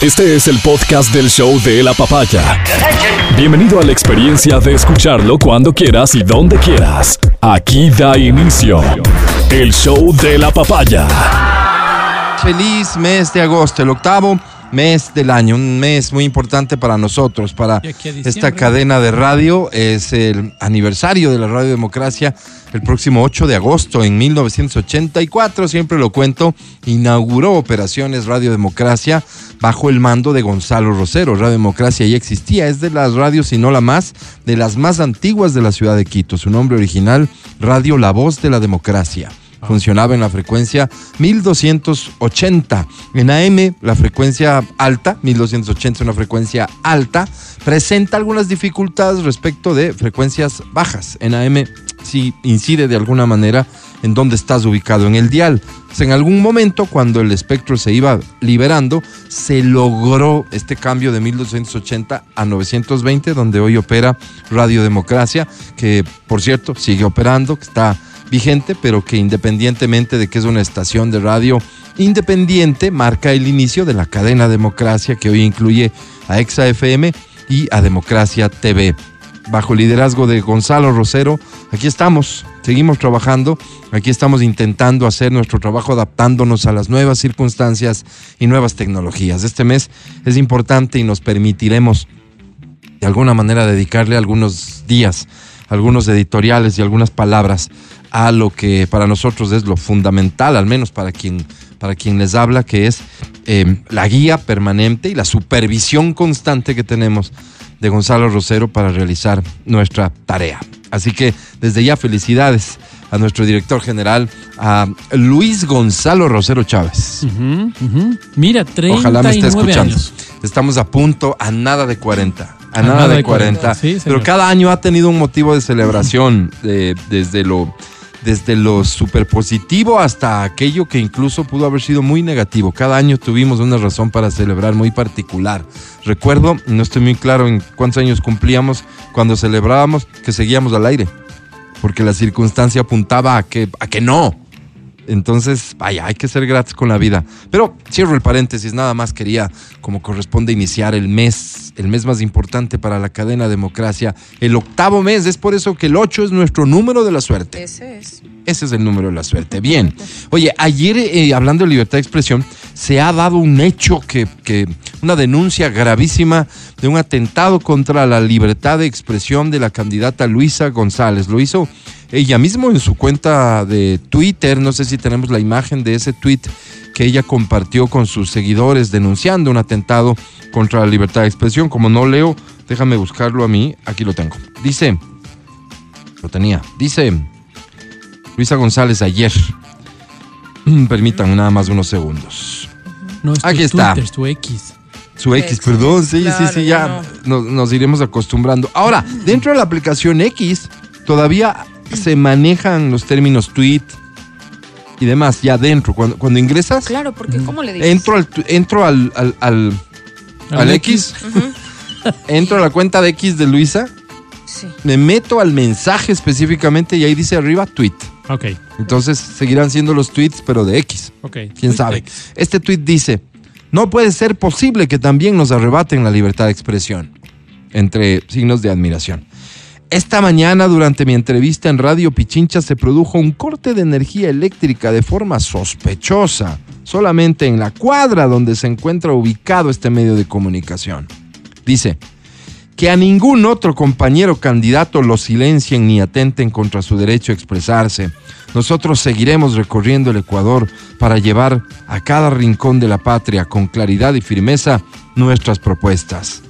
Este es el podcast del show de la papaya. Bienvenido a la experiencia de escucharlo cuando quieras y donde quieras. Aquí da inicio el show de la papaya. Feliz mes de agosto, el octavo mes del año, un mes muy importante para nosotros, para esta cadena de radio. Es el aniversario de la Radio Democracia el próximo 8 de agosto en 1984, siempre lo cuento, inauguró operaciones Radio Democracia bajo el mando de Gonzalo Rosero. Radio Democracia ya existía, es de las radios, si no la más, de las más antiguas de la ciudad de Quito. Su nombre original, Radio La Voz de la Democracia. Funcionaba en la frecuencia 1280. En AM, la frecuencia alta, 1280 es una frecuencia alta, presenta algunas dificultades respecto de frecuencias bajas. En AM sí incide de alguna manera en dónde estás ubicado en el dial. Pues en algún momento, cuando el espectro se iba liberando, se logró este cambio de 1280 a 920, donde hoy opera Radio Democracia, que por cierto sigue operando, que está vigente, pero que independientemente de que es una estación de radio independiente, marca el inicio de la cadena Democracia que hoy incluye a Exa FM y a Democracia TV. Bajo el liderazgo de Gonzalo Rosero, aquí estamos, seguimos trabajando, aquí estamos intentando hacer nuestro trabajo adaptándonos a las nuevas circunstancias y nuevas tecnologías. Este mes es importante y nos permitiremos de alguna manera dedicarle algunos días, algunos editoriales y algunas palabras a lo que para nosotros es lo fundamental, al menos para quien, para quien les habla, que es eh, la guía permanente y la supervisión constante que tenemos de Gonzalo Rosero para realizar nuestra tarea. Así que desde ya felicidades a nuestro director general, a Luis Gonzalo Rosero Chávez. Mira, 39 Ojalá me esté escuchando. años. Estamos a punto, a nada de 40. A, nada, de 40. sí, Pero cada año ha tenido un motivo de celebración, eh, desde lo desde lo superpositivo hasta aquello que incluso pudo haber sido muy negativo. Cada año tuvimos una razón para celebrar muy particular. Recuerdo, no estoy muy claro en cuántos años cumplíamos cuando celebrábamos que seguíamos al aire, porque la circunstancia apuntaba a que, a que no. Entonces, vaya, hay que ser gratis con la vida. Pero cierro el paréntesis, nada más quería, como corresponde, iniciar el mes, el mes más importante para la cadena Democracia, el octavo mes. Es por eso que el 8 es nuestro número de la suerte. Ese es. Ese es el número de la suerte. Bien. Oye, ayer, eh, hablando de libertad de expresión, se ha dado un hecho que, que, una denuncia gravísima de un atentado contra la libertad de expresión de la candidata Luisa González. Lo hizo ella mismo en su cuenta de Twitter. No sé si tenemos la imagen de ese tweet que ella compartió con sus seguidores denunciando un atentado contra la libertad de expresión. Como no leo, déjame buscarlo a mí. Aquí lo tengo. Dice, lo tenía. Dice. Luisa González ayer. Permítanme nada más unos segundos. No, es tu Aquí está. Twitter, es tu X. Su X, X, perdón, sí, claro, sí, sí, ya nos, nos iremos acostumbrando. Ahora, dentro de la aplicación X, todavía se manejan los términos tweet y demás, ya dentro. Cuando, cuando ingresas, Claro, porque ¿cómo le dices? entro al, entro al, al, al- Al al X. X, entro a la cuenta de X de Luisa, Sí. me meto al mensaje específicamente y ahí dice arriba tweet. Ok, Entonces seguirán siendo los tweets, pero de X. ok. ¿Quién sabe? Este tweet dice, no puede ser posible que también nos arrebaten la libertad de expresión, entre signos de admiración. Esta mañana, durante mi entrevista en Radio Pichincha, se produjo un corte de energía eléctrica de forma sospechosa, solamente en la cuadra donde se encuentra ubicado este medio de comunicación. Dice, que a ningún otro compañero candidato lo silencien ni atenten contra su derecho a expresarse. Nosotros seguiremos recorriendo el Ecuador para llevar a cada rincón de la patria con claridad y firmeza nuestras propuestas.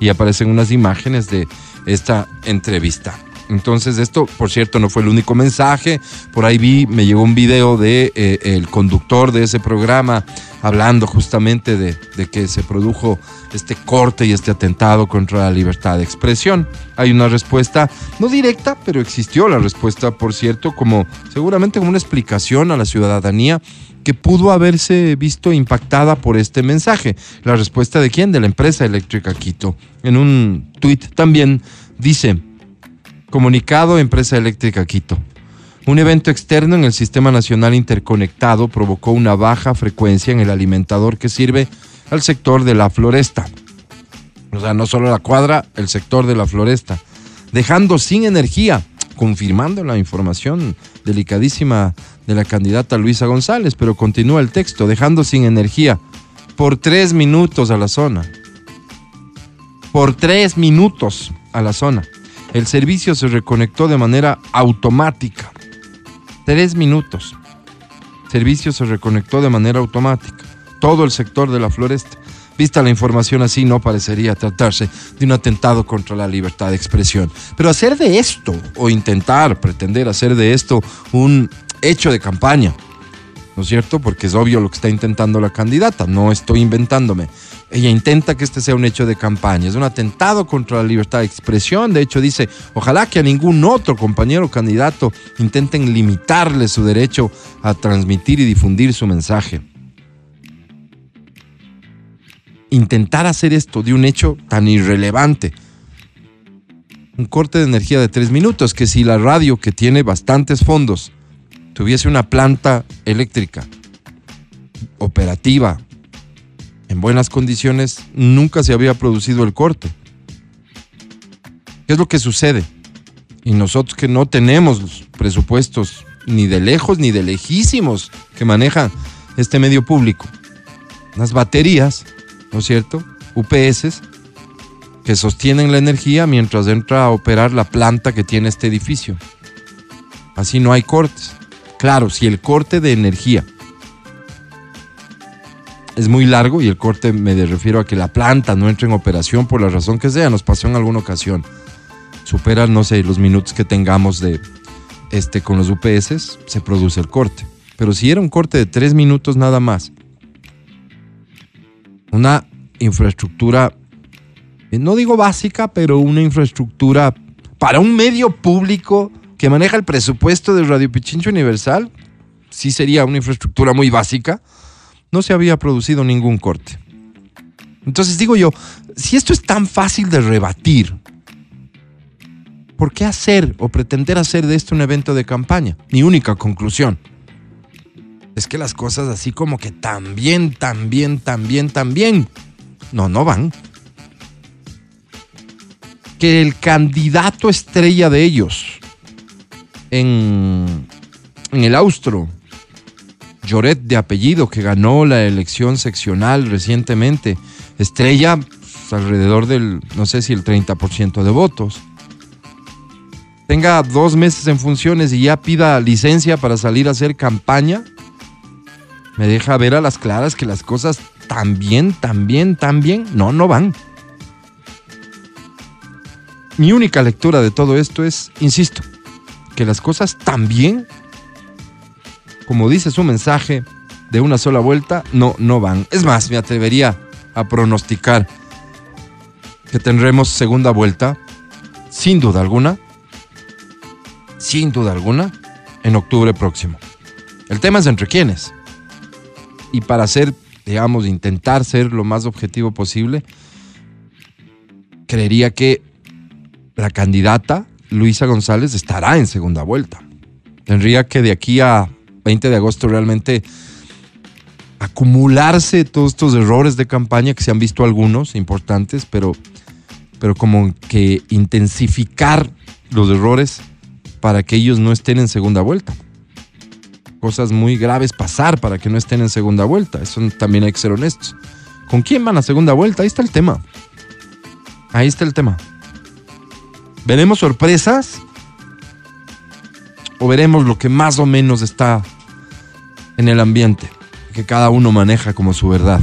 Y aparecen unas imágenes de esta entrevista. Entonces esto, por cierto, no fue el único mensaje. Por ahí vi, me llegó un video de eh, el conductor de ese programa hablando justamente de, de que se produjo este corte y este atentado contra la libertad de expresión. Hay una respuesta, no directa, pero existió la respuesta, por cierto, como seguramente como una explicación a la ciudadanía que pudo haberse visto impactada por este mensaje. La respuesta de quién? De la empresa eléctrica Quito. En un tuit también dice, comunicado empresa eléctrica Quito. Un evento externo en el Sistema Nacional Interconectado provocó una baja frecuencia en el alimentador que sirve al sector de la floresta. O sea, no solo la cuadra, el sector de la floresta. Dejando sin energía, confirmando la información delicadísima de la candidata Luisa González, pero continúa el texto, dejando sin energía por tres minutos a la zona. Por tres minutos a la zona. El servicio se reconectó de manera automática. Tres minutos. Servicio se reconectó de manera automática. Todo el sector de la floresta. Vista la información así, no parecería tratarse de un atentado contra la libertad de expresión. Pero hacer de esto, o intentar, pretender hacer de esto un hecho de campaña, ¿no es cierto? Porque es obvio lo que está intentando la candidata, no estoy inventándome. Ella intenta que este sea un hecho de campaña, es un atentado contra la libertad de expresión, de hecho dice, ojalá que a ningún otro compañero candidato intenten limitarle su derecho a transmitir y difundir su mensaje. Intentar hacer esto de un hecho tan irrelevante. Un corte de energía de tres minutos, que si la radio, que tiene bastantes fondos, tuviese una planta eléctrica operativa en buenas condiciones, nunca se había producido el corte. ¿Qué es lo que sucede? Y nosotros que no tenemos presupuestos ni de lejos ni de lejísimos que maneja este medio público, las baterías, ¿no es cierto? UPS que sostienen la energía mientras entra a operar la planta que tiene este edificio. Así no hay cortes. Claro, si el corte de energía es muy largo y el corte me refiero a que la planta no entre en operación por la razón que sea, nos pasó en alguna ocasión. Supera, no sé, los minutos que tengamos de este con los UPS, se produce el corte. Pero si era un corte de tres minutos nada más, una infraestructura, eh, no digo básica, pero una infraestructura para un medio público que maneja el presupuesto de Radio Pichincho Universal, sí sería una infraestructura muy básica, no se había producido ningún corte. Entonces digo yo, si esto es tan fácil de rebatir, ¿por qué hacer o pretender hacer de esto un evento de campaña? Mi única conclusión es que las cosas así como que también, también, también, también, no, no van. Que el candidato estrella de ellos en, en el Austro, Lloret de apellido, que ganó la elección seccional recientemente, estrella pues, alrededor del, no sé si el 30% de votos, tenga dos meses en funciones y ya pida licencia para salir a hacer campaña, me deja ver a las claras que las cosas también, también, también, no, no van. Mi única lectura de todo esto es, insisto, que las cosas también, como dice su mensaje, de una sola vuelta, no, no van. Es más, me atrevería a pronosticar que tendremos segunda vuelta, sin duda alguna, sin duda alguna, en octubre próximo. El tema es entre quiénes. Y para hacer, digamos, intentar ser lo más objetivo posible, creería que la candidata Luisa González estará en segunda vuelta. Tendría que de aquí a 20 de agosto realmente acumularse todos estos errores de campaña que se han visto algunos importantes, pero, pero como que intensificar los errores para que ellos no estén en segunda vuelta. Cosas muy graves pasar para que no estén en segunda vuelta. Eso también hay que ser honestos. ¿Con quién van a segunda vuelta? Ahí está el tema. Ahí está el tema. ¿Veremos sorpresas? ¿O veremos lo que más o menos está en el ambiente? Que cada uno maneja como su verdad.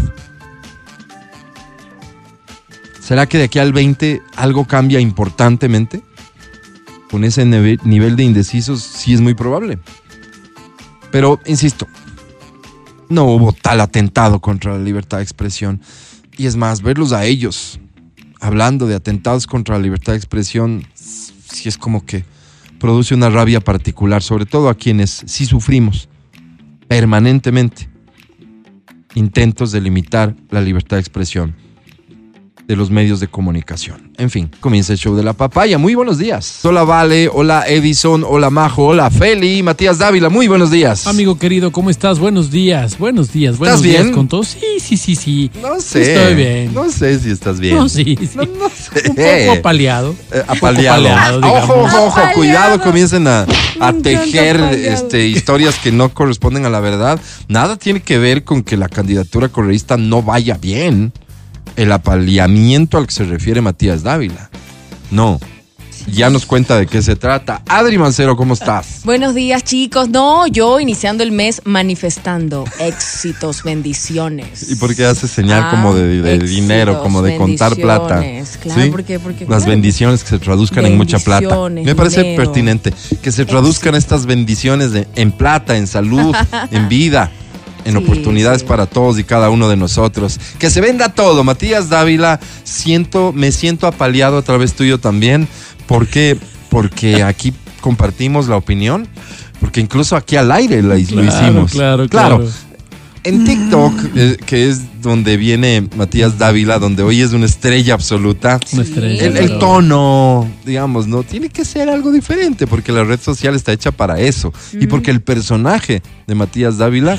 ¿Será que de aquí al 20 algo cambia importantemente? Con ese nivel de indecisos sí es muy probable. Pero, insisto, no hubo tal atentado contra la libertad de expresión. Y es más, verlos a ellos hablando de atentados contra la libertad de expresión, sí es como que produce una rabia particular, sobre todo a quienes sí sufrimos permanentemente intentos de limitar la libertad de expresión. De los medios de comunicación. En fin, comienza el show de la papaya. Muy buenos días. Hola Vale, hola Edison, hola Majo, hola Feli, Matías Dávila, muy buenos días. Amigo querido, ¿cómo estás? Buenos días, buenos días, buenos ¿Estás días bien? con todos. Sí, sí, sí, sí. No sé. Estoy bien. No sé si estás bien. No, sí, sí. No, no sé. Un poco apaleado. Eh, Un poco apaleado. apaleado, digamos. ojo, ojo, ojo, Apaleado. cuidado, comiencen a, tejer apaleado. este, historias que no corresponden a la verdad. Nada tiene que ver con que la candidatura correísta no vaya bien. El apaleamiento al que se refiere Matías Dávila. No. Ya nos cuenta de qué se trata. Adri Mancero, ¿cómo estás? Buenos días, chicos. No, yo iniciando el mes manifestando éxitos, bendiciones. ¿Y por qué hace señal Ah, como de, de éxitos, dinero, como de contar plata? Claro, porque- porque, Las claro. bendiciones que se traduzcan en mucha plata. Me parece dinero. pertinente que se traduzcan estas bendiciones en plata, en salud, en vida, en Sí, oportunidades sí. para todos y cada uno de nosotros. Que se venda todo. Matías Dávila, siento, me siento apaleado a través tuyo también. ¿Por qué? Porque aquí compartimos la opinión. Porque incluso aquí al aire la- lo Claro, hicimos. claro, claro. En TikTok, eh, que es donde viene Matías Dávila, donde hoy es una estrella absoluta, Una estrella. el, el claro. tono, digamos, no tiene que ser algo diferente, porque la red social está hecha para eso. Y porque el personaje de Matías Dávila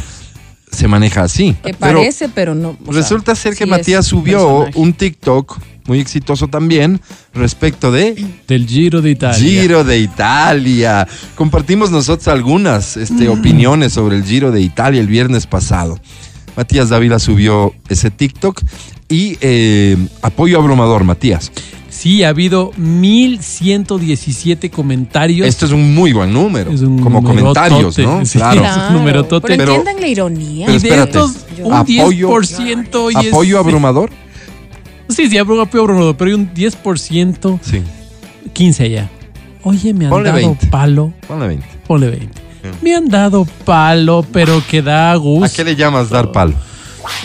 se maneja así. Que parece, pero no. sea, resulta ser que sí Matías subió personaje. un TikTok muy exitoso también respecto de Del Giro de Italia. Giro de Italia. Compartimos nosotros algunas este, opiniones sobre el Giro de Italia el viernes pasado. Matías Dávila subió ese TikTok y eh, apoyo abrumador, Matías. Sí, ha habido 1117 comentarios. Esto es un muy buen número, Es un como comentarios, ¿no? Sí. Claro. Es un numerotote. Pero, Pero- entiendan la ironía. pero y de espérate. estos, un Apoyo- 10% y es- Apoyo abrumador. Sí, sí, apoyo abrumador, pero hay un 10%, Sí, 15 ya. Oye, me han Ponle dado 20. palo. ponle 20. Ponle 20. Me han dado palo, pero que da ¿A gusto. qué le llamas dar palo?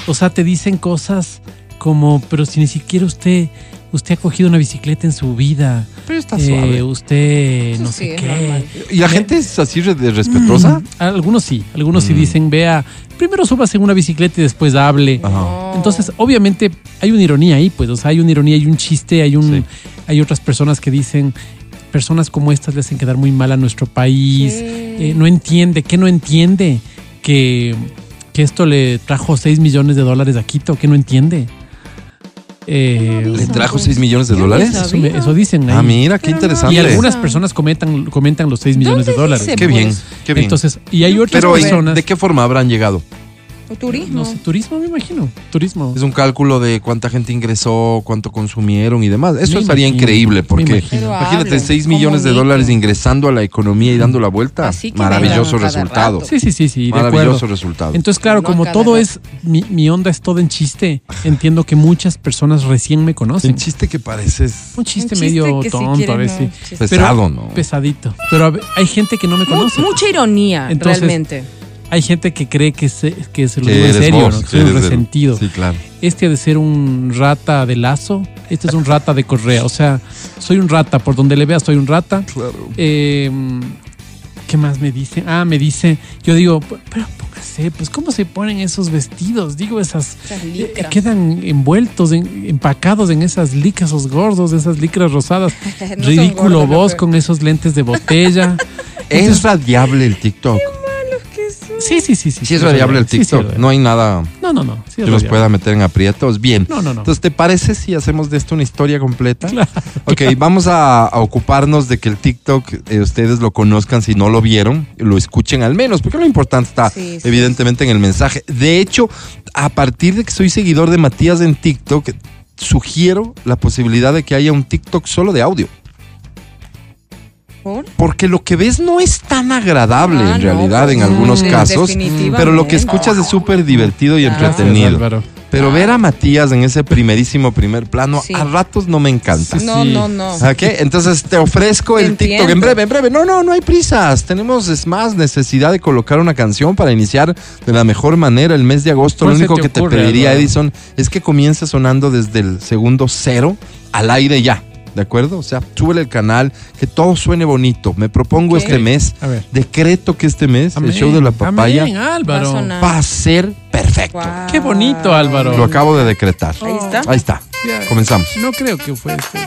O sea, te dicen cosas como, pero si ni siquiera usted, usted ha cogido una bicicleta en su vida. Pero está Eh, suave. usted no Sí, sé qué. normal. ¿Y la gente es así de respetuosa? Mm, Algunos sí, algunos sí Mm. dicen, vea, primero subas en una bicicleta y después hable. Ajá. Entonces, obviamente, hay una ironía ahí, pues, o sea, hay una ironía, hay un chiste, hay un, Sí. hay otras personas que dicen, personas como estas le hacen quedar muy mal a nuestro país, Sí. eh, no entiende, ¿qué no entiende? Que, que esto le trajo 6 millones de dólares a Quito, ¿qué no entiende? Eh, ¿Le trajo 6 millones de dólares? eso, me- eso dicen ahí. Ah, mira, qué Pero interesante. y algunas personas comentan, comentan los 6 millones de ¿Dónde dólares. dice? Qué bien, Pues, qué bien. Entonces, y hay otras Pero ¿y personas. ¿de qué forma habrán llegado? O turismo. No sé, turismo, me imagino. Turismo. Es un cálculo de cuánta gente ingresó, cuánto consumieron y demás. Eso Me estaría imagino, increíble porque imagínate hablen, 6 como millones de dólares ingresando a la economía y dando la vuelta. Así que Maravilloso resultado. rato. Sí, sí, sí, sí, de Maravilloso acuerdo. resultado. Entonces, claro, No como todo rato. es, mi, mi onda es todo en chiste, entiendo que muchas personas recién me conocen. Un chiste que pareces Un chiste, Un chiste medio que si tonto a veces. no, pesado, ¿no? Pesadito. Pero hay gente que no me conoce. mucha ironía, Entonces, realmente. Hay gente que cree que se, que se lo Que digo en serio, vos, ¿no? que soy un resentido. Sí, claro. Este ha de ser un rata de lazo, este es un rata de correa. O sea, soy un rata, por donde le veas soy un rata. Claro. Eh, ¿Qué más me dice? Ah, me dice, yo digo, "P- pero póngase, pues ¿cómo se ponen esos vestidos? Digo, esas... Eh, quedan envueltos, en- empacados en esas licras, esos gordos, esas licras rosadas. No Ridículo gordos, vos con esos lentes de botella. Es radiable el TikTok. Sí, sí, sí, sí. Sí es radiable el Sí, sí, TikTok. No hay nada No, no, no. sí es que los pueda meter en aprietos. Bien. No, no, no. Entonces, ¿te parece si hacemos de esto una historia completa? Claro. Ok, vamos a, a ocuparnos de que el TikTok eh, ustedes lo conozcan si no lo vieron, lo escuchen al menos, porque lo importante está Sí, sí. evidentemente en el mensaje. De hecho, a partir de que soy seguidor de Matías en TikTok, sugiero la posibilidad de que haya un TikTok solo de audio. ¿Por? Porque lo que ves no es tan agradable Ah, en no, realidad pues, en no, algunos de- casos, definitivamente. pero lo que escuchas es súper divertido y entretenido. Pero ver a Matías en ese primerísimo primer plano, Sí. a ratos no me encanta. Sí, No, sí. no, no. ¿Ok? Entonces te ofrezco el TikTok en breve, en breve. No, no, no hay prisas. Tenemos, es más, necesidad de colocar una canción para iniciar de la mejor manera el mes de agosto. Lo ¿Cuál se único te que te ocurre, pediría? Edison, es que comience sonando desde el segundo cero al aire ya. ¿De acuerdo? O sea, súbele el canal, que todo suene bonito. Me propongo este mes, A ver. decreto que este mes, el show de la papaya, Amén, Álvaro. Va a sonar. va a ser perfecto. Qué bonito, Álvaro. Lo acabo de decretar. Ahí está. Ahí está. Ya, Comenzamos. No creo que fue este.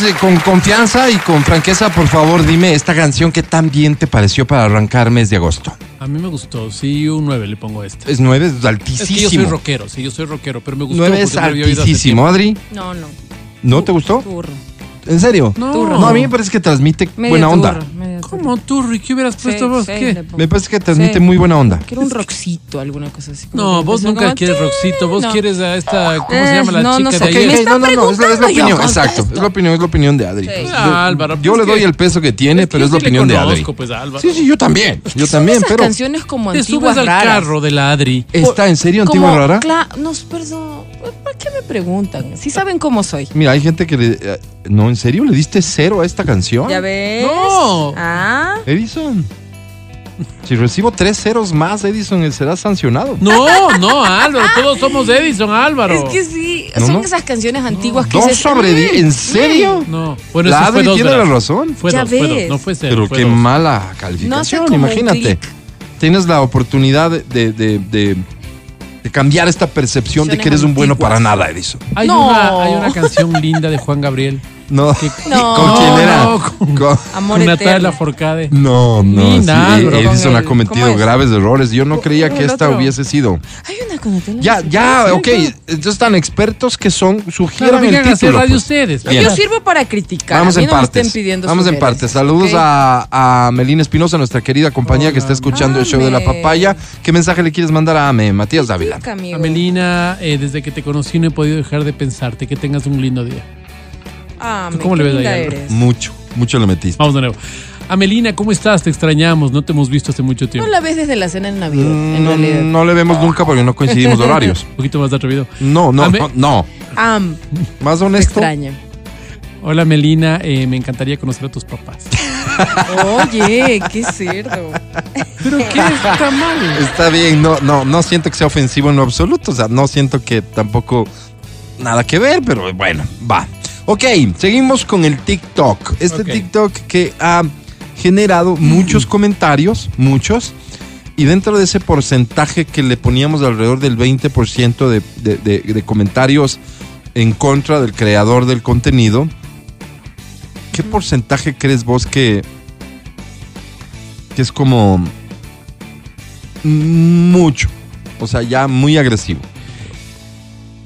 1 al 10, eh, con confianza y con franqueza, por favor, dime esta canción que tan bien te pareció para arrancar mes de agosto. A mí me gustó. Sí, un 9 le pongo este. Es 9, es Es que yo soy altísimo. rockero, sí, yo soy rockero, pero me gustó. 9 es altísimo. Adri, No, no. ¿no te gustó? Turro. ¿En serio? No. Turro. No, a mí me parece que transmite Medio buena onda. turro, ¿Cómo tú, Ricky? ¿Qué hubieras puesto Sí, vos? sí, ¿Qué? Me parece que transmite Sí. muy buena onda. Quiero un roxito, alguna cosa así. como No, que vos empezó nunca como, quieres. Roxito, vos No. quieres a esta, ¿cómo Eh, se llama la no, chica no sé, de ayer? no, no, no, es la, es la preguntando, yo opinión, exacto. contesto. Es la opinión, es la opinión de Adri. Sí. Yo- Ah, Álvaro, yo pues le doy que- el peso que tiene, Es que pero es la opinión de Adri. pues, Álvaro. Sí, sí, yo también. Yo también, esas pero. canciones como Te antiguas subes al raras. carro de la Adri. ¿Está en serio antigua Como, rara? cla- no, perdón. ¿Para qué me preguntan? Si saben cómo soy. Mira, hay gente que le. eh, No, ¿en serio? ¿Le diste cero a esta canción? ¿Ya ves? No. Ah. Edison. Si recibo tres ceros más, Edison será sancionado. No, no, Álvaro, todos somos Edison, Álvaro. Es que sí, No, son no. esas canciones antiguas que Dos dices, sobre "Mm, diez. ¿En serio? No, bueno, La eso fue dos. tiene la razón. Fue Ya dos, fue dos, ves. no fue cero. Pero fue qué dos. mala No calificación, imagínate. Tienes la oportunidad de, de- de- de- cambiar esta percepción de que eres un bueno Antiguas. para nada, Edison. Hay, No. una, hay una canción linda de Juan Gabriel. No. No. ¿Con quién era? No, con- Con- Amor Con Natalia eterno. Lafourcade. No, no. Linda, sí. Edison ha cometido graves errores. Yo no creía que esta otro. hubiese sido. Hay una con Natalia Ya, ya, ok. Entonces están expertos que son, Claro, sugieran vengan el a hacer título. radio pues. ustedes. Bien. Yo sirvo para criticar. Vamos a mí en no me partes. estén pidiendo Vamos en partes. Saludos a, a Melina Espinosa, nuestra querida compañera que está escuchando el show de la papaya. ¿Qué mensaje le quieres mandar a Ame, Matías Dávila? Amigo. Amelina, eh, desde que te conocí no he podido dejar de pensarte. Que tengas un lindo día. ¿Tú cómo le ves eres. Mucho, mucho le metiste. Vamos de nuevo. Amelina, ¿cómo estás? Te extrañamos. No te hemos visto hace mucho No tiempo. la ves desde la cena en Navidad, Mm, en No, realidad. no le vemos nunca porque no coincidimos horarios. Un poquito más de atrevido. No, no, Ame- no, no. Am, Más honesto. extraña. Hola, Melina. eh, me encantaría conocer a tus papás. Oye, qué cerdo. ¿Pero qué? Está mal. Está bien, no, no, no siento que sea ofensivo en lo absoluto. O sea, no siento que tampoco nada que ver, pero bueno, va. Ok, seguimos con el TikTok. Este Ok. TikTok que ha generado muchos comentarios, muchos. Y dentro de ese porcentaje que le poníamos alrededor del 20% de, de- de- de comentarios en contra del creador del contenido, ¿qué porcentaje crees vos que, que es como mucho? O sea, ya muy agresivo.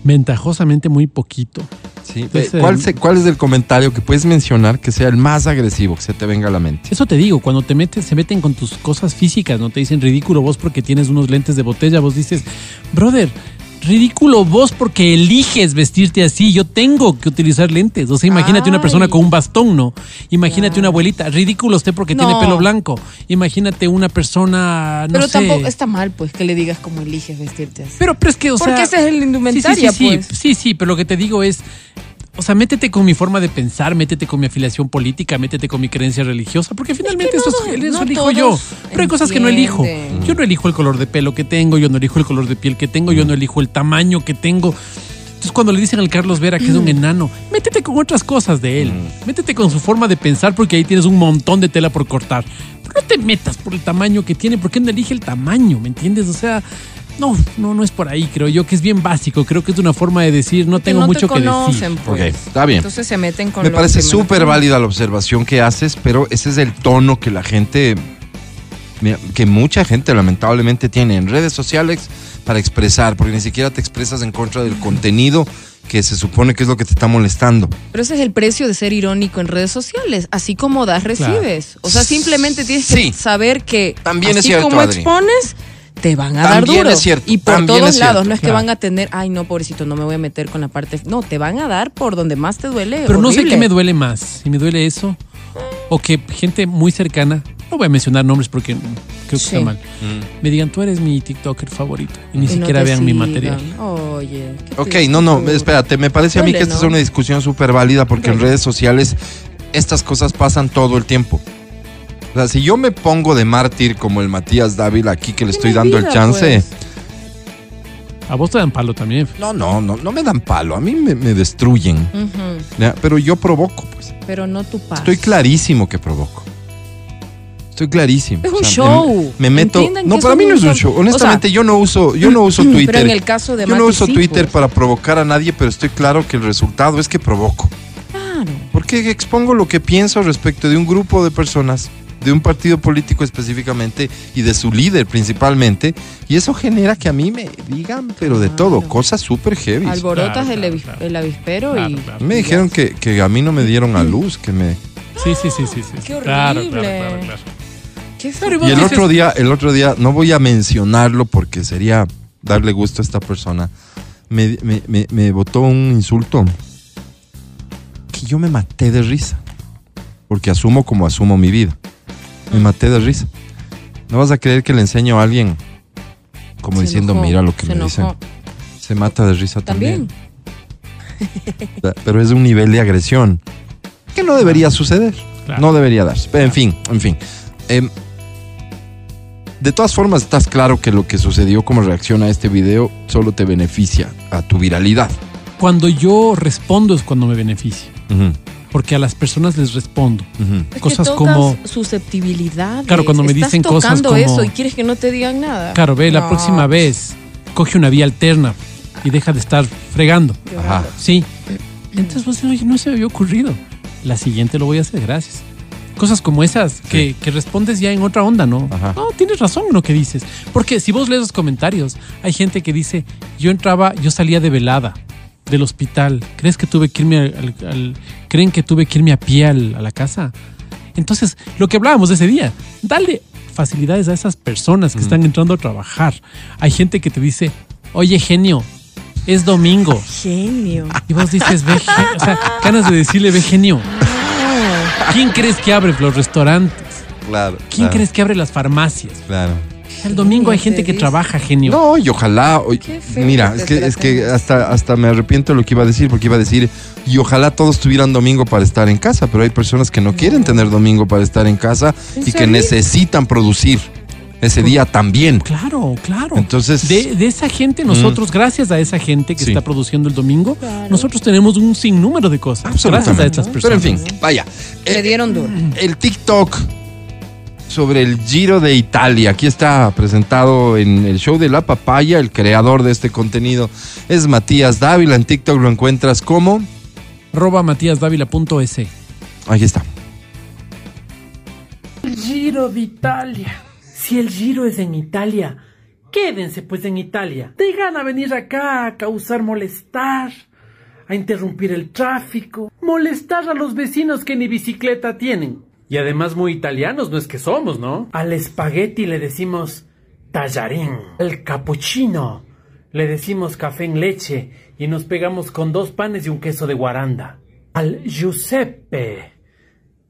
Ventajosamente muy poquito. ¿Sí? Entonces, Eh, ¿Cuál, se- ¿Cuál es el comentario que puedes mencionar que sea el más agresivo que se te venga a la mente? Eso te digo, cuando te metes, se meten con tus cosas físicas, no te dicen ridículo vos porque tienes unos lentes de botella, vos dices, brother, ridículo vos porque eliges vestirte así, yo tengo que utilizar lentes. O sea, imagínate una persona con un bastón, ¿no? Imagínate una abuelita, ridículo usted porque No. tiene pelo blanco. Imagínate una persona, no Pero sé. tampoco está mal, pues, que le digas cómo eliges vestirte así. Pero, pero es que, o Porque sea... ese es el indumentaria, sí, sí, sí, pues. sí, sí, pero lo que te digo es, o sea, métete con mi forma de pensar, métete con mi afiliación política, métete con mi creencia religiosa, porque finalmente eso, no- es, eso no elijo yo. Pero hay cosas que no elijo. Yo no elijo el color de pelo que tengo, yo no elijo el color de piel que tengo, yo no elijo el tamaño que tengo. Entonces, cuando le dicen al Carlos Vera que es Mm. un enano, métete con otras cosas de él. Métete con su forma de pensar, porque ahí tienes un montón de tela por cortar. Pero no te metas por el tamaño que tiene, porque no elige el tamaño, ¿me entiendes? O sea, no, no, no es por ahí, creo yo, que es bien básico. Creo que es una forma de decir, no tengo no mucho te que decir. conocen, pues. Ok, está bien. Entonces se meten con Me lo parece súper conocen. válida la observación que haces, pero ese es el tono que la gente, que mucha gente lamentablemente tiene en redes sociales para expresar, porque ni siquiera te expresas en contra del contenido que se supone que es lo que te está molestando. Pero ese es el precio de ser irónico en redes sociales. Así como das, recibes. O sea, simplemente tienes Sí. que saber que También es así cierto, como Adri. expones, te van a También dar duro. es cierto, Y por también todos es cierto. lados. No es que Claro. van a tener, ay, no, pobrecito, no me voy a meter con la parte. No, te van a dar por donde más te duele. Pero no sé qué me duele más. Si me duele eso o que gente muy cercana, no voy a mencionar nombres porque creo que Sí. está mal, me digan, tú eres mi TikToker favorito y ni Y siquiera vean mi material. Oye. qué Ok, no, no, espérate, me parece a mí que esta es una discusión súper válida porque en redes sociales estas cosas pasan todo el tiempo. O sea, si yo me pongo de mártir como el Matías Dávila aquí que le estoy dando el chance, pues. A vos te dan palo también. no, no, no, no me dan palo, a mí me, me destruyen. Pero yo provoco, pues. Pero no tu paz. Estoy clarísimo que provoco. Estoy clarísimo. Es O un sea, show. Me, me meto. No, para mí no es un show. Honestamente, yo no uso, yo no uso Twitter. Pero en el caso de yo no uso sí, Twitter pues. para provocar a nadie, pero estoy claro que el resultado es que provoco. Claro. Porque expongo lo que pienso respecto de un grupo de personas, de un partido político específicamente y de su líder principalmente, y eso genera que a mí me digan, pero de todo, cosas súper heavy. Alborotas Claro, el, claro, avis- claro. el avispero Claro, y. claro. Me dijeron que, que a mí no me dieron a luz, que me... Sí, sí, sí, sí. sí. Qué Claro, horrible. claro, claro, claro. Qué Y el otro día, el otro día, no voy a mencionarlo porque sería darle gusto a esta persona, me, me, me, me botó un insulto que yo me maté de risa, porque asumo como asumo mi vida. Me maté de risa. No vas a creer que le enseño a alguien como Se diciendo, enojó, mira lo que me dicen. Se mata de risa también. También. Pero es un nivel de agresión que no debería suceder. Claro. No debería darse. Pero en fin, en fin. Em, De todas formas, estás claro que lo que sucedió como reacción a este video solo te beneficia a tu viralidad. Cuando yo respondo es cuando me beneficia. Ujú, Porque a las personas les respondo. ujú. Es Cosas que como- susceptibilidades. Claro, cuando me Estás dicen cosas como- eso y quieres que no te digan nada. Claro, ve, la No, próxima vez coge una vía alterna y deja de estar fregando. Ajá. Sí. Entonces vos dices, oye, no se me había ocurrido. La siguiente lo voy a hacer, gracias. Cosas como esas que, que respondes ya en otra onda, ¿no? Ajá. No, tienes razón en lo que dices. Porque si vos lees los comentarios, hay gente que dice, yo entraba, yo salía de velada del hospital. ¿Crees que tuve que irme al, creen que tuve que irme a pie al- a la casa? Entonces, lo que hablábamos ese día, dale facilidades a esas personas que están entrando a trabajar. Hay gente que te dice, oye, genio, es domingo. Genio. Y vos dices, ve, gen-". o sea, ganas de decirle, ve genio. ¿Quién crees que abre los restaurantes? Claro. ¿Quién claro, crees que abre las farmacias? Claro. El domingo hay te gente que trabaja, genio. No, y ojalá. mira, es que, es que hasta, hasta me arrepiento de lo que iba a decir, porque iba a decir, y ojalá todos tuvieran domingo para estar en casa, pero hay personas que no quieren tener domingo para estar en casa ¿En y que necesitan producir ese día también. Claro, claro. Entonces- de, de esa gente, nosotros, gracias a esa gente que Sí. está produciendo el domingo, Claro. nosotros tenemos un sinnúmero de cosas. Gracias a estas Pero personas. en fin, vaya. Le Eh, dieron duro. el TikTok sobre el Giro de Italia. Aquí está presentado en el show de La Papaya. El creador de este contenido es Matías Dávila. En TikTok lo encuentras como. Roba matíasdávila.es. Aquí está. El Giro de Italia. Si el Giro es en Italia, quédense pues en Italia. Te gana venir acá a causar molestar, a interrumpir el tráfico, molestar a los vecinos que ni bicicleta tienen. Y además muy italianos no es que somos, ¿no? Al espagueti le decimos tallarín. Al cappuccino le decimos café en leche y nos pegamos con dos panes y un queso de guaranda. Al Giuseppe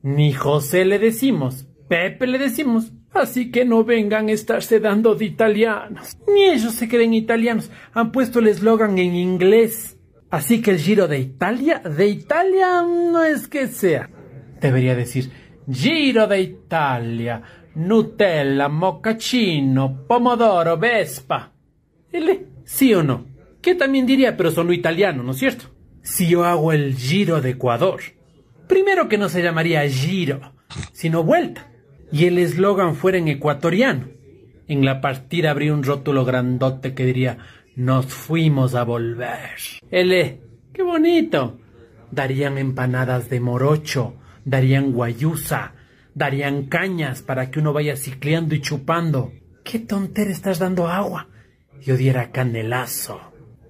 ni José le decimos, Pepe le decimos. Así que no vengan a estarse dando de italianos. Ni ellos se creen italianos. Han puesto el eslogan en inglés. Así que el Giro de Italia, de Italia no es que sea. Debería decir Giro de Italia, Nutella, moccacino, pomodoro, vespa. Ele, ¿Sí o no? Que también diría, pero son italiano, ¿no es cierto? Si yo hago el Giro de Ecuador, primero que no se llamaría Giro, sino Vuelta, y el eslogan fuera en ecuatoriano. En la partida habría un rótulo grandote que diría, nos fuimos a volver. Ele, qué bonito. Darían empanadas de morocho, darían guayusa, darían cañas para que uno vaya cicleando y chupando. ¿Qué tontera estás dando agua? Yo diera canelazo.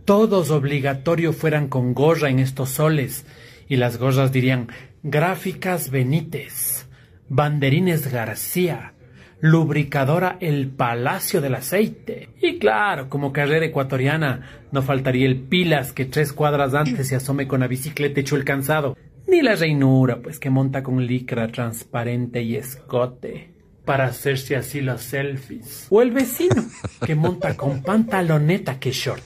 Todos obligatorio fueran con gorra en estos soles, y las gorras dirían Gráficas Benítez, Banderines García, Lubricadora El Palacio del Aceite. Y claro, como carrera ecuatoriana, no faltaría el Pilas que tres cuadras antes se asome con la bicicleta hecho el cansado. Ni la reinura, pues que monta con licra transparente y escote. Para hacerse así los selfies. O el vecino, que monta con pantaloneta que short.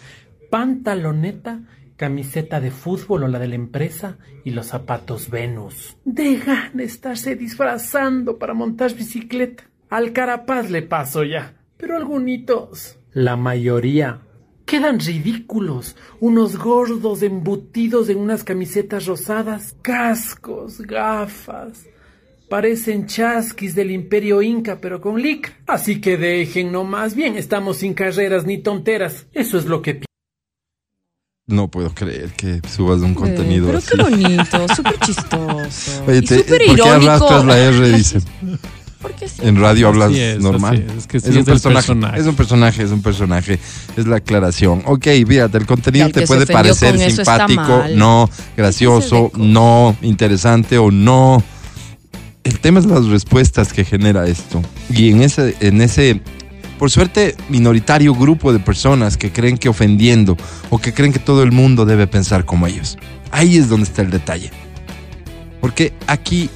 Pantaloneta, camiseta de fútbol o la de la empresa y los zapatos Venus. Dejan estarse disfrazando para montar bicicleta. Al carapaz le paso ya, pero algunitos, la mayoría, quedan ridículos. Unos gordos embutidos en unas camisetas rosadas, cascos, gafas. Parecen chasquis del imperio inca, pero con licra. Así que dejen nomás bien, estamos sin carreras ni tonteras. Eso es lo que No puedo creer que subas un contenido Pero así. qué bonito, súper chistoso. Oye, y te- súper ¿por qué irónico. arrastras la R? Dice. Porque sí. En radio hablas es, normal. es, es que sí un es del personaje, personaje. Es un personaje, es un personaje. Es la aclaración. Ok, fíjate, el contenido te puede parecer simpático, no gracioso, no interesante o no. El tema es las respuestas que genera esto. Y en ese, en ese, por suerte, minoritario grupo de personas que creen que ofendiendo o que creen que todo el mundo debe pensar como ellos. Ahí es donde está el detalle. Porque aquí,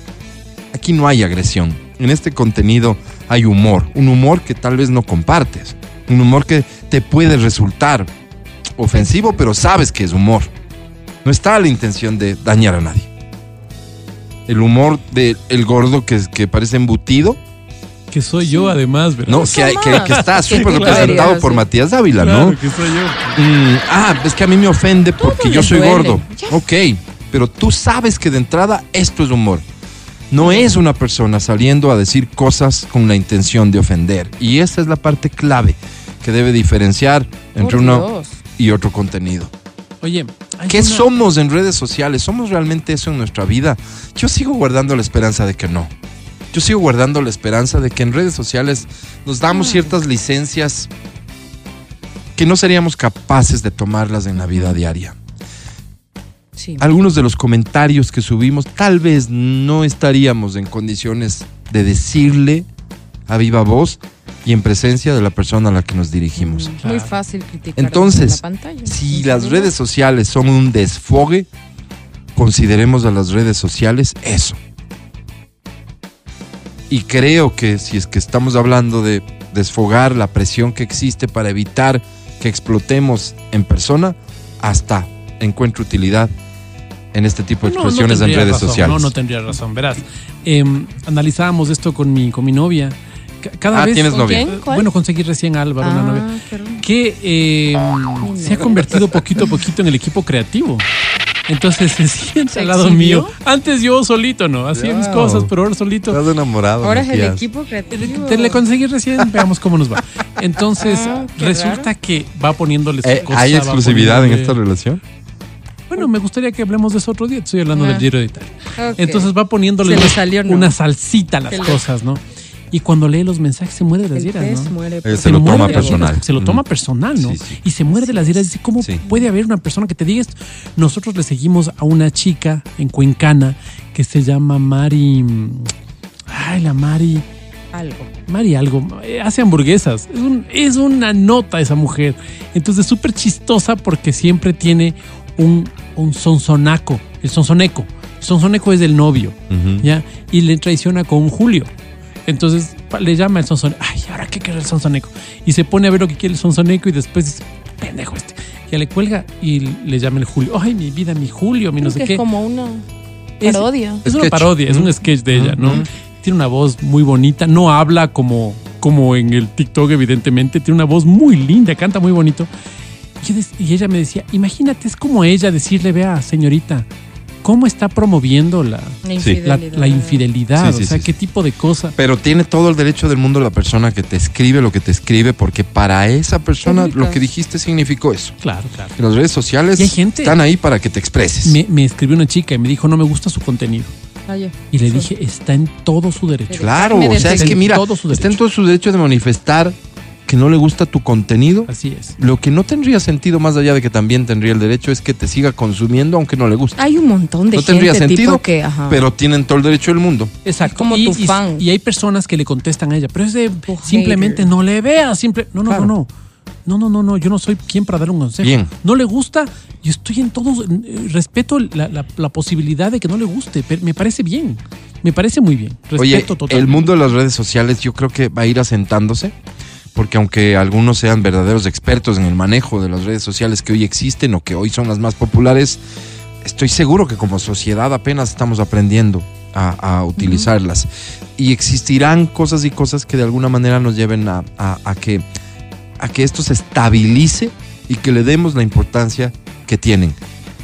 aquí no hay agresión. En este contenido hay humor. Un humor que tal vez no compartes. Un humor que te puede resultar ofensivo, pero sabes que es humor. No está la intención de dañar a nadie. El humor del el gordo que, que parece embutido Que soy yo, además, ¿verdad? No, que, hay- que, que está Que súper representado por sí. Matías Dávila, Claro, ¿no? que soy yo. Mm, ah, es que a mí me ofende porque yo soy duele. gordo. Ya. Ok, pero tú sabes que de entrada esto es humor. No es una persona saliendo a decir cosas con la intención de ofender. Y esa es la parte clave que debe diferenciar entre Por uno Dios. y otro contenido. Oye, ¿Qué una- somos en redes sociales? ¿Somos realmente eso en nuestra vida? Yo sigo guardando la esperanza de que no. Yo sigo guardando la esperanza de que en redes sociales nos damos ciertas licencias que no seríamos capaces de tomarlas en la vida diaria. Sí. Algunos de los comentarios que subimos tal vez no estaríamos en condiciones de decirle a viva voz y en presencia de la persona a la que nos dirigimos. Muy fácil criticar Entonces, la pantalla. si las redes sociales son un desfogue, consideremos a las redes sociales eso. Y creo que si es que estamos hablando de desfogar la presión que existe para evitar que explotemos en persona, hasta encuentro utilidad en este tipo de No, no expresiones en tendría redes razón, sociales. No, no tendría razón, verás. Em, analizábamos esto con mi, con mi novia. Cada Ah, vez, ¿tienes ¿Con novia? Bueno, conseguí recién a Álvaro, una Ah, novia. Que eh, se ha convertido poquito a poquito en el equipo creativo. Entonces se sienta ¿Se al lado mío. Antes yo solito, ¿no? Hacía mis Wow. cosas, pero ahora solito. Estás enamorado. Ahora es el equipo creativo. Te le conseguí recién, veamos cómo nos va. Entonces, Ah, resulta raro. que va poniéndole su Eh, cosa, ¿Hay exclusividad en esta relación? Bueno, me gustaría que hablemos de eso otro día. Estoy hablando Ah. del Giro de Italia. Entonces va poniéndole Se le una, salió, ¿no? una salsita a las Se le- cosas, ¿no? Y cuando lee los mensajes se muere de las iras, ¿no? muere. Eh, por- se lo muere toma personal. iras, Se lo Mm. toma personal, ¿no? Sí, sí. Y se muere de las iras. Dice, ¿cómo Sí. puede haber una persona que te diga esto? Nosotros le seguimos a una chica en Cuencana que se llama Mari... Ay, la Mari... Algo. Mari algo, eh, hace hamburguesas. Es, un- es una nota esa mujer. Entonces súper chistosa porque siempre tiene un, un sonsonaco, el sonsoneco. El sonsoneco es del novio, Ujú. ¿ya? Y le traiciona con Julio. Entonces le llama el sonsoneco. Ay, ¿ahora qué quiere el sonsoneco? Y se pone a ver lo que quiere el sonsoneco y después dice, pendejo este. Ya le cuelga y le llama el Julio. Ay, mi vida, mi Julio, mi no Creo sé que qué. es como una Es- parodia. Es una Sketch. parodia, es un sketch de ella, ¿no? Mm. Tiene una voz muy bonita, no habla como, como en el TikTok, evidentemente, tiene una voz muy linda, canta muy bonito. Y, y ella me decía, imagínate, es como ella decirle, vea, señorita, ¿cómo está promoviendo la, infidelidad. la infidelidad? Sí, sí, o sea, sí, qué tipo de cosa. Pero tiene todo el derecho del mundo la persona que te escribe lo que te escribe, porque para esa persona lo que dijiste significó eso. Claro, claro. Que las redes sociales Y hay gente- están ahí para que te expreses. Me, me escribió una chica y me dijo, no me gusta su contenido. Ah. Y le dije, está en todo su derecho. Claro, o sea, es que mira, está en todo su derecho de manifestar que no le gusta tu contenido. Así es. Lo que no tendría sentido, más allá de que también tendría el derecho, es que te siga consumiendo aunque no le guste. Hay un montón de No gente tendría sentido, tipo que, ajá. pero tienen todo el derecho del mundo. Exacto. como y, tu y- fan. y hay personas que le contestan a ella, pero es de simplemente hater. no le veas, simple. No, no, Claro. no, no. No, no, no, no. Yo no soy quien para dar un consejo. Bien. No le gusta. Yo estoy en todos. eh, Respeto la, la- la posibilidad de que no le guste. Pero me parece bien. Me parece muy bien. Respeto Oye, total. el mundo de las redes sociales yo creo que va a ir asentándose, porque aunque algunos sean verdaderos expertos en el manejo de las redes sociales que hoy existen o que hoy son las más populares, estoy seguro que como sociedad apenas estamos aprendiendo a, a utilizarlas. Y existirán cosas y cosas que de alguna manera nos lleven a, a- a que, a que esto se estabilice y que le demos la importancia que tienen.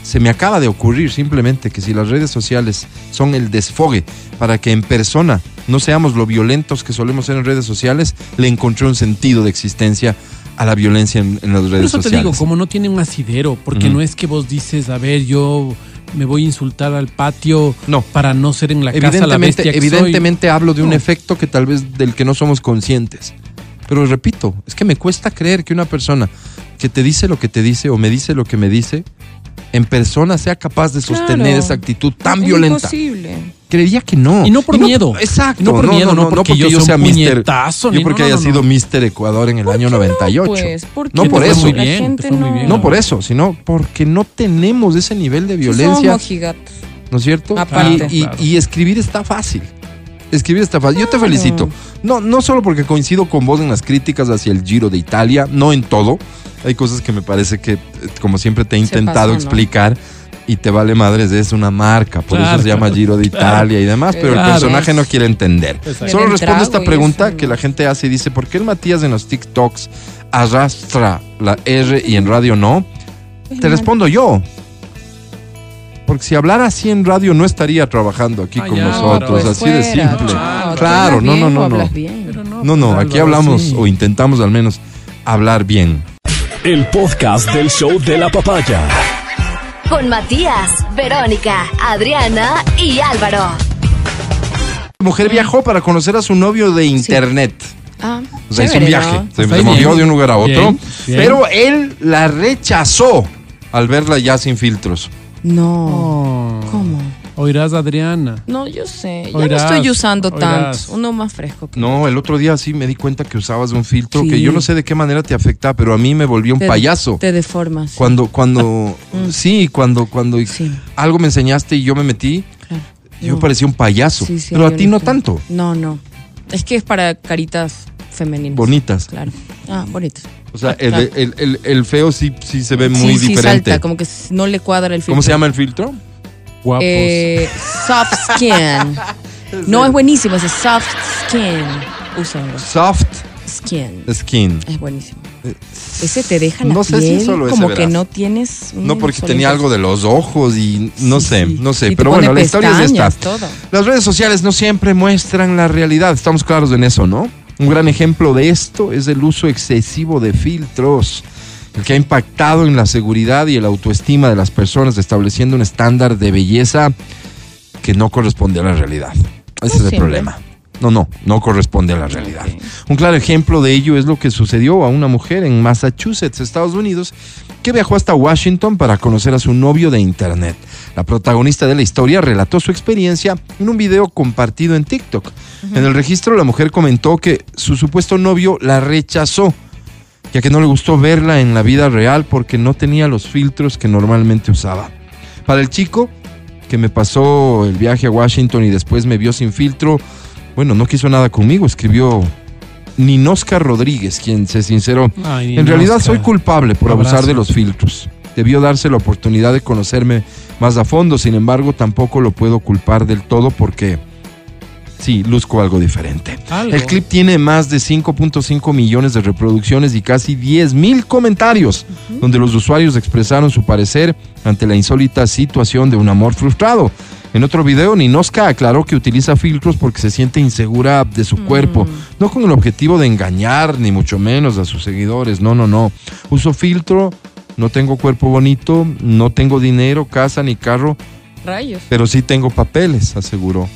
Se me acaba de ocurrir simplemente que si las redes sociales son el desfogue para que en persona no seamos lo violentos que solemos ser en redes sociales, le encontré un sentido de existencia a la violencia en, en las Por redes eso te sociales. digo, como no tiene un asidero, porque no es que vos dices, a ver, yo me voy a insultar al patio No. para no ser en la casa la evidentemente, bestia que soy. evidentemente hablo de un efecto que tal vez del que no somos conscientes. Pero repito, es que me cuesta creer que una persona que te dice lo que te dice o me dice lo que me dice, en persona sea capaz de sostener Claro. esa actitud tan Es violenta. imposible. Creería que no. Y no por miedo. Exacto. No por miedo, no porque yo sea mister. puñetazo, Yo ni- porque no, no, haya no, sido no. Mister Ecuador en el año 98. Pues, porque No por eso. muy bien, muy no- bien. No por eso, sino porque no tenemos ese nivel de violencia, Somos mojigatos. ¿no es cierto? Aparte. Y, y- Claro. y escribir está fácil. Escribir está fácil. Yo te felicito. No, no solo porque coincido con vos en las críticas hacia el Giro de Italia, no en todo. Hay cosas que me parece que, como siempre te he intentado pasó, ¿no? explicar, y te vale madres, es una marca, por Claro, eso se llama Giro de claro. Italia y demás, pero Claro. el personaje no quiere entender. Exacto. Solo responde esta pregunta eso. que la gente hace y dice, ¿por qué el Matías en los TikToks arrastra la R y en radio no? Te respondo yo. Porque si hablara así en radio no estaría trabajando aquí Ah, con ya, nosotros, pues así de simple. Claro, no, bien no, no, no. bien. No, No, no, aquí hablamos sí. o intentamos al menos hablar bien. El podcast del show de la papaya. Con Matías, Verónica, Adriana y Álvaro. La mujer viajó para conocer a su novio de internet. Ah, O sea, hizo un viaje, ¿no? se, movió de un lugar a otro, Bien, bien. pero él la rechazó al verla ya sin filtros. No. Oh. ¿Cómo? Oirás, Adriana. No, yo sé. Ya Oirás, no estoy usando oirás. tanto. Uno más fresco. que- No, el otro día sí me di cuenta que usabas un filtro Sí. que yo no sé de qué manera te afecta, pero a mí me volvió un Te- payaso. Te deformas. Cuando, cuando, sí, cuando, cuando Sí. algo me enseñaste y yo me metí, Claro. yo No. parecía un payaso. Sí, sí, pero a ti no tanto. No, no. Es que es para caritas femeninas. Bonitas. Claro. Ah, bonitas. O sea, el, Claro. el- el- el feo sí, sí se ve muy sí, sí, diferente. salta, como que no le cuadra el filtro. ¿Cómo se llama el filtro? Guapos. Eh, soft skin. no, es buenísimo ese soft skin. Úsenlo. Soft Skin. skin. Es buenísimo. Ese te deja la no sé si piel solo ese, como que no tienes... un No porque solo tenía algo de los ojos y no Sí, sé, sí. no sé. Y Pero bueno, la historia es esta. todo. Las redes sociales no siempre muestran la realidad, estamos claros en eso, ¿no? Un gran ejemplo de esto es el uso excesivo de filtros, el que ha impactado en la seguridad y el autoestima de las personas, estableciendo un estándar de belleza que no corresponde a la realidad. Ese es el siempre. problema. No, no, no corresponde a la realidad. Un claro ejemplo de ello es lo que sucedió a una mujer en Massachusetts, Estados Unidos, que viajó hasta Washington para conocer a su novio de internet. La protagonista de la historia relató su experiencia en un video compartido en TikTok. En el registro, la mujer comentó que su supuesto novio la rechazó, ya que no le gustó verla en la vida real porque no tenía los filtros que normalmente usaba. Para el chico, que me pasó el viaje a Washington y después me vio sin filtro, bueno, no quiso nada conmigo, escribió Ninosca Rodríguez, quien se sinceró. Ay, En realidad soy culpable por abusar de los filtros. Debió darse la oportunidad de conocerme más a fondo, sin embargo tampoco lo puedo culpar del todo porque sí, luzco algo diferente. Algo. El clip tiene más de 5.5 millones de reproducciones y casi 10 mil comentarios, donde los usuarios expresaron su parecer ante la insólita situación de un amor frustrado. En otro video, Ninoska aclaró que utiliza filtros porque se siente insegura de su cuerpo, no con el objetivo de engañar, ni mucho menos a sus seguidores. No, no, no. Uso filtro, no tengo cuerpo bonito, no tengo dinero, casa ni carro, Rayos. pero sí tengo papeles, aseguró.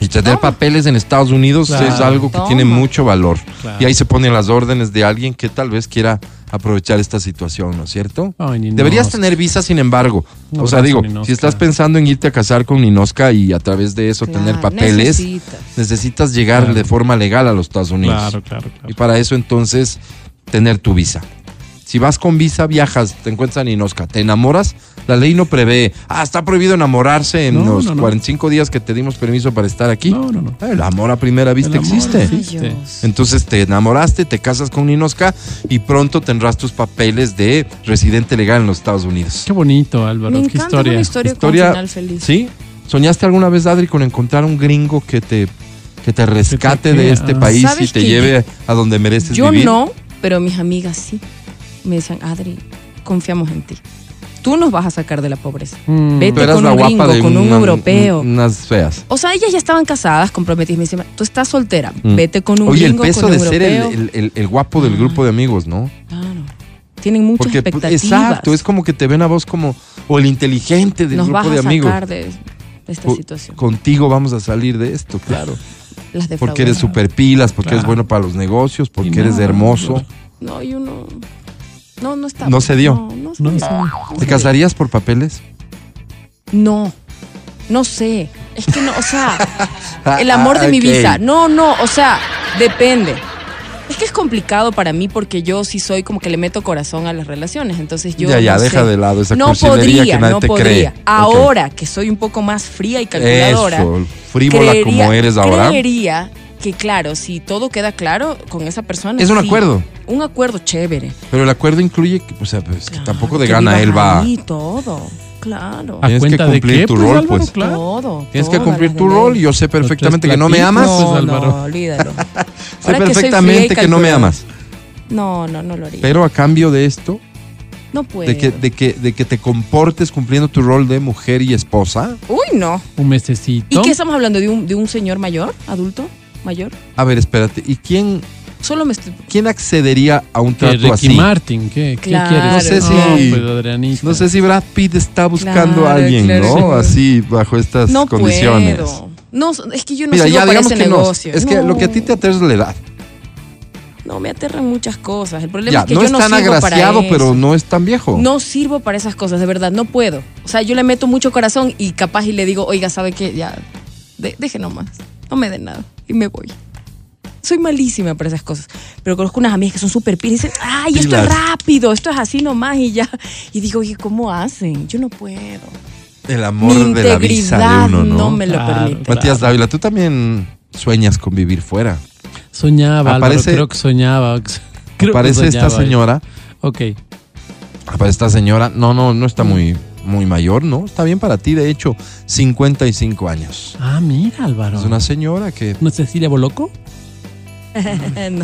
Y tener papeles en Estados Unidos Claro. es algo que Toma. tiene mucho valor. Claro. Y ahí se ponen las órdenes de alguien que tal vez quiera aprovechar esta situación, ¿no es cierto? Ay. Deberías tener visa, sin embargo. O sea, digo, Ninosca. si estás pensando en irte a casar con Ninosca y a través de eso tener papeles, necesitas. necesitas llegar Claro. de forma legal a los Estados Unidos. Claro, claro, claro. Y para eso entonces tener tu visa. Si vas con visa, viajas, te encuentras a Ninosca, te enamoras, la ley no prevé, ah, está prohibido enamorarse en No, los no, no. 45 días que te dimos permiso para estar aquí. No, no, no. El amor a primera vista El amor existe. existe. Entonces te enamoraste, te casas con Ninosca y pronto tendrás tus papeles de residente legal en los Estados Unidos. Qué bonito, Álvaro. Me Qué historia. una historia, Historia- con final feliz. ¿Sí? ¿Soñaste alguna vez, Adri, con encontrar un gringo que te, que te rescate de este Ah. país y ¿Sabes te lleve a donde mereces Yo vivir? no, pero mis amigas sí. Me decían, Adri, confiamos en ti. Tú nos vas a sacar de la pobreza. Mm. Vete con un gringo, con un una- europeo. unas feas. O sea, ellas ya estaban casadas, comprometidas. Me decían, tú estás soltera, Mm. vete con un Oye, el gringo, peso con de un ser el, europeo. el- el- el guapo del Ah. grupo de amigos, ¿no? Claro. Tienen muchas Porque, pues, expectativas. exacto, es como que te ven a vos como, o el inteligente del Nos vas grupo de a amigos. sacar de, de esta situación. Contigo vamos a salir de esto, claro. Las Porque eres super pilas, porque eres bueno para los negocios, porque eres hermoso. No, yo no. No, no está. No se dio. No, no se No dio. se dio. No ¿Te casarías por papeles? No. No sé. Es que no, o sea, el amor de mi Ok. vida. No, no, o sea, depende. Es que es complicado para mí porque yo sí soy como que le meto corazón a las relaciones. Entonces yo. Ya, ya, no deja sé. de lado esa No podría, que nadie no te podría. cree. Ahora que soy un poco más fría y calculadora. Eso, frívola creería- como eres ahora. Creería que claro, si todo queda claro con esa persona. Es un sí. acuerdo. Un acuerdo chévere. Pero el acuerdo incluye que, o sea, pues, que tampoco de Que gana él va. ahí, todo. Claro. ¿A Tienes que cuenta de cumplir qué? tu Pues, rol, Álvaro, pues. claro. Todo. Tienes que cumplir tu de rol. Yo sé perfectamente que no me amas. pues, No, no, olvídalo. Sé Ahora que perfectamente que no me amas. No, no, no lo haría. Pero a cambio de esto, no puedo. de que, de, que, de que te comportes cumpliendo tu rol de mujer y esposa. Uy, no. Un mesecito. ¿Y qué estamos hablando? ¿De un, de un señor mayor, adulto, mayor? A ver, espérate. ¿Y quién, Solo me estoy... quién accedería a un ¿Qué, trato Ricky así? Martin? ¿Qué, ¿qué Claro. quieres? No sé si- pues. No sé si Brad Pitt está buscando Claro, a alguien, claro, ¿no? sí. Así, bajo estas No condiciones. puedo. No, es que yo no Mira, sirvo ya para digamos ese que no. negocio. Es que No. lo que a ti te aterra es la edad. No, me aterran muchas cosas. El problema Ya, es que no yo es no tan sirvo para agraciado, eso. pero no es tan viejo. No sirvo para esas cosas, de verdad, no puedo. O sea, yo le meto mucho corazón y capaz y le digo, oiga, ¿sabe qué? Ya, de- deje nomás, no me den nada y me voy. Soy malísima para esas cosas. Pero conozco unas amigas que son súper pilas y dicen, ay, esto es rápido, esto es así nomás y ya. Y digo, oye, ¿cómo hacen? Yo no puedo. El amor Mi de la visa de integridad uno, ¿no? no me lo Claro, permite. Matías Dávila, tú también sueñas con vivir fuera. Soñaba, Álvaro, Aparece- creo que soñaba. Creo que Aparece esta soñaba. señora, Ok. aparece esta señora, no, no, no está muy, muy mayor, ¿no? Está bien para ti, de hecho, 55 años. Ah, mira, Álvaro. Es una señora que ¿No es Cecilia Boloco?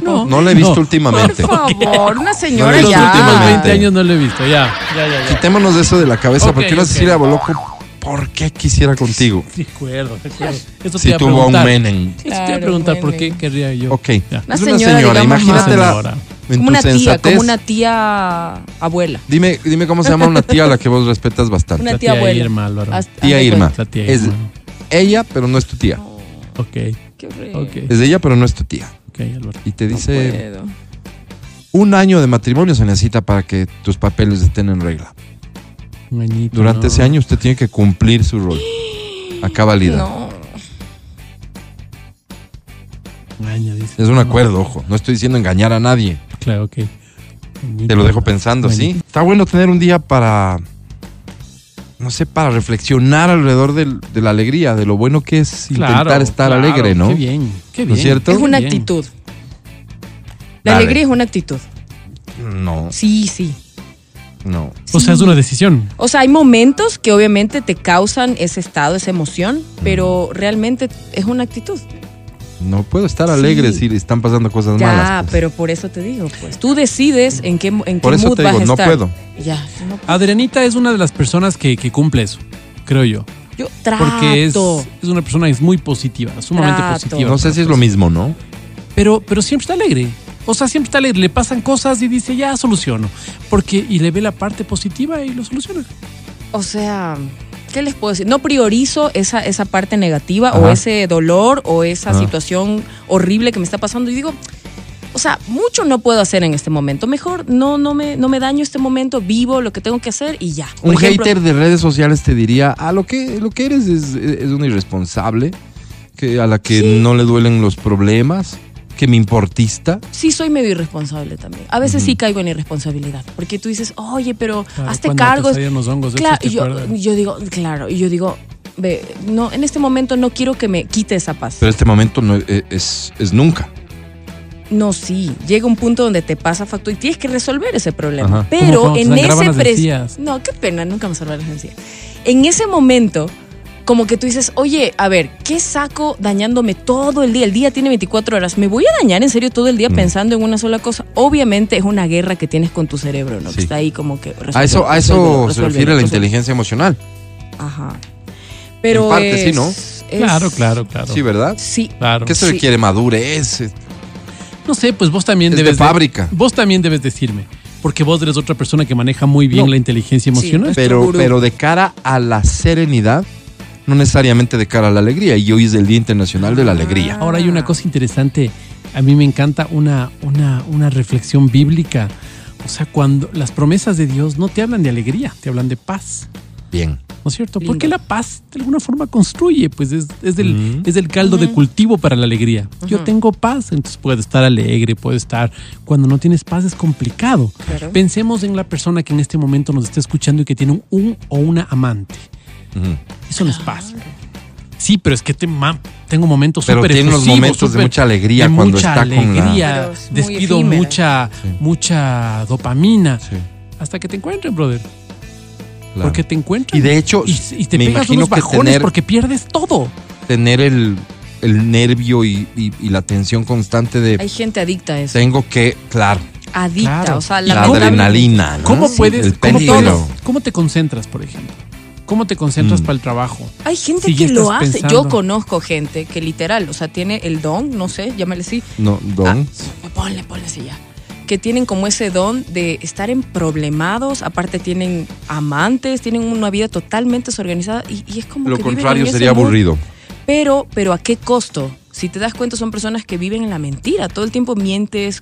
no. no la he visto No. últimamente. Por favor, una No señora Los gusta ya. últimos últimamente. 20 años no lo he visto. Ya, ya, ya. ya. Quitémonos de eso de la cabeza, Ok, porque no ok. Cecilia Boloco, ¿por qué quisiera contigo? Recuerdo, recuerdo. Eso te Si tuvo a un. Menem. Eso te iba a Claro, preguntar por qué querría yo. Ok. Una es una señora, señora, señora. en Como una tía, como una tía abuela. Dime, dime cómo se llama una tía a la que vos respetas bastante. Una tía, tía abuela. Irma, Álvaro. Haz- Tía Irma. La tía Es Irma. ella, pero no es tu tía. Ok. Qué horrible. ok, Es ella, pero no es tu tía. ok, Álvaro. Y te No dice, puedo. un año de matrimonio se necesita para que tus papeles estén en regla. Un añito, Durante no. ese año usted tiene que cumplir su rol. A cabalidad. No. Un año, dice. Es un acuerdo, ojo. No estoy diciendo engañar a nadie. Claro, ok. Te lo dejo pensando, ¿sí? Está bueno tener un día para, no sé, para reflexionar alrededor del- de la alegría, de lo bueno que es intentar Claro, estar claro, alegre, ¿no? Qué bien, qué ¿No bien. es cierto? Es una actitud. La Dale. alegría es una actitud. No, Sí, sí. no. O sea, es una decisión. O sea, hay momentos que obviamente te causan ese estado, esa emoción, pero realmente es una actitud. No puedo estar alegre Sí. si están pasando cosas Ya, malas. pues. pero por eso te digo, pues. Tú decides en qué, en Por qué eso mood te vas digo, a no estar. puedo. Ya, no puedo. Adrianita es una de las personas que, que cumple eso, creo yo. Yo trato. Porque es, es una persona que es muy positiva, sumamente Trato. positiva. No sé si es lo mismo, ¿no? Pero, pero siempre está alegre. O sea, siempre está alegre. Le pasan cosas y dice, ya soluciono. Porque, y le ve la parte positiva y lo soluciona. O sea, ¿qué les puedo decir? No priorizo esa, esa parte negativa Ajá. o ese dolor o esa Ajá. situación horrible que me está pasando y digo, o sea, mucho no puedo hacer en este momento. Mejor no, no, me, no me daño este momento, vivo lo que tengo que hacer y ya. Por Un ejemplo, hater de redes sociales te diría, ah, lo que, lo que eres es, es un irresponsable, que a la que no le duelen los problemas, que me importista. Sí, soy medio irresponsable también. A veces sí caigo en irresponsabilidad. Porque tú dices, oye, pero Claro, hazte cuando cargo. te salían los hongos, claro, ¿te y yo, digo, claro, y yo digo, ve, no, en este momento no quiero que me quite esa paz. Pero este momento no es, es, es nunca. No, sí, llega un punto donde te pasa factura y tienes que resolver ese problema. Ajá. Pero en ese. No, qué pena, nunca me salvaron las encías. En ese momento, como que tú dices, oye, a ver, ¿qué saco dañándome todo el día? El día tiene 24 horas. ¿Me voy a dañar en serio todo el día Mm. pensando en una sola cosa? Obviamente es una guerra que tienes con tu cerebro, ¿no? Sí. Que está ahí como que. A eso, a eso se refiere la inteligencia emocional. Ajá. Pero En parte sí, ¿no? es- Claro, claro, claro. Sí, ¿verdad? Sí. Claro. ¿Qué se Sí. requiere? Madurez. No sé, pues vos también Es de debes. fábrica. vos también debes decirme. Porque vos eres otra persona que maneja muy bien No. la inteligencia Sí. emocional. Pero, pero de cara a la serenidad, no necesariamente de cara a la alegría. Y hoy es el Día Internacional de la Alegría. Ahora hay una cosa interesante. A mí me encanta una, una, una reflexión bíblica. O sea, cuando las promesas de Dios no te hablan de alegría, te hablan de paz. Bien. ¿No es cierto? Lindo. Porque la paz de alguna forma construye, pues es, es, del, Mm. es el caldo de cultivo para la alegría. Yo tengo paz, entonces puedo estar alegre, puedo estar... Cuando no tienes paz es complicado. Claro. Pensemos en la persona que en este momento nos está escuchando y que tiene un, un o una amante. Ujú. Eso no es paz. Sí, pero es que te, ma- tengo momentos Pero súper tiene unos momentos de mucha alegría de cuando mucha está con la- despido efímera. mucha, mucha dopamina. Sí, Hasta que te encuentren, brother. claro. Porque te encuentran. Y de hecho, y, y te me pegas imagino unos que bajones tener- porque pierdes todo. tener el, el nervio y, y- y la tensión constante de Hay gente adicta a eso. tengo que, claro, Adicta, Claro. o sea, la adrenalina. ¿no? ¿Cómo Sí, puedes, el cómo, cómo te concentras, por ejemplo? ¿Cómo te concentras Mm. para el trabajo? Hay gente Si que lo hace. pensando. Yo conozco gente que literal, o sea, tiene el don, no sé, llámale así. No, don. Ah, ponle, ponle así ya. Que tienen como ese don de estar en problemados, aparte tienen amantes, tienen una vida totalmente desorganizada y, y es como Lo que viven contrario sería mood. aburrido. Pero, pero ¿a qué costo? Si te das cuenta, son personas que viven en la mentira. Todo el tiempo mientes,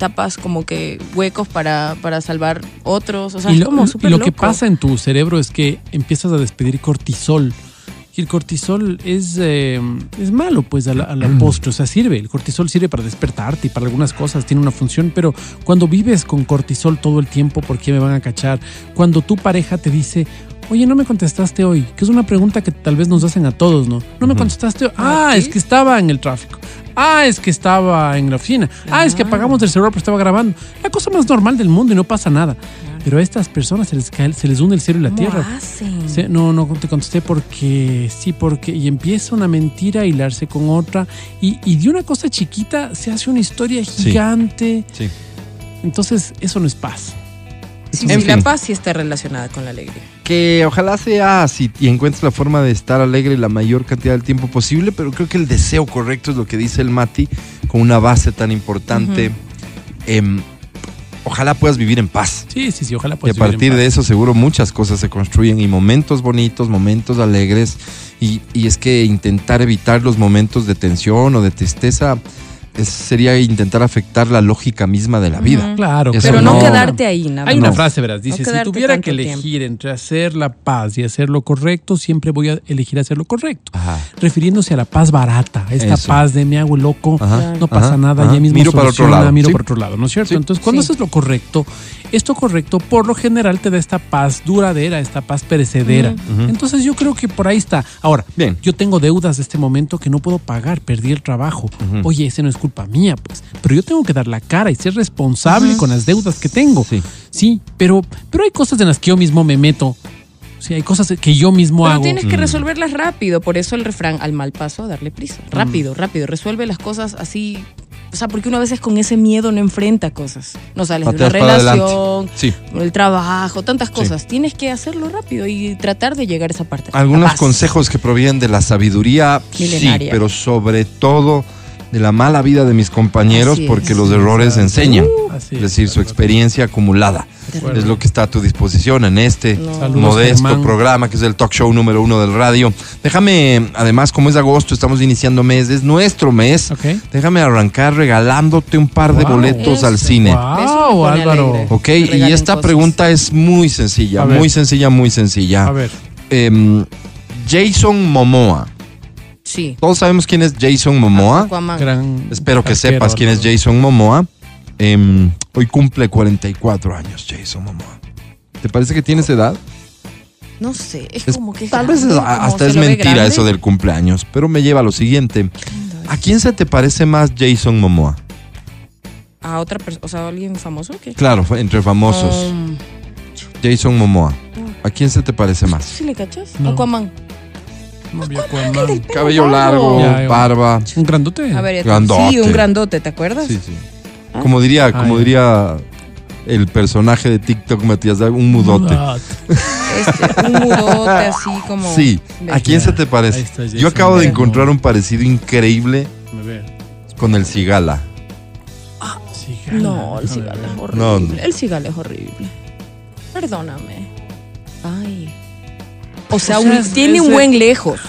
tapas como que huecos para, para salvar otros. O sea, y es lo, como y lo que loco. pasa en tu cerebro es que empiezas a despedir cortisol. Y el cortisol es, eh, es malo, pues, a la, a la postre. O sea, sirve. El cortisol sirve para despertarte y para algunas cosas, tiene una función. Pero cuando vives con cortisol todo el tiempo, ¿por qué me van a cachar? Cuando tu pareja te dice, oye, no me contestaste hoy, que es una pregunta que tal vez nos hacen a todos, ¿no? No me contestaste hoy. Ah, ¿Ah, es que estaba en el tráfico. Ah, es que estaba en la oficina. Ah, es que apagamos el celular porque estaba grabando. La cosa más normal del mundo y no pasa nada. Pero a estas personas se les cae, se les hunde el cielo y la ¿Cómo tierra. hacen? Sí, no, no te contesté porque sí, porque. Y empieza una mentira a hilarse con otra. Y, y de una cosa chiquita se hace una historia gigante. Sí. Entonces, eso no es paz. Sí, En sí, la fin. paz sí está relacionada con la alegría. Que ojalá sea así y encuentres la forma de estar alegre la mayor cantidad del tiempo posible, pero creo que el deseo correcto es lo que dice el Mati, con una base tan importante. Em, ojalá puedas vivir en paz. Sí, sí, sí, ojalá Y a puedas vivir en partir paz. de eso seguro muchas cosas se construyen y momentos bonitos, momentos alegres. Y, y es que intentar evitar los momentos de tensión o de tristeza es- sería intentar afectar la lógica misma de la vida. Claro, Eso Pero no, no- quedarte ahí, nada Hay una frase, verás, dice, si tuviera que elegir tiempo. entre hacer la paz y hacer lo correcto, siempre voy a elegir hacer lo correcto. Ajá. Refiriéndose a la paz barata, esta Eso. paz de me hago el loco, Ajá, no pasa ajá, nada, ajá. ya mismo Miro para otro lado, miro sí. para otro lado, ¿no es cierto? Sí. Entonces, cuando Sí. haces lo correcto, esto correcto por lo general te da esta paz duradera, esta paz perecedera. Entonces, yo creo que por ahí está. Ahora, Bien. yo tengo deudas de este momento que no puedo pagar, perdí el trabajo. Oye, ese no es culpa mía, pues, pero yo tengo que dar la cara y ser responsable con las deudas que tengo. Sí. Sí, pero, pero hay cosas en las que yo mismo me meto. Sí, hay cosas que yo mismo Pero hago. tienes que resolverlas rápido, por eso el refrán, al mal paso, darle prisa. Mm. Rápido, rápido, resuelve las cosas así. O sea, porque uno a veces con ese miedo no enfrenta cosas. No sales de Pateas una para relación. Sí. el trabajo, tantas cosas. Tienes que hacerlo rápido y tratar de llegar a esa parte. Algunos consejos que provienen de la sabiduría, sí, Milenaria. pero sobre todo de la mala vida de mis compañeros, Así es. porque los errores enseñan. Así es es, decir, su experiencia acumulada. Es lo que está a tu disposición en este No. Saludos, modesto Germán. programa que es el talk show número uno del radio. Déjame, además, como es agosto, estamos iniciando mes, es nuestro mes. Ok. Déjame arrancar regalándote un par de boletos al cine. Wow, Álvaro. alegre. Ok, y esta cosas. pregunta es muy sencilla, muy sencilla, muy sencilla. A ver. Em, Jason Momoa. Sí. Todos sabemos quién es Jason Momoa. Gran Espero que arquero, sepas quién es. Jason Momoa. Em, hoy cumple 44 años Jason Momoa. ¿Te parece que tienes edad? No sé, es, Es- como que. tal vez es- hasta es mentira eso del cumpleaños, pero me lleva a lo siguiente. ¿A quién se te parece más Jason Momoa? A otra persona, o sea, alguien famoso, ¿qué? Claro, entre famosos. Um, Jason Momoa. ¿A quién se te parece más? ¿Sí le cachas? No. Aquaman. No vi Aquaman. Cabello largo, Ya, ya. barba. Un grandote. A ver, ya te- Grandote. sí, un grandote, ¿te acuerdas? Sí, sí. Como diría, como Ah, ya. diría el personaje de TikTok, Matías, un mudote. Ah, Este, un mudote así como. Sí. ¿A quién se te parece? Yo acabo de Momoa. encontrar un parecido increíble a ver. con el Cigala. Cigala. No, el A cigala ver. es horrible. No, no. El cigala es horrible. Perdóname. O sea, O sea, un- tiene un buen lejos.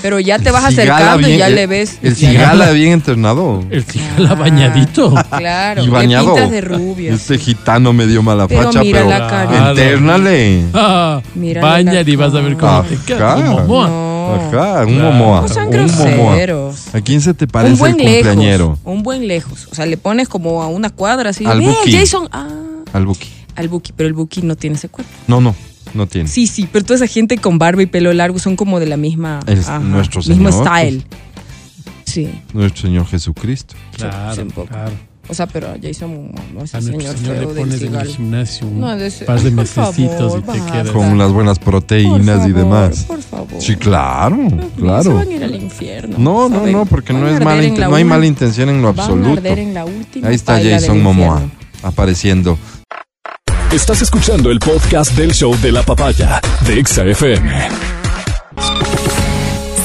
Pero ya te vas acercando y bien- ya el- le ves. El Cigala. Bien entrenado. El cigala Ah, bañadito. Claro, y bañado. de rubio. Este gitano medio mala Pero facha, mira pero la cara. Entérnale. Ah, Mira la baña y vas a ver cómo Ajá. te queda. No. Ajá, un Claro. Momoa. No sean un Momoa. groseros. ¿A quién se te parece un buen el cumpleañero? lejos. Un buen lejos. O sea, le pones como a una cuadra así. Al Buki. Jason. Ah, Al Buki. al Buki. Pero el Buki no tiene ese cuerpo. No, no. No tiene. Sí, sí, pero toda esa gente con barba y pelo largo son como de la misma. Es nuestro Mismo Señor, style. Sí. Nuestro Señor Jesucristo. Claro, sí, un poco. claro. O sea, pero Jason, no, ese A nuestro señor señor feo le del pones en el gimnasio un No, de ese- par de mesecitos favor, y te quedas. Con las buenas proteínas Por y favor, demás. Por favor. Sí, claro, Se claro. van a ir al infierno. No, no, no, porque Van no a es mala no hay mala intención en lo Van a absoluto. arder en la última Ahí está Jason del Momoa apareciendo. Estás escuchando el podcast del show de la papaya de Exa FM.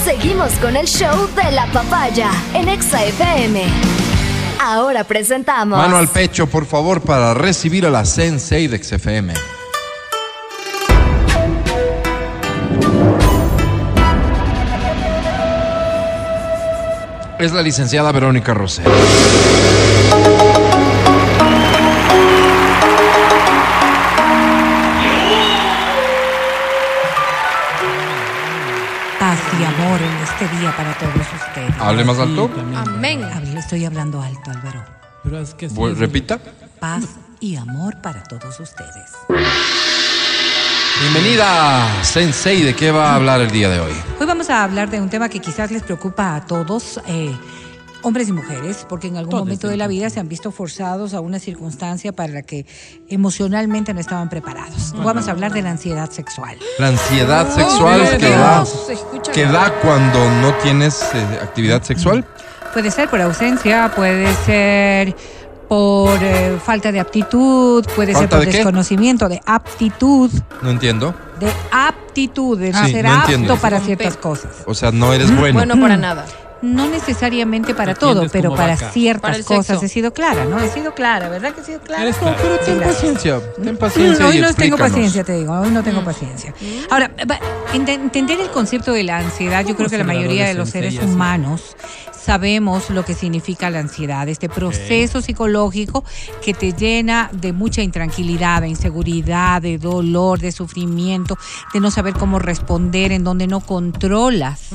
Seguimos con el show de la papaya en Exa FM. Ahora presentamos. Mano al pecho, por favor, para recibir a la Sensei de XFM. Es la licenciada Verónica Rosero. Amor en este día para todos ustedes. Hable más alto. Amén. Hable- Estoy hablando alto, Álvaro. Pero es que sí, Repita. Paz y amor para todos ustedes. Bienvenida, Sensei. ¿De qué va a hablar el día de hoy? Hoy vamos a hablar de un tema que quizás les preocupa a todos, eh, hombres y mujeres, porque en algún momento de la vida se han visto forzados a una circunstancia para la que emocionalmente no estaban preparados. Vamos a hablar de la ansiedad sexual. La ansiedad sexual Dios. que da, Se que da cuando no tienes eh, actividad sexual. Puede ser por ausencia, puede ser por eh, falta de aptitud, puede ser ¿Falta por de qué? desconocimiento de aptitud, No entiendo. de aptitud, de no Sí, ser no entiendo. apto para ciertas cosas. O sea, no eres bueno. Bueno, para nada. No necesariamente para todo, pero para vaca. ciertas Para cosas sexo. he sido clara, ¿no? He sido clara, ¿verdad que he sido clara? Eres clara. Pero ten gracias. paciencia, ten paciencia hoy y no tengo paciencia, te digo, hoy no Mm. tengo paciencia. Ahora, entender el concepto de la ansiedad, yo creo que la mayoría de los seres humanos sabemos lo que significa la ansiedad, este proceso psicológico que te llena de mucha intranquilidad, de inseguridad, de dolor, de sufrimiento, de no saber cómo responder, en donde no controlas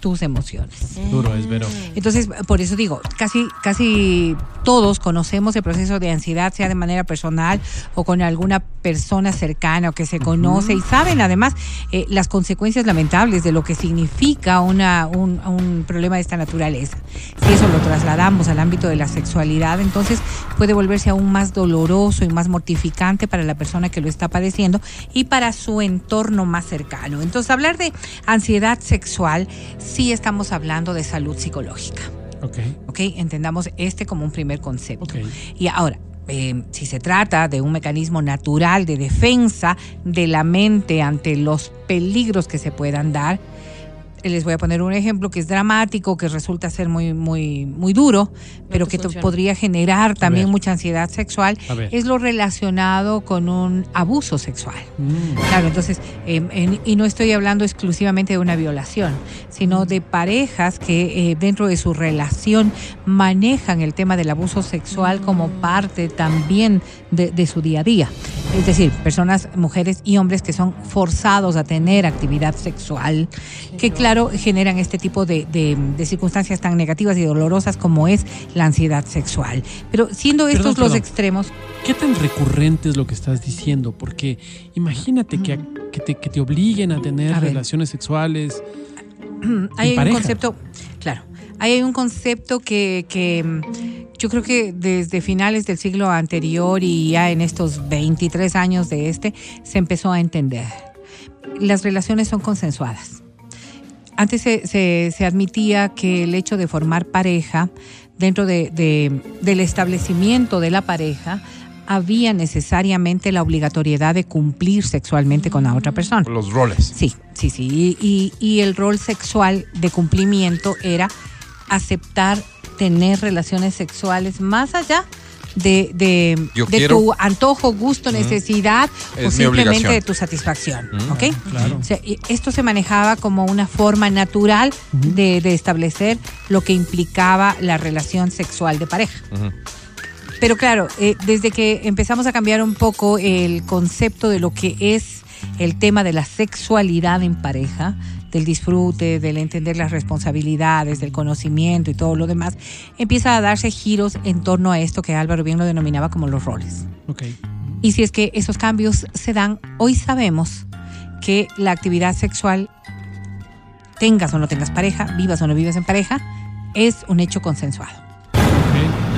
tus emociones. Duro es, Vero. Entonces, por eso digo, casi, casi todos conocemos el proceso de ansiedad, sea de manera personal o con alguna persona cercana o que se conoce y saben además eh, las consecuencias lamentables de lo que significa una, un, un problema de esta naturaleza. Si eso lo trasladamos al ámbito de la sexualidad, entonces puede volverse aún más doloroso y más mortificante para la persona que lo está padeciendo y para su entorno más cercano. Entonces, hablar de ansiedad sexual, sí estamos hablando de salud psicológica. Ok. ¿ok? Entendamos este como un primer concepto. Y ahora, eh, si se trata de un mecanismo natural de defensa de la mente ante los peligros que se puedan dar, les voy a poner un ejemplo que es dramático, que resulta ser muy, muy, muy duro, pero que podría generar también mucha ansiedad sexual, es lo relacionado con un abuso sexual. Mm. Claro, entonces, eh, en- y no estoy hablando exclusivamente de una violación, sino de parejas que eh, dentro de su relación manejan el tema del abuso sexual como parte también de, de su día a día. Es decir, personas, mujeres y hombres que son forzados a tener actividad sexual, que claro, generan este tipo de, de- de circunstancias tan negativas y dolorosas como es la ansiedad sexual. Pero siendo estos Perdón, los perdón. extremos, ¿Qué tan recurrente es lo que estás diciendo? Porque imagínate que, que, te, que te obliguen a tener A relaciones sexuales. hay un concepto, claro, hay un concepto que, que, mm, yo creo que desde finales del siglo anterior y ya en estos 23 años de este se empezó a entender. Las relaciones son consensuadas. Antes se, se- se admitía que el hecho de formar pareja, dentro de- de- del establecimiento de la pareja, había necesariamente la obligatoriedad de cumplir sexualmente con la otra persona. Los roles. Sí, sí, sí. Y, y- y el rol sexual de cumplimiento era aceptar tener relaciones sexuales más allá de, de, de quiero. tu antojo, gusto, necesidad Es o simplemente de tu satisfacción. ¿Ok? Claro. O sea, y esto se manejaba como una forma natural de, de establecer lo que implicaba la relación sexual de pareja. Pero claro, eh, desde que empezamos a cambiar un poco el concepto de lo que es el tema de la sexualidad en pareja, del disfrute, del entender las responsabilidades, del conocimiento y todo lo demás, empieza a darse giros en torno a esto que Álvaro bien lo denominaba como los roles. Ok. Y si es que esos cambios se dan, hoy sabemos que la actividad sexual, tengas o no tengas pareja, vivas o no vivas en pareja, es un hecho consensuado.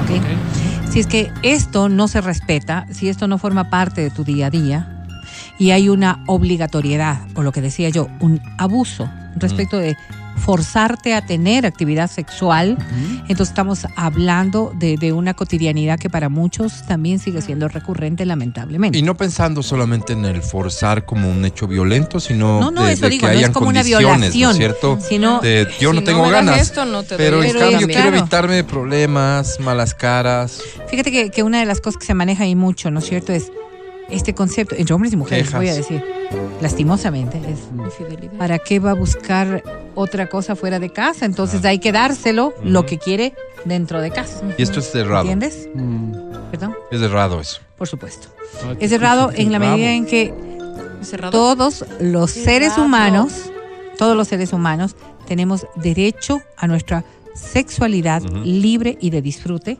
¿ok? Si es que esto no se respeta, si esto no forma parte de tu día a día y hay una obligatoriedad, o lo que decía yo, un abuso respecto de forzarte a tener actividad sexual, entonces estamos hablando de, de una cotidianidad que para muchos también sigue siendo recurrente lamentablemente. Y no pensando solamente en el forzar como un hecho violento, sino No, no, de, eso de digo, que no es como una condiciones, ¿no violación, es cierto? sino- De, yo Si no tengo ganas, esto, no te pero en cambio quiero claro. evitarme problemas, malas caras. Fíjate que, que una de las cosas que se maneja ahí mucho, ¿no es cierto? Es este concepto, entre hombres y mujeres, Quejas. voy a decir, lastimosamente, es Infidelidad. ¿para qué va a buscar otra cosa fuera de casa? Entonces hay que dárselo lo que quiere dentro de casa. Y esto es errado. ¿Entiendes? Mm. Perdón, Es errado eso. por supuesto. Ah, Es errado qué en la medida en que Cerrado. todos los Qué seres humanos, todos los seres humanos tenemos derecho a nuestra sexualidad libre y de disfrute,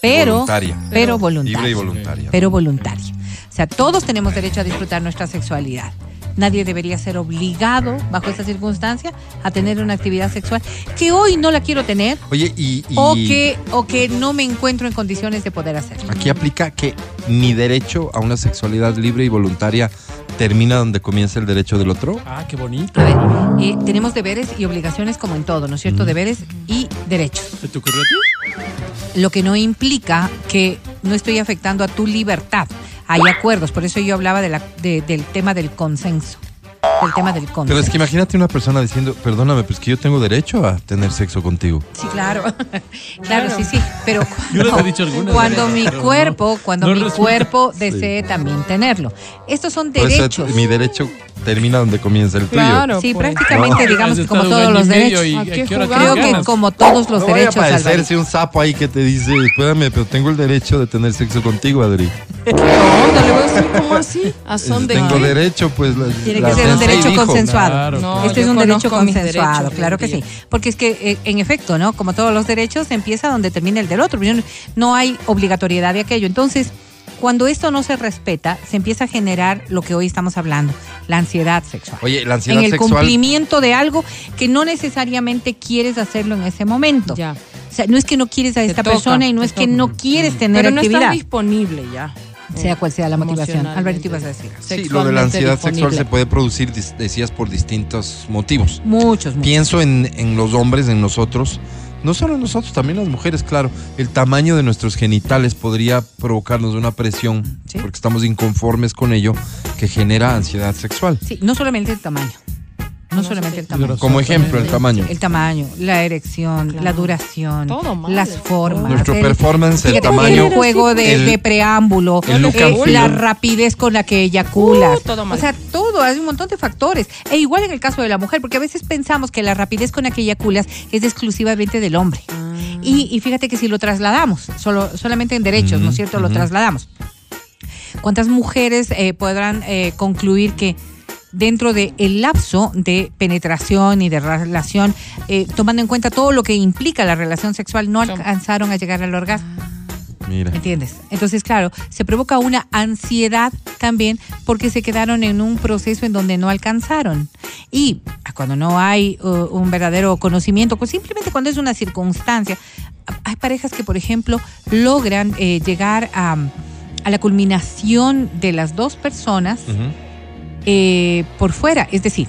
pero voluntaria. pero voluntaria. Libre y voluntaria. pero voluntaria. O sea, todos tenemos derecho a disfrutar nuestra sexualidad. Nadie debería ser obligado, bajo esta circunstancia, a tener una actividad sexual que hoy no la quiero tener Oye, y, y o, que, o que no me encuentro en condiciones de poder hacerlo. aquí aplica que mi derecho a una sexualidad libre y voluntaria termina donde comienza el derecho del otro. Ah, qué bonito. A ver, eh, tenemos deberes y obligaciones como en todo, ¿no es cierto? Deberes y derechos. ¿Se te ocurrió a ti? Lo que no implica que no estoy afectando a tu libertad. Hay acuerdos, por eso yo hablaba de la- de- del tema del consenso. Del tema del consenso. Pero es que imagínate una persona diciendo, perdóname, pues que yo tengo derecho a tener sexo contigo. Sí, claro. claro, sí, sí. Pero Yo cuando, he dicho algunas cuando veces, mi pero no. cuerpo, cuando No mi resulta. cuerpo desee también tenerlo. Estos son Por eso derechos. mi derecho termina donde comienza el tuyo. Claro. Sí, pues. prácticamente No. digamos que como todos los derechos. y ¿A ¿a qué hora? Creo que ganas? como todos los no a derechos, Alvarito. parecerse un sapo ahí que te dice, espérame, pero tengo el derecho de tener sexo contigo, Adri. ¿Qué onda? Le voy a decir, ¿cómo así? ¿A son de tengo qué? derecho, pues. la- Tiene la que ser un sensei derecho dijo. consensuado. Claro, No, claro. Este es un derecho consensuado, claro que sí. Porque es que, eh, en efecto, ¿no? Como todos los derechos, empieza donde termina el del otro. No- No hay obligatoriedad de aquello. Entonces, cuando esto no se respeta, se empieza a generar lo que hoy estamos hablando, la ansiedad sexual. Oye, la ansiedad en el sexual. cumplimiento de algo que no necesariamente quieres hacerlo en ese momento. Ya. O sea, no es que no quieres a esta toca, persona y no es que no quieres tener Pero no actividad, está disponible ya. Sea cual sea la motivación. Alvarito, ibas a decir. Sí, lo de la ansiedad sexual se puede producir, decías, por distintos motivos. Muchos, muchos. Pienso en, en los hombres, en nosotros. No solo en nosotros, también las mujeres, claro. El tamaño de nuestros genitales podría provocarnos una presión, Sí. porque estamos inconformes con ello, que genera ansiedad sexual. Sí, no solamente el tamaño. No solamente el tamaño. Como ejemplo, el tamaño. El tamaño, la erección, Claro. la duración, Todo mal. las formas. Nuestro el- performance, el tamaño. El juego de, el- de preámbulo, eh, la rapidez con la que eyaculas. Uh, todo mal. O sea, todo, hay un montón de factores. E igual en el caso de la mujer, porque a veces pensamos que la rapidez con la que eyaculas es exclusivamente del hombre. Ah. Y, y fíjate que si lo trasladamos, solo, solamente en derechos, ¿no es cierto? Lo trasladamos. ¿Cuántas mujeres eh, podrán eh, concluir que dentro del el lapso de penetración y de relación, eh, tomando en cuenta todo lo que implica la relación sexual, no alcanzaron a llegar al orgasmo? Mira. ¿Entiendes? Entonces, claro, se provoca una ansiedad también porque se quedaron en un proceso en donde no alcanzaron. Y cuando no hay uh, un verdadero conocimiento, pues simplemente cuando es una circunstancia, hay parejas que, por ejemplo, logran eh, llegar a, a la culminación de las dos personas. Eh, por fuera. Es decir,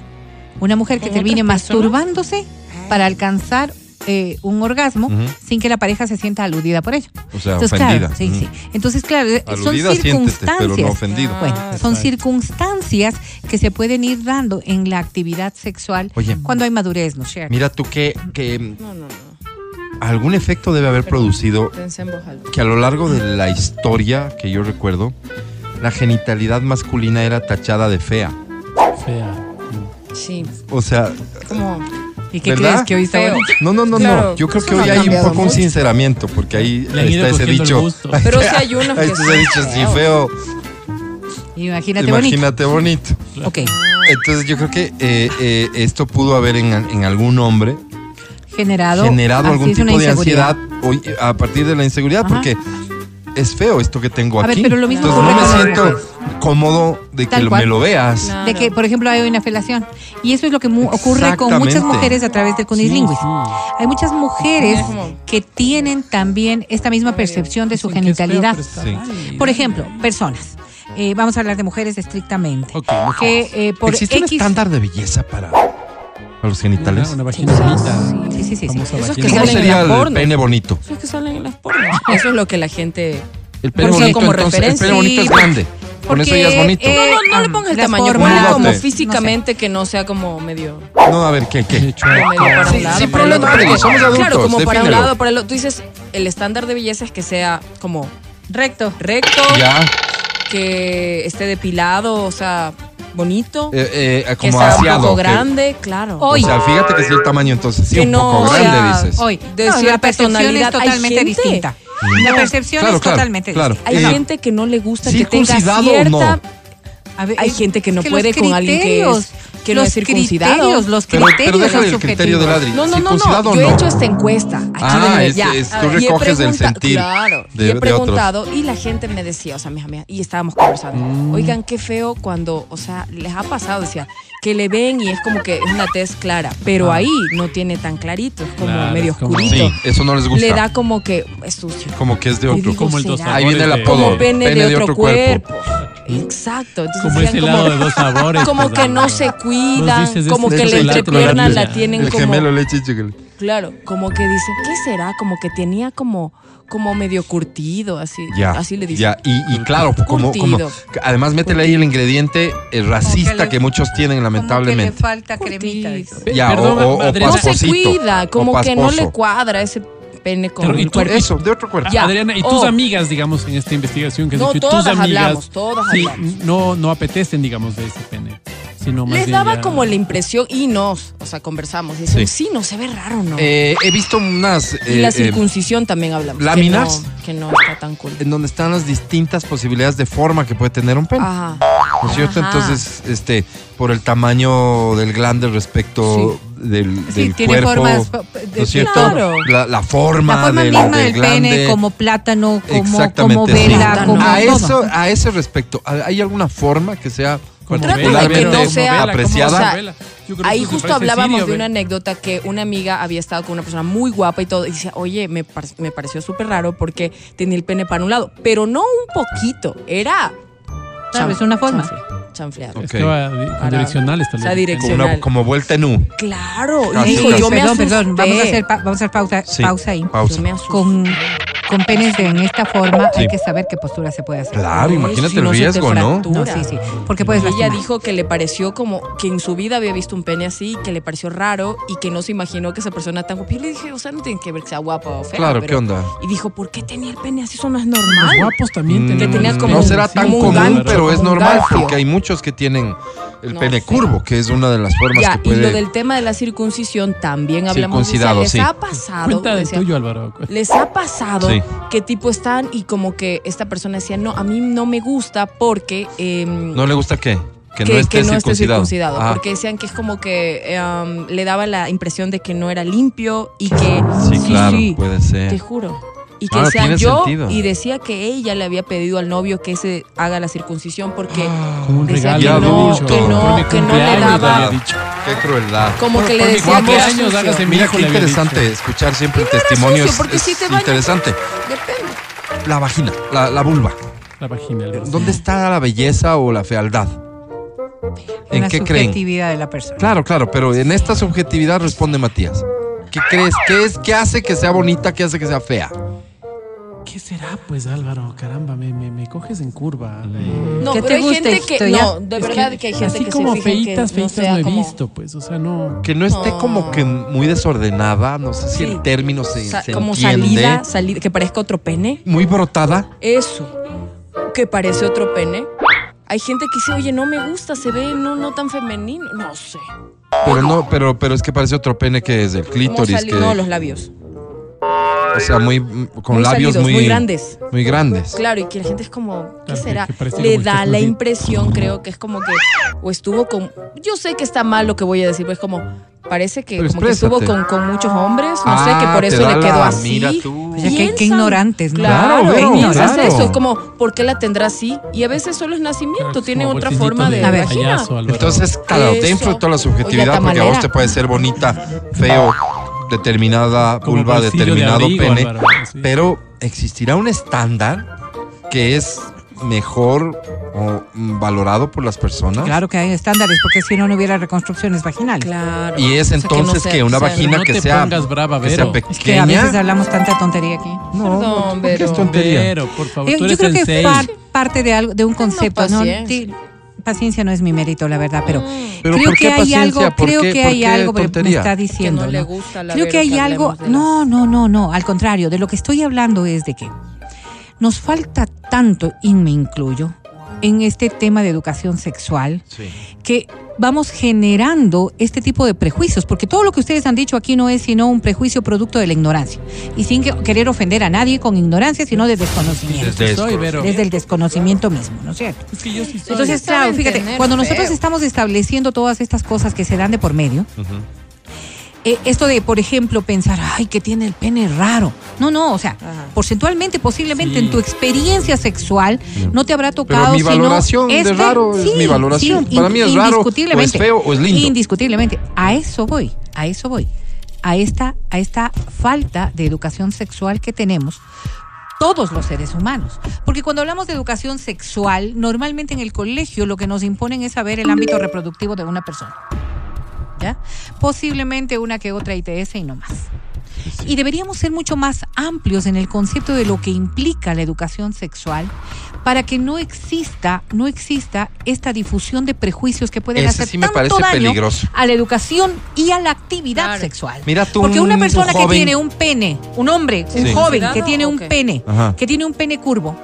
una mujer que ¿Con termine masturbándose para alcanzar eh, un orgasmo sin que la pareja se sienta aludida por ello. O sea, Entonces, ofendida. claro, sí, sí. Entonces, claro, eh, son circunstancias. pero no ofendido. Bueno, Ah, son exacto. circunstancias que se pueden ir dando en la actividad sexual Oye. cuando hay madurez, ¿no es cierto? Mira tú que, que No, no, no. algún efecto debe haber producido que a lo largo de la historia que yo recuerdo, la genitalidad masculina era tachada de fea. Fea. Sí. O sea, Como. ¿Y qué ¿verdad? crees que hoy está Feo. bonito? no, no, no, Claro, no. Yo creo que no hoy ha hay un poco un sinceramiento, porque ahí está ese dicho. Pero sí hay unos Ahí que ese dicho, sí, feo. Imagínate, bonito. Imagínate bonito. Ok. Entonces yo creo que eh, eh, esto pudo haber en, en algún hombre Generado, generado algún tipo de ansiedad hoy, a partir de la inseguridad, Ajá. porque es feo esto que tengo A ver, aquí. pero lo mismo Entonces no me siento cómodo de que lo- me lo veas. Claro. De que, por ejemplo, hay una felación. Y eso es lo que mu- ocurre con muchas mujeres a través del cunilinguis. Hay muchas mujeres que tienen también esta misma percepción de su Dicen feo, genitalidad. Sí. Por ejemplo, personas. Eh, vamos a hablar de mujeres estrictamente. Ok, mujeres. Que eh, por ¿Existe un estándar de belleza para, para los genitales? Una, una. Sí, sí, sí, sí. Famosa Esos que. ¿Cómo salen en sería el porno. pene bonito? Eso es que salen en las pornos. Eso es lo que la gente. El pene eso bonito, como entonces, el referencia. pene bonito es Sí, grande. Con eso ya es bonito. eh, No, no, no le pongas el tamaño. Ponle como físicamente que no sea como medio. No, a ver, ¿qué? qué? Como medio para Sí, un lado, sin para el otro. Porque, somos adultos, Claro, como para un defínelo. lado, para el otro. Tú dices, el estándar de belleza es que sea como Recto. recto, Ya, que esté depilado, o sea, bonito, eh, eh, que como sea un aseado. poco que- grande, claro. O sea, fíjate que sí el tamaño entonces sí Que un no, poco o grande, sea, dices. Hoy, De no, la percepción es totalmente distinta. Mm. La percepción Claro, es claro, totalmente claro. distinta. Hay Eh, gente que no le gusta que tenga ¿circuncidado o cierta. no? A ver, Hay es- gente que no es puede con alguien que es- que no los es circuncidado. criterios, los criterios pero déjale son el criterio del subjetivos. Adri. No, no, no, ¿Circuncidado no. Yo he no? hecho esta encuesta. Aquí Ah, de- es- ya. es- tú Y he recoges el sentir Claro. de- y he de preguntado y la gente me decía, o sea, mis amigas, y estábamos conversando. Mm. Oigan, qué feo cuando, o sea, les ha pasado, decía, que le ven y es como que es una tez clara, pero Ah. ahí no tiene tan clarito, es como Claro, medio es como- oscurito. Sí, eso no les gusta. Le da como que es sucio. Como que es de otro. digo, como el dos. Ahí viene el de- apodo. Como pene, Pene de, otro, cuerpo. Exacto. Entonces Como ese como- de dos sabores. como pues, que no se cuidan, como este que la entrepierna la tienen como gemelo leche. Claro, como que dicen, ¿qué será? Como que tenía como, como medio curtido, así. Ya. así le dicen. Ya, y, y claro, como, como. Además, métele ahí el ingrediente eh, racista Como que muchos tienen, Como que le lamentablemente. falta cremita. Ya, Perdón, o- o- o Adriana. No se cuida, como que no le cuadra ese pene con Pero, ¿y el tú- cuerpo. Eso, de otro cuerpo. Ya. Adriana, y tus amigas, digamos, en esta investigación que has No, hecho, todas tus amigas, hablamos, todas sí, hablamos. no, no apetecen, digamos, de ese pene, sino más Les bien daba ya- como la impresión, y nos, o sea, conversamos, y dicen, Sí. sí, no se ve raro, ¿no? Eh, he visto unas. y eh, la eh, circuncisión también hablamos. láminas. Que no, que no está tan cool. en donde están las distintas posibilidades de forma que puede tener un pene. Ajá. ¿No es cierto? Ajá. Entonces, este, por el tamaño del glande respecto del, Sí, del tiene cuerpo. formas ¿No es cierto? Claro. La, la forma, La forma del, misma del del glande. pene, como plátano, como, Exactamente, como vela, como a todo. eso, a ese respecto, ¿hay alguna forma que sea vela, que no sea- apreciada. O sea, Ahí justo hablábamos sirio, de una anécdota que una amiga había estado con una persona muy guapa y todo, y decía, oye, me, par- me pareció súper raro porque tenía el pene para un lado, pero no un poquito, era... Claro, chanf- es una forma. chanfle- chanfleado. Ok. Estaba di- con Para- direccionales o sea, tal vez. direc- como, una- como vuelta en U. Claro, y Casi, dijo, casi. yo me perdón, asusté. perdón, vamos a hacer, pa- vamos a hacer pausa, Sí, pausa ahí. pausa. Yo me asusté. Con, con penes de, en esta forma Sí. hay que saber qué postura se puede hacer. Claro, imagínate si el no riesgo, ¿no? sí, sí. Porque puedes Y ella lastimar. dijo que le pareció como que en su vida había visto un pene así, que le pareció raro y que no se imaginó que esa persona tan guapa. Y le dije, o sea, no tiene que ver que sea guapa o fea. Claro, pero- ¿qué onda? Y dijo, ¿por qué tenía el pene así? Eso no es Los normal. guapos también Mm, tenemos- tenía como no será tan común, gancho, pero es normal porque hay muchos que tienen el No pene curvo, que es una de las formas Ya, que y puede. lo del tema de la circuncisión también hablamos de eso. Circuncidado, Les sí. ha pasado. Cuenta del decía, tuyo, Álvaro. Les ha pasado Sí. Que tipo están y como que esta persona decía, no, a mí no me gusta porque... em, ¿No le gusta qué? Que, que, no esté que no esté circuncidado. circuncidado. Porque decían que es como que em, le daba la impresión de que no era limpio y que... sí, claro, puede Te ser. juro. Y que Claro, tiene yo, sentido. y decía que ella le había pedido al novio que se haga la circuncisión porque Como un decía regalo. Que no, adulto. que no, que no le daba, dicho. Qué crueldad. como que le por decía que hágase Mira qué interesante dicho. escuchar siempre el Y no era testimonio. sucio, es si te interesante. Depende. La vagina, la, la vulva. La vagina. Álvaro. ¿Dónde está la belleza o la fealdad? ¿En Una qué creen? subjetividad de la persona. Claro, claro, pero en esta subjetividad responde Matías. ¿Qué crees? ¿Qué es? ¿Qué hace que sea bonita? ¿Qué hace que sea fea? ¿Qué será, pues, Álvaro? Caramba, me, me, me coges en curva. Eh, No, ¿Qué pero hay gente que no, de es verdad que, hay gente así que como se feitas, no feitas sea no he como- visto, pues, o sea, no. Que no esté No. como que muy desordenada, no sé si Sí. el término se, sa- se como entiende. salida, salida, que parezca otro pene. Muy brotada. Eso, que parece otro pene. Hay gente que dice, oye, no me gusta, se ve no, no tan femenino. No sé. Pero no, pero, pero es que parece otro pene que es el ¿Cómo clítoris. Que, No, los labios. O sea, muy mm, con Muy labios salidos, muy, muy grandes. Muy grandes. Claro, y que la gente es como, ¿qué Claro, será? que Le da la impresión, creo que es como que, o estuvo con, yo sé que está mal lo que voy a decir, pero es como, parece que como que estuvo con, con muchos hombres, no sé, Ah, que por te eso le quedó la- así. mira tú. Oye, qué- qué Piensan, ignorantes, ¿no? Claro, Claro, y piensas claro. eso, es como, ¿por qué la tendrá así? Y a veces solo es nacimiento, Claro, tiene como otra forma de, vagina. payaso. Entonces, claro, Eso. de toda la subjetividad, porque a vos te puede ser bonita, feo, determinada vulva, de determinado abrigo, pene, Álvaro, sí. pero existirá un estándar que es mejor o valorado por las personas. Claro que hay estándares, porque si no, no hubiera reconstrucciones vaginales. Claro. Y es O sea, que no entonces sea- que una sea- vagina no que te sea, pongas brava, que sea Vero. pequeña. Es que a veces hablamos tanta tontería aquí. No, Perdón, ¿por qué es Vero. tontería? Pero, por favor, Yo, tú yo eres creo que par- parte de algo, de un concepto, ¿no? Paciencia. No es mi mérito, la verdad, pero, Pero creo ¿por que hay algo, ¿Por creo qué- que hay algo que me tontería? está diciendo. Que no le gusta la Creo que hay que algo, no, no, no, no, al contrario, de lo que estoy hablando es de que nos falta tanto, y me incluyo, en este tema de educación sexual, Sí. que vamos generando este tipo de prejuicios, porque todo lo que ustedes han dicho aquí no es sino un prejuicio producto de la ignorancia, y sin que- querer ofender a nadie con ignorancia, sino de desconocimiento. Desde Soy, el desconocimiento mismo, ¿no es cierto? Es que yo sí soy. Entonces, claro, fíjate, cuando nosotros feo. estamos estableciendo todas estas cosas que se dan de por medio, eh, esto de, por ejemplo, pensar, ay, que tiene el pene raro. No, no, o sea, Ajá. porcentualmente, posiblemente Sí. en tu experiencia sexual no te habrá tocado. mi sino valoración de este- raro es mi valoración. Para mí es raro, o es indiscutiblemente. feo, o es lindo. Indiscutiblemente. A eso voy, a eso voy. A esta, a esta falta de educación sexual que tenemos todos los seres humanos. Porque cuando hablamos de educación sexual, normalmente en el colegio lo que nos imponen es saber el ámbito reproductivo de una persona. ¿Ya? Posiblemente una que otra ITS y no más. Y deberíamos ser mucho más amplios en el concepto de lo que implica la educación sexual para que no exista, no exista esta difusión de prejuicios que pueden Ese hacer sí me tanto parece daño peligroso. a la educación y a la actividad Claro. sexual. Mira tú, Porque un- una un persona que tiene un pene, un hombre, un Sí. joven que ¿Cuidado tiene un pene, Ajá. que tiene un pene curvo,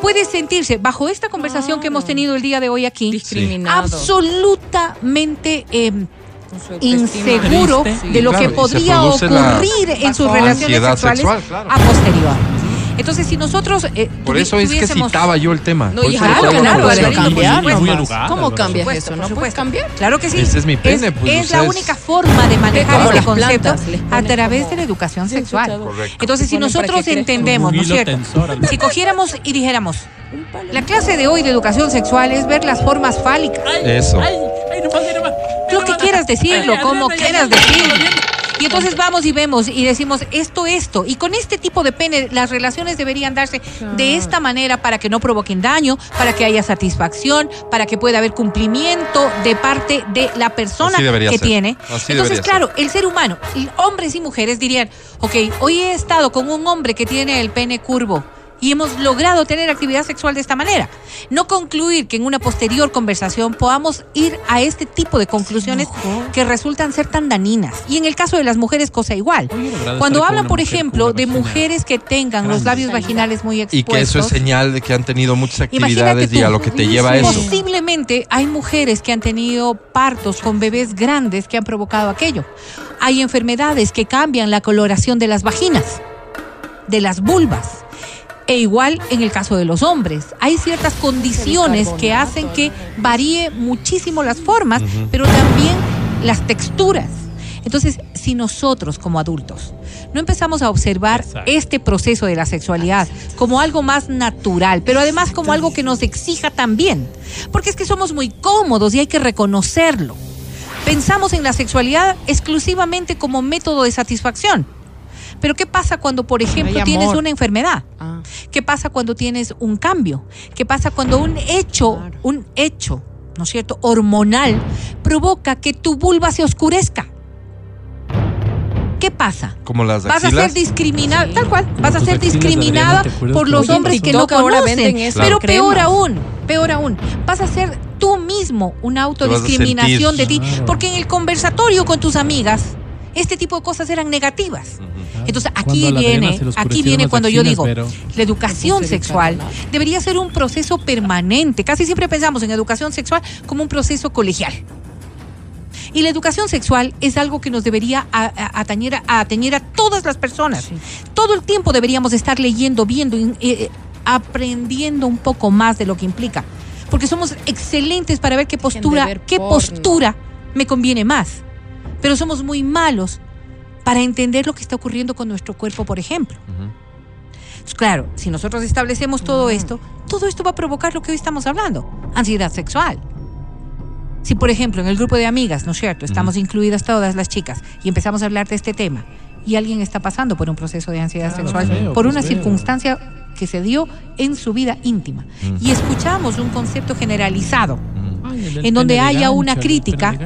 puede sentirse bajo esta conversación que hemos tenido el día de hoy aquí Discriminado. absolutamente eh, autoestima. Inseguro de lo Claro, que podría la ocurrir en sus relaciones sexuales sexual, claro. a posterior. Entonces, si nosotros eh, Por eso es que citaba yo el tema. No, claro, a claro, ¿Cómo cambias eso? ¿No puedes cambiar? Claro que sí. Ese es mi pene, pues, es la única forma de manejar este las concepto a través como- de la educación Sí, sexual. Correcto. Entonces, si nosotros entendemos, ¿no es cierto? tensor. Si cogiéramos y dijéramos, la clase de hoy de educación sexual es ver las formas fálicas. Eso. Ay, ay, lo que. Quieras decirlo, Ay, como quieras decirlo. Y entonces vamos y vemos y decimos esto, esto. Y con este tipo de pene, las relaciones deberían darse de esta manera para que no provoquen daño, para que haya satisfacción, para que pueda haber cumplimiento de parte de la persona que ser. tiene. Así entonces, claro, el ser humano, hombres y mujeres dirían, ok, hoy he estado con un hombre que tiene el pene curvo. Y hemos logrado tener actividad sexual de esta manera. No concluir que en una posterior conversación podamos ir a este tipo de conclusiones que resultan ser tan dañinas. Y en el caso de las mujeres, cosa igual. Cuando hablan, por ejemplo, de mujeres que tengan los labios vaginales muy Y expuestos. que eso es señal de que han tenido muchas actividades y a lo que te lleva a eso. Posiblemente hay mujeres que han tenido partos con bebés grandes que han provocado aquello. Hay enfermedades que cambian la coloración de las vaginas, de las vulvas. E igual en el caso de los hombres. Hay ciertas condiciones que hacen que varíe muchísimo las formas, pero también las texturas. Entonces, si nosotros como adultos no empezamos a observar Exacto. este proceso de la sexualidad como algo más natural, pero además como algo que nos exija también, porque es que somos muy cómodos y hay que reconocerlo. Pensamos en la sexualidad exclusivamente como método de satisfacción. Pero ¿qué pasa cuando, por ejemplo, Hay tienes una enfermedad? Ah. ¿Qué pasa cuando tienes un cambio? ¿Qué pasa cuando un hecho, Claro. un hecho, ¿no es cierto?, hormonal provoca que tu vulva se oscurezca? ¿Qué pasa? Como las Vas a ser discriminada, Sí. tal cual, vas a ser discriminada Adriana, ¿te acuerdas por los hombres que no conocen. venden eso, Pero cremas. peor aún, peor aún, vas a ser tú mismo una autodiscriminación de ti, Claro. porque en el conversatorio con tus amigas este tipo de cosas eran negativas. Entonces aquí a viene, aquí viene cuando yo digo, la educación sexual debería ser un proceso permanente. Casi siempre pensamos en educación sexual como un proceso colegial. Y la educación sexual es algo que nos debería a- a- atañer, a, atañer a todas las personas. Todo el tiempo deberíamos estar leyendo, viendo, eh, eh, aprendiendo un poco más de lo que implica. Porque somos excelentes para ver qué postura, ver qué porno. postura me conviene más. Pero somos muy malos para entender lo que está ocurriendo con nuestro cuerpo, por ejemplo. Entonces, claro, si nosotros establecemos todo esto, todo esto va a provocar lo que hoy estamos hablando, ansiedad sexual. Si, por ejemplo, en el grupo de amigas, ¿no es cierto? Estamos incluidas todas las chicas y empezamos a hablar de este tema y alguien está pasando por un proceso de ansiedad sexual veo, por pues una veo. circunstancia que se dio en su vida íntima y escuchamos un concepto generalizado Ay, En donde haya gancho, una crítica.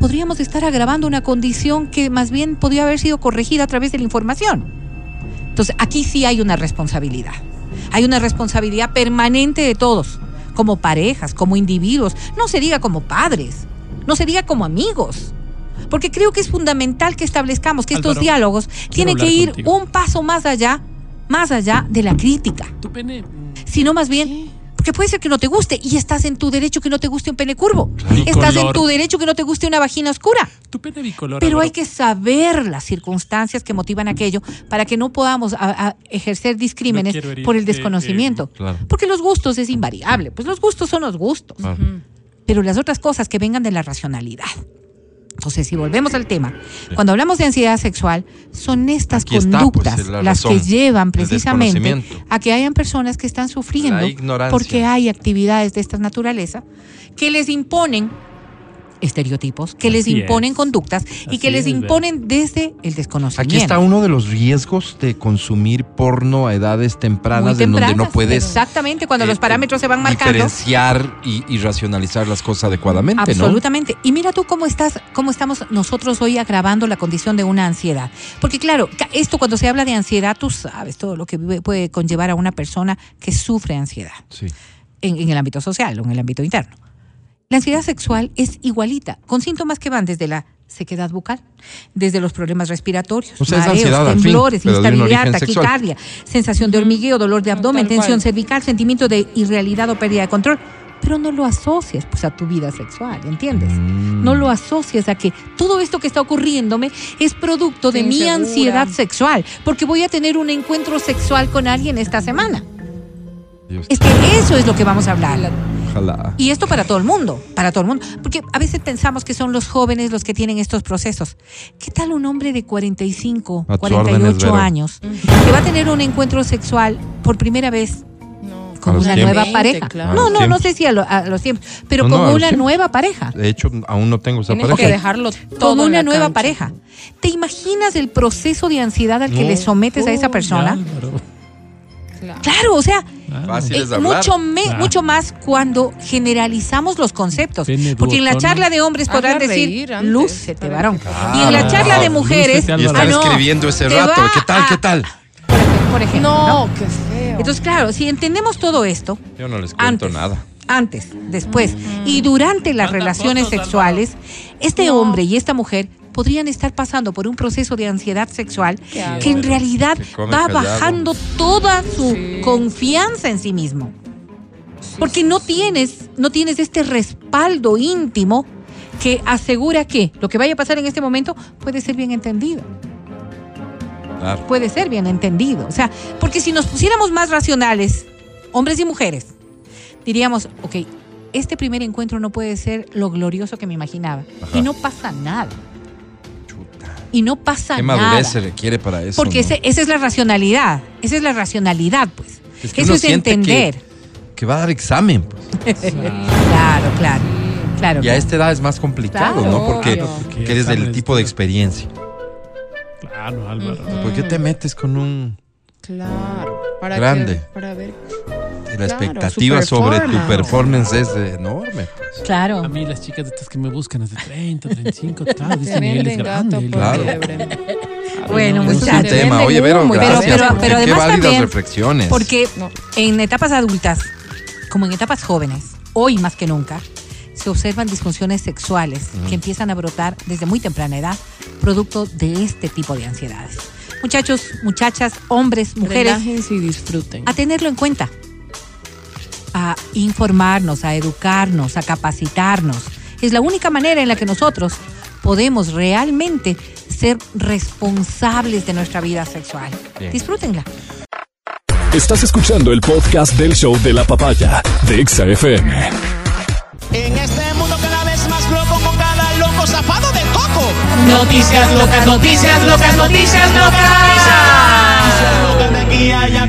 Podríamos estar agravando una condición que más bien podría haber sido corregida a través de la información. Entonces, aquí sí hay una responsabilidad. Hay una responsabilidad permanente de todos, como parejas, como individuos, no se diga como padres, no se diga como amigos. Porque creo que es fundamental que establezcamos que estos diálogos tienen que ir contigo. un paso más allá, más allá de la crítica sino más bien porque puede ser que no te guste y estás en tu derecho que no te guste un pene curvo. Bicolor. Estás en tu derecho que no te guste una vagina oscura. Tu pene bicolor. Pero hay que saber las circunstancias que motivan aquello para que no podamos a- a ejercer discrímenes No quiero herir, por el eh, desconocimiento. eh, claro. Porque los gustos es invariable. Pues los gustos son los gustos. Claro. Pero las otras cosas que vengan de la racionalidad. Entonces, si volvemos al tema, cuando hablamos de ansiedad sexual, son estas Aquí está, conductas pues, la las que llevan precisamente a que hayan personas que están sufriendo porque hay actividades de esta naturaleza que les imponen estereotipos, que les imponen es. conductas y que les es, imponen desde el desconocimiento. Aquí está uno de los riesgos de consumir porno a edades Muy tempranas, en donde no tempranas, puedes Exactamente, cuando eh, los parámetros se van marcando. diferenciar y, y racionalizar las cosas adecuadamente, ¿no? Absolutamente. Y mira tú cómo estás, cómo estamos nosotros hoy agravando la condición de una ansiedad. Porque claro, esto cuando se habla de ansiedad, tú sabes todo lo que vive- puede conllevar a una persona que sufre ansiedad Sí. en, en el ámbito social o en el ámbito interno. La ansiedad sexual es igualita, con síntomas que van desde la sequedad bucal, desde los problemas respiratorios, O sea, es mareos, ansiedad al fin, temblores, origen sexual. taquicardia, sensación de hormigueo, dolor de abdomen, tal tensión cual. cervical, sentimiento de irrealidad o pérdida de control. Pero no lo asocias pues a tu vida sexual, ¿entiendes? Mm. No lo asocias a que todo esto que está ocurriéndome es producto de mi ansiedad sexual, porque voy a tener un encuentro sexual con alguien esta semana. Dios, Es que eso es lo que vamos a hablar. Ojalá. Y esto para todo el mundo, para todo el mundo. Porque a veces pensamos que son los jóvenes los que tienen estos procesos. ¿Qué tal un hombre de 45, A tus 48 órdenes, Vero. años que va a tener un encuentro sexual por primera vez No. con una tiempos. nueva 20, pareja? claro. No, no, no sé si a, lo- a los tiempos, pero No, con una tiempos. nueva pareja. De hecho, aún no tengo esa Tienes pareja. que dejarlo todo Como en una nueva cancha. pareja. ¿Te imaginas el proceso de ansiedad al que le sometes a esa Uy, persona? Álvaro. Claro. Claro, o sea. Fácil Eh, es hablar. mucho, me- Claro. mucho más cuando generalizamos los conceptos. Porque en la charla de hombres podrán decir, lúcete, para varón. Y en la Claro. charla de mujeres, Y están ah, no, escribiendo ese te rato. ¿Qué tal? a- ¿Qué tal? por ejemplo, No, ¿no? qué feo. Entonces, claro, si entendemos todo esto, Yo no les cuento antes, nada. antes, después y durante las relaciones fotos, sexuales, este No. hombre y esta mujer podrían estar pasando por un proceso de ansiedad sexual que en realidad va callado. bajando toda su Sí. confianza en sí mismo. Porque no tienes, no tienes este respaldo íntimo que asegura que lo que vaya a pasar en este momento puede ser bien entendido. Claro. Puede ser bien entendido. O sea, porque si nos pusiéramos más racionales, hombres y mujeres, diríamos, ok, este primer encuentro no puede ser lo glorioso que me imaginaba. Ajá. Y no pasa nada. Y no pasa ¿Qué nada. madurez se requiere para eso? Porque no? ese- esa es la racionalidad. Esa es la racionalidad, pues. Es que Eso uno es entender. Que, que va a dar examen. Pues. Claro, claro. Claro. Y a esta edad es más complicado, Claro, ¿no? Porque, obvio. Porque que eres del tipo de de- experiencia. Claro, Álvaro. ¿Por qué te metes con un... Claro. ¿Para Grande. qué? Para ver. La Claro, expectativa sobre tu performance. es enorme. Pues. Claro. A mí las chicas de estas que me buscan es de 30, 35, claro, dicen él es grande. Claro. Bueno, Ese es un muchachos. te tema. Oye, Vero, gracias. Pero- porque pero qué además válidas también, reflexiones. Porque en etapas adultas, como en etapas jóvenes, hoy más que nunca, se observan disfunciones sexuales que empiezan a brotar desde muy temprana edad, producto de este tipo de ansiedades. Muchachos, muchachas, hombres, mujeres, Relájense y disfruten. a tenerlo en cuenta, a informarnos, a educarnos, a capacitarnos. Es la única manera en la que nosotros podemos realmente ser responsables de nuestra vida sexual. Bien. Disfrútenla. Estás escuchando el podcast del show de la papaya de Exa FM. En este mundo cada vez más loco con cada loco zafado de coco. Noticias locas, noticias locas, noticias locas. Locas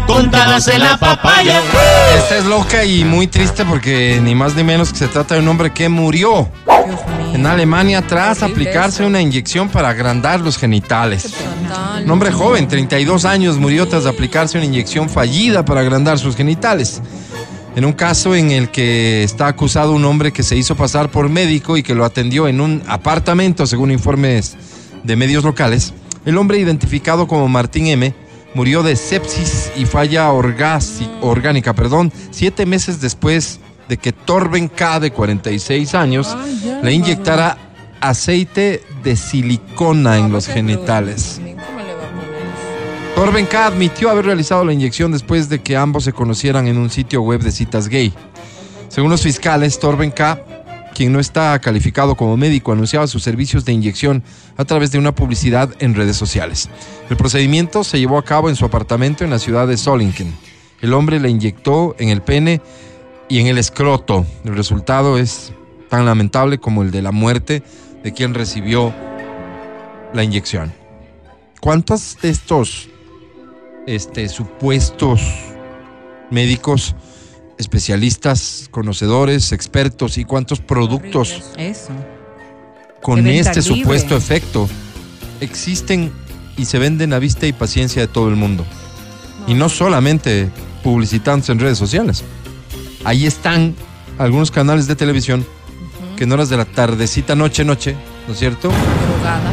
contadas en la papaya. Esta es loca y muy triste porque ni más ni menos que se trata de un hombre que murió en Alemania tras aplicarse una inyección para agrandar los genitales. Un hombre joven, 32 años, murió tras aplicarse una inyección fallida para agrandar sus genitales. En un caso en el que está acusado un hombre que se hizo pasar por médico y que lo atendió en un apartamento, según informes de medios locales, el hombre identificado como Martín M murió de sepsis y falla orgánica, perdón, siete meses después de que Torben K, de 46 años, le inyectara aceite de silicona en los genitales. ¿Cómo le va a poner? Torben K admitió haber realizado la inyección después de que ambos se conocieran en un sitio web de citas gay. Según los fiscales, Torben K, quien no está calificado como médico, anunciaba sus servicios de inyección a través de una publicidad en redes sociales. El procedimiento se llevó a cabo en su apartamento en la ciudad de Solingen. El hombre le inyectó en el pene y en el escroto. El resultado es tan lamentable como el de la muerte de quien recibió la inyección. ¿Cuántos de estos este, supuestos médicos, especialistas, conocedores, expertos y cuántos productos Eso. con este libre. supuesto efecto existen y se venden a vista y paciencia de todo el mundo? Y no solamente publicitándose en redes sociales. Ahí están algunos canales de televisión que en horas de la tardecita, noche, noche, ¿no es cierto? Drogada.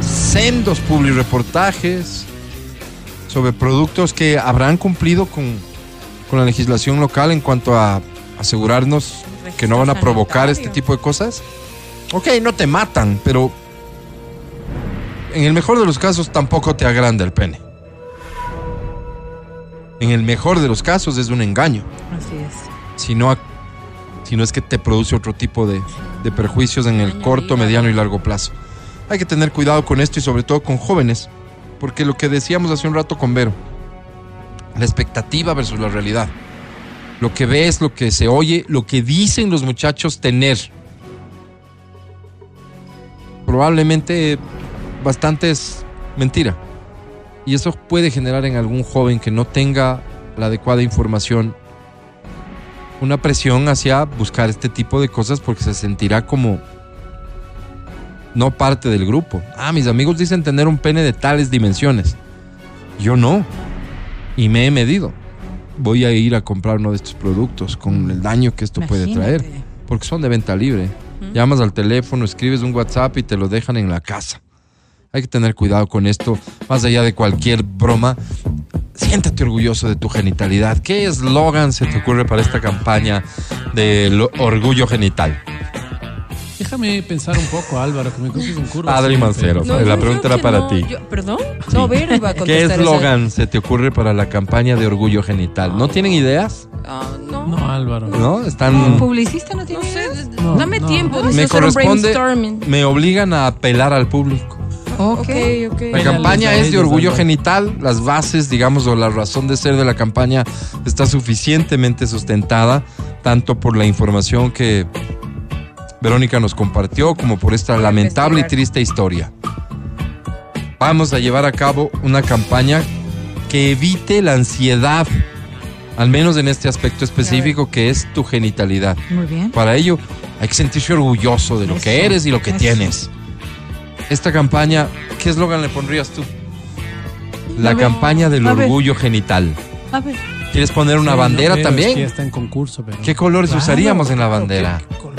sendos publireportajes sobre productos que habrán cumplido con, con la legislación local en cuanto a asegurarnos que no van a provocar este tipo de cosas. Ok, no te matan, pero en el mejor de los casos tampoco te agranda el pene. En el mejor de los casos es un engaño Así es. si no, a- si no es que te produce otro tipo de, de perjuicios en el corto, mediano y largo plazo. Hay que tener cuidado con esto y sobre todo con jóvenes, porque lo que decíamos hace un rato con Vero, la expectativa versus la realidad. Lo que ves, lo que se oye, lo que dicen los muchachos tener. Probablemente bastante es mentira. Y eso puede generar en algún joven que no tenga la adecuada información una presión hacia buscar este tipo de cosas porque se sentirá como no parte del grupo. Ah, mis amigos dicen tener un pene de tales dimensiones. Yo no. Y me he medido. Voy a ir a comprar uno de estos productos con el daño que esto puede traer. Porque son de venta libre. Llamas al teléfono, escribes un WhatsApp y te lo dejan en la casa. Hay que tener cuidado con esto, más allá de cualquier broma. Siéntate orgulloso de tu genitalidad. ¿Qué eslogan se te ocurre para esta campaña del orgullo genital? Déjame pensar un poco, Álvaro, que me coges un curva. Padre y siempre. Mancero. No, la pregunta era para no. ti. Yo- ¿Perdón? Sí. No, Vero iba a ¿Qué eslogan se te ocurre para la campaña de orgullo genital? ¿No tienen ideas? Ah, no. No, Álvaro. ¿No? Están... ¿Un publicista no tiene No sé, ideas? No, dame no. tiempo. Me corresponde, brainstorming. me obligan a apelar al público. Ok. Ok, ok. La campaña es de orgullo genital. Las bases, digamos, o la razón de ser de la campaña está suficientemente sustentada, tanto por la información que Verónica nos compartió, como por esta lamentable y triste historia. Vamos a llevar a cabo una campaña que evite la ansiedad, al menos en este aspecto específico que es tu genitalidad. Muy bien. Para ello hay que sentirse orgulloso de lo que eres y lo que eso. tienes. Esta campaña, ¿qué eslogan le pondrías tú? La A ver, campaña del a ver. orgullo genital. A ver. ¿Quieres poner una Sí, bandera no, pero es que ya también? está en concurso, pero. ¿Qué colores Claro, usaríamos en la bandera? ¿qué- qué colores?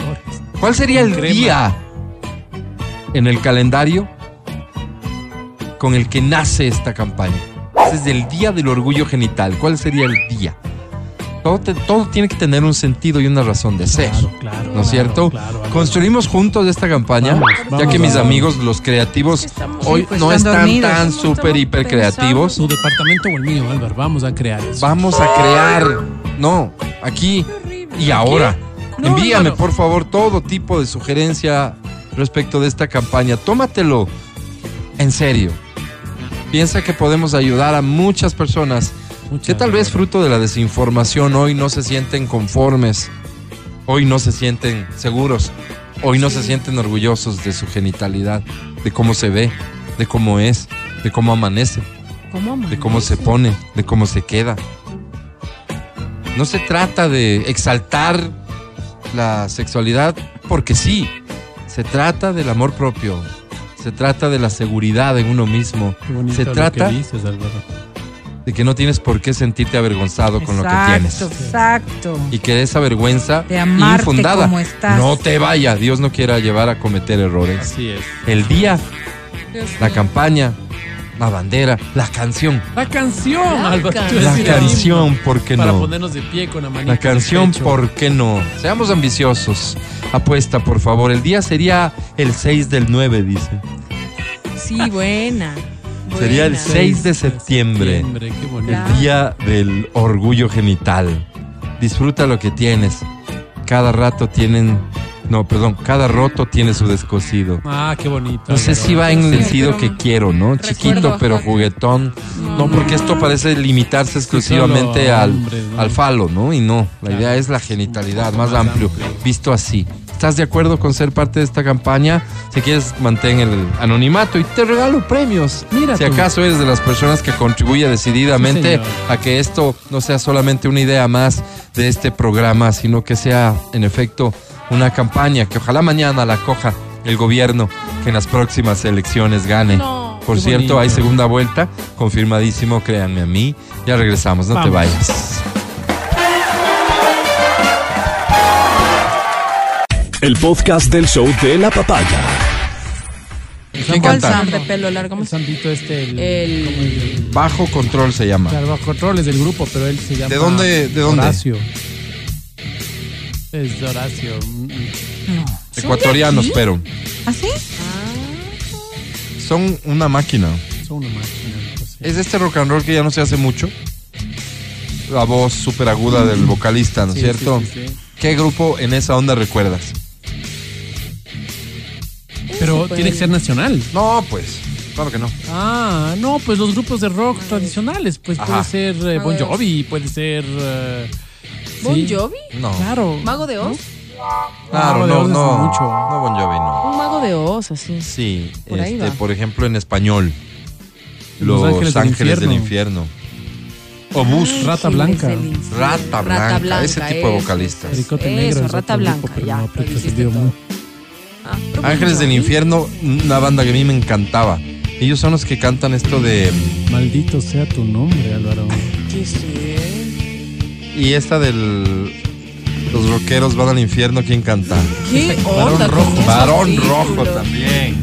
¿Cuál sería el Crema. día en el calendario con el que nace esta campaña? Ese es el día del orgullo genital. ¿Cuál sería el día? Todo, te- todo tiene que tener un sentido y una razón de ser. Claro, claro. ¿No es cierto? claro. Construimos juntos esta campaña, Vamos, ya vamos, que mis vamos. amigos, los creativos, Estamos- hoy Sí, pues no están están dormidos. tan súper, hiper creativos. ¿Tu departamento o el mío, Álvaro? Vamos a crear eso. Vamos a crear, no, aquí y ahora. No, Envíame, por favor, todo tipo de sugerencia, respecto de esta campaña. Tómatelo en serio. Piensa que podemos ayudar a muchas personas Muchas que tal vez fruto de la desinformación hoy no se sienten conformes, hoy no se sienten seguros, hoy no se sienten orgullosos de su genitalidad, de cómo se ve, de cómo es, de cómo amanece, ¿Cómo, de cómo se pone, de cómo se queda. No se trata de exaltar la sexualidad porque sí, se trata del amor propio, se trata de la seguridad en uno mismo, Qué se lo trata que dices, Álvaro. de que no tienes por qué sentirte avergonzado con lo que tienes. Exacto. Y que esa vergüenza De infundada como estás. no te vaya. Dios no quiera llevar a cometer errores. Así es. El día, la campaña, la bandera, la canción. La canción, La Álvaro. canción. te iba a La canción, ¿por qué Para no? ponernos de pie con la manita La canción, pecho. ¿por qué no? Seamos ambiciosos. Apuesta, por favor. El día sería el 6 del 9, dice. Sí, buena. Sería el buena. 6 de septiembre. Septiembre, qué bonito. Claro. El día del orgullo genital. Disfruta lo que tienes. Cada rato tienen. No, perdón. Cada roto tiene su descosido. Ah, qué bonito. No sé si va en el sentido que quiero, ¿no? Chiquito pero juguetón. No, porque esto parece limitarse exclusivamente al, hombres, ¿no? al falo, ¿no? Y no, la Claro. idea es la genitalidad, más Más amplio, amplio. visto así. ¿Estás de acuerdo con ser parte de esta campaña? Si quieres, mantén el anonimato y te regalo premios. Mira si tú. acaso eres de las personas que contribuye decididamente Sí, a que esto no sea solamente una idea más de este programa, sino que sea, en efecto, una campaña que ojalá mañana la coja el gobierno que en las próximas elecciones gane. No. Por Qué cierto, bonito. hay segunda vuelta, confirmadísimo, créanme a mí. Ya regresamos, no te vayas. El podcast del show de la papaya. ¿Quién ¿Cuál canta? De pelo largo. El sambito este, el, El- como el- Bajo control se llama. Claro, bajo control es del grupo, pero él se llama. ¿De dónde- de dónde? Horacio. Es de Horacio. No. Ecuatorianos, pero ¿Así? son una máquina. Son una máquina. pues, sí. Es este rock and roll que ya no se hace mucho. La voz súper aguda del vocalista, ¿no es Sí, cierto? sí, sí, sí. ¿Qué grupo en esa onda recuerdas? Pero tiene que ser nacional. No, pues, claro que no. Ah, no, pues los grupos de rock tradicionales, pues Ajá. puede ser eh, Bon. Jovi, puede ser. eh, ¿Bon sí. Jovi? No. Claro. ¿Mago de Oz? Claro, no, no. mucho. No, Bon Jovi, no. Un mago de Oz, así. Sí, Por ahí este, va. por ejemplo, en español. Los Los, Ángeles Ángeles, del del Infierno. Obús. Rata Ángeles Blanca. del Infierno. Rata Blanca, ese tipo de vocalistas. Eso, Rata Blanca, ya, no muy- Ah, Bon Ángeles del. Infierno, una banda que a mí me encantaba. Ellos son los que cantan esto de. Maldito sea tu nombre, Álvaro. ¿Qué sé? Y esta del. Los rockeros van al infierno, ¿quién canta? ¿Qué Varón onda Rojo. Varón? Rojo también.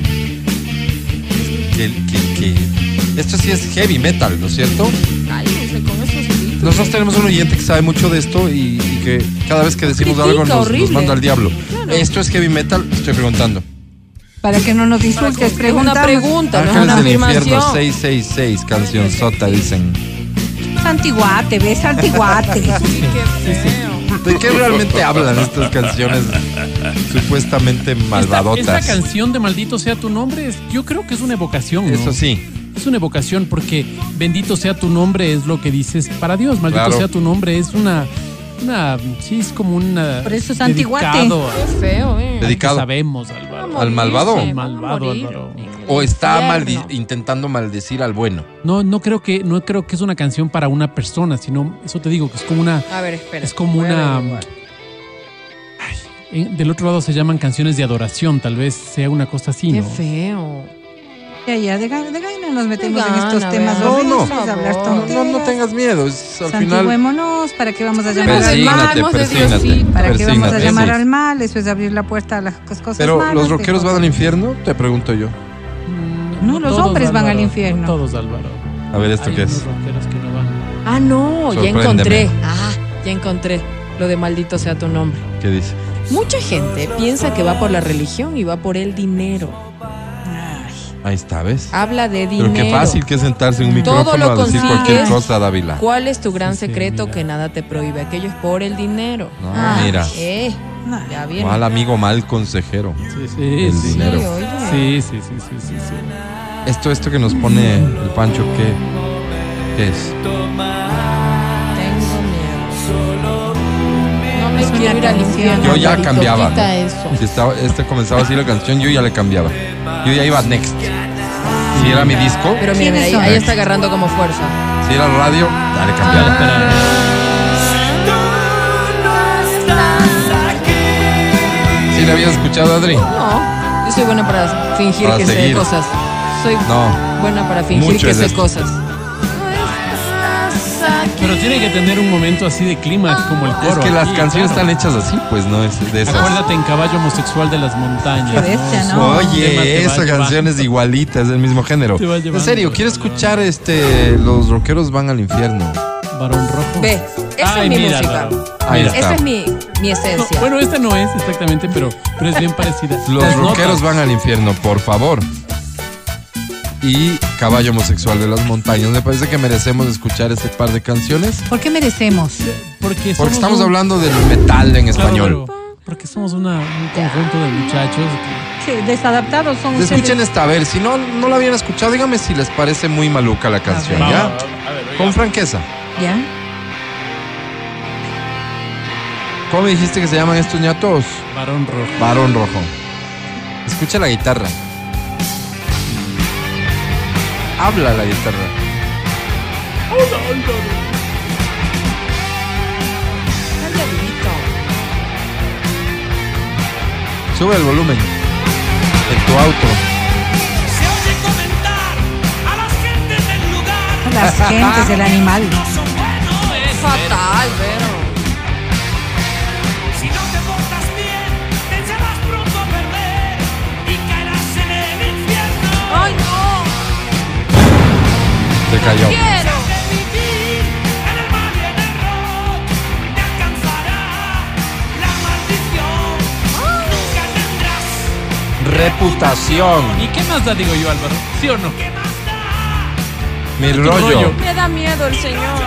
Que, que- que- Esto sí es heavy metal, ¿no es cierto? Cálmense con esos títulos. Nosotros tenemos un oyente que sabe mucho de esto y, y que cada vez que decimos Critica, algo nos, nos horrible. manda al diablo. Claro. ¿Esto es heavy metal? Estoy preguntando. Para que no nos insultes, Es una preguntamos. pregunta, no es Ángeles una del infierno afirmación. 666, canción sota, dicen. Santiguate, ves, Santiguate. Qué feo. ¿De qué realmente hablan estas canciones supuestamente Esta, malvadotas? esta canción de Maldito sea tu nombre, es- yo creo que es una evocación. ¿no? Eso sí. Es una evocación porque bendito sea tu nombre es lo que dices para Dios. Maldito Claro. sea tu nombre es una, una, sí es como una. Por eso es antiguate. Qué feo, eh. Dedicado. sabemos, Álvaro. ¿Al malvado? Morirse, Malvado, Álvaro. ¿O está maldi- intentando maldecir al bueno? No, no creo que, no creo que es una canción para una persona, sino eso te digo que es como una, A ver, espera. es como voy a una. averiguar. Ay, en- del otro lado se llaman canciones de adoración, tal vez sea una cosa así, Qué ¿no? feo. Ya, ya, de gana, de gana nos metemos en gana, estos temas No, no. hablar No, No, tengas miedo. Es, al final. Santiguémonos, ¿para qué vamos a llamar al mal? Diosito. ¿Para qué vamos a llamar al mal? Eso es abrir la puerta a las cos- cosas Pero malas. los rockeros van al infierno, te pregunto yo. Mm, No, los hombres van al infierno. no todos, Álvaro. A ver, ¿esto Hay qué es? rockeros que no van. Ah, no, ya encontré. Ah, ya encontré. Lo de maldito sea tu nombre. ¿Qué dice? Mucha gente piensa que va por la religión y va por el dinero. Ahí está, ¿ves? Habla de Pero dinero. qué fácil que es sentarse en un Todo micrófono lo a decir cualquier cosa, Dávila. ¿Cuál es tu gran Sí, secreto mira. que nada te prohíbe? Aquello es por el dinero. No, Ah. mira. Eh, ya viene. Mal amigo, mal consejero. Sí, sí, El sí. dinero. Sí, oye. Sí, sí, sí, sí, sí, sí. Esto, esto que nos pone el Pancho, ¿qué, qué es? Tengo miedo. No me Es una quiero ir al canción. infierno. Yo ya cambiaba. quita ¿no? eso. Si estaba, este comenzaba así la canción, yo ya le cambiaba. Yo ya iba next. Si era mi disco, Pero mira, mira, ahí, está agarrando como fuerza. si era radio, ya le Ah, cambiaba. espera. ¿Sí le habías escuchado, Adri? No, yo soy buena para fingir Para que seguir. sé cosas. Soy No. buena para fingir Mucho que sé esto. cosas. Pero tiene que tener un momento así de clímax como el coro. Es que las aquí, canciones claro. están hechas así, pues no es de esas. Acuérdate en Caballo Homosexual de las Montañas. Qué bestia, ¿no? Oye, esa canción es igualita, es del mismo género. En serio, quiero escuchar este Los rockeros van al infierno. Varón rojo. Ve, esa Ay, es mi mira, música. Ahí Mira. está. Esa es mi, mi No, esencia. bueno, esta no es exactamente, pero, pero es bien parecida. Los Las rockeros notas. van al infierno, por favor. Y Caballo homosexual de las montañas. Me parece que merecemos escuchar este par de canciones. ¿Por qué merecemos? Porque, Porque somos estamos un- hablando del metal en Claro, español. pero- porque somos una- un conjunto de muchachos. que- Sí, desadaptados son ustedes. Escuchen esta, a ver, si no, no la habían escuchado, dígame si les parece muy maluca la canción, ver. ¿ya? A ver. Con franqueza. ¿Ya? ¿Cómo me dijiste que se llaman estos ñatos? Varón rojo. Varón rojo. Escucha la guitarra. Habla la guitarra. Sube el volumen. En tu auto. Se oye comentar a las gentes del lugar. Las gentes del animal. Buenos. Fatal, pero. Tendrás Reputación. ¿Y qué más da, digo yo, Álvaro? ¿Sí o no? Mi rollo. rollo. Me da miedo el señor.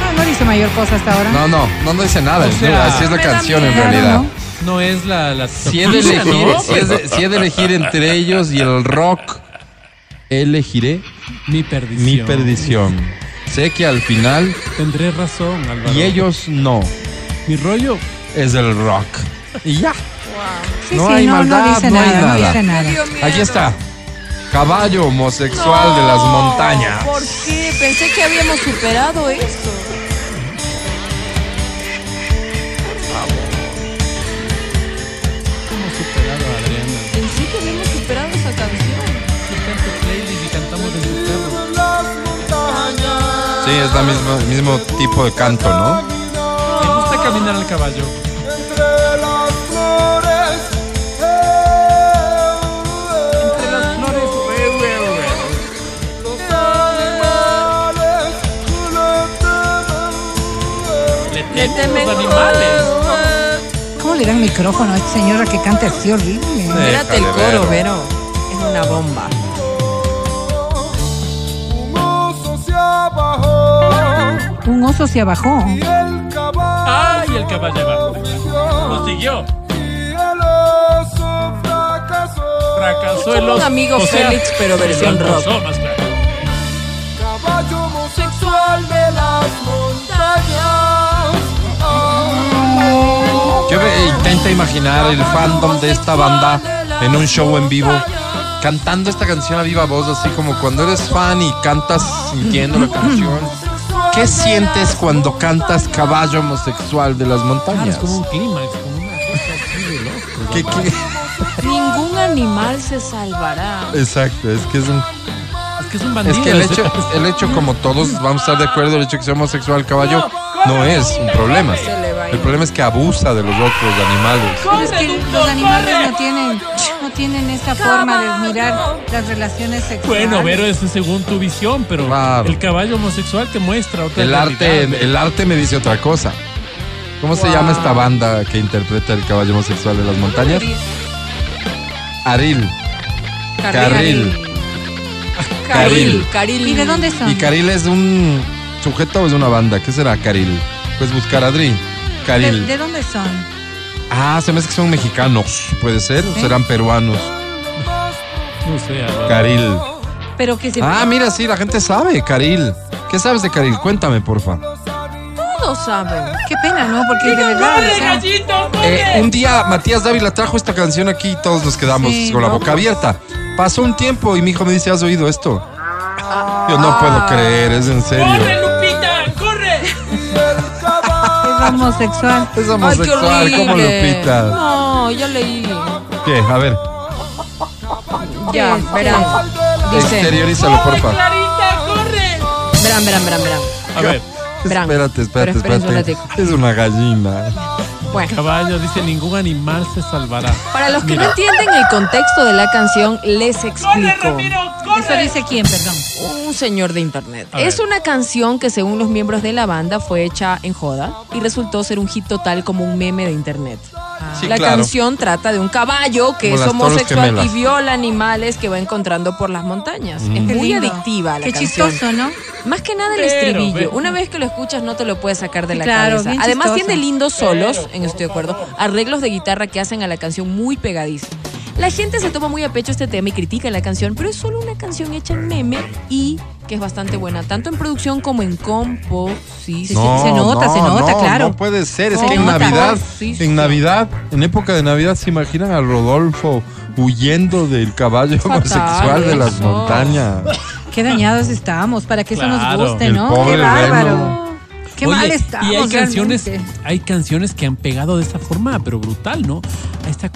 No, no dice mayor cosa hasta ahora. No, no, no, no dice nada. O sea, así es la canción en realidad. ¿no? No es la... la Si he, de elegir, ¿no? si, es de, si he de elegir entre ellos y el rock, elegiré Mi perdición. mi perdición. Sé que al final, Tendré razón, Álvaro. y ellos no, Mi rollo... es el rock. Y ya. Sí, No sí, hay no, maldad, no dice no hay nada, no dice nada. Aquí está. Caballo homosexual de las montañas. ¿Por qué? Pensé que habíamos superado esto. Habíamos superado esa canción. Playlist y cantamos desde el carro. Sí, es la misma, el mismo tipo de canto, ¿no? Me gusta caminar al caballo. Entre las flores. Le Le temen temen los animales. ¿Cómo le dan micrófono a esta señora que canta así horrible? Espérate el coro, Vero. Vero. Es una bomba. Un oso se abajó. ¡Ay, el caballo abajo! Lo siguió. Fracasó el Como un oso. amigo O sea, Félix, pero versión rock. alcanzó más claro. Yo me intento imaginar el fandom de esta banda en un show en vivo cantando esta canción a viva voz, así como cuando eres fan y cantas sintiendo la canción. ¿Qué sientes cuando cantas caballo homosexual de las Ah, es montañas? como un clímax, como una cosa así de loco. ¿Qué- qué? Ningún animal se salvará. Exacto, es que es un... Es que es un Es bandido. que el ese. hecho, el hecho, como todos vamos a estar de acuerdo, el hecho de que sea homosexual caballo no es un problema. A. El problema es que abusa de los otros animales. Pero es que los animales no tienen, no tienen esa forma de mirar las relaciones sexuales. Bueno, Vero, ese es según tu visión, pero Claro. el caballo homosexual te muestra otra El arte, realidad. el arte me dice otra cosa. ¿Cómo se llama esta banda que interpreta el caballo homosexual de las montañas? Aril. Carril. Carril. Caril. ¿Y de dónde son? ¿Y Caril es un sujeto o es una banda? ¿Qué será Caril? Puedes buscar Adri. ¿De, Caril. de dónde son? Ah, se me hace que son mexicanos. ¿Puede ser? ¿O serán peruanos? No sé, a ver. Caril. Pero que se... Ah, mira, sí, la gente sabe, Caril. ¿Qué sabes de Caril? Cuéntame, porfa. Todos saben. Qué pena, ¿no? Porque de verdad... o sea, Eh, un día Matías Dávila trajo esta canción aquí y todos nos quedamos Sí, con la ¿no? boca abierta. Pasó un tiempo y mi hijo me dice, ¿has oído esto? Yo no puedo creer, es en serio. ¡Corre! es homosexual. Es Ay, homosexual, qué ¿cómo horrible. Lupita? No, ya leí. ¿Qué? A ver, Ya, verán. Dice. exteriorízalo, porfa. ¡Clarita, corre! Verán, verán, verán, verán. A ver, Verán. Espérate, espérate, un espérate. Es una gallina. Bueno. caballo dice ningún animal se salvará. Para los que Mira. no entienden el contexto de la canción, les ¡Corre, explico. Ramiro! ¿Eso dice quién, perdón? Un señor de internet. A Es ver. una canción que según los miembros de la banda fue hecha en joda y resultó ser un hit total como un meme de internet. Sí, la claro. canción trata de un caballo que Como es homosexual y viola animales que va encontrando por las montañas. Es Qué muy lindo. adictiva la Qué canción. chistoso, ¿no? Más que nada el Pero, estribillo. pero- Una vez que lo escuchas no te lo puedes sacar de la claro, cabeza. bien Además chistoso. tiene lindos solos, en estoy de acuerdo, arreglos de guitarra que hacen a la canción muy pegadiza. La gente se toma muy a pecho este tema y critica la canción, pero es solo una canción hecha en meme y que es bastante buena, tanto en producción como en composición. se nota, se nota, no, claro. No puede ser, es Se que en nota. Navidad, Sí, sí. en Navidad, en época de Navidad, ¿se imaginan a Rodolfo huyendo del caballo Fatal homosexual de las eso. montañas? Qué dañados estamos para que eso nos guste, El ¿no? pobre Qué bárbaro. reno. Qué Oye, mal estamos. Y hay canciones, realmente. hay canciones que han pegado de esta forma, pero brutal, ¿no? Ahí está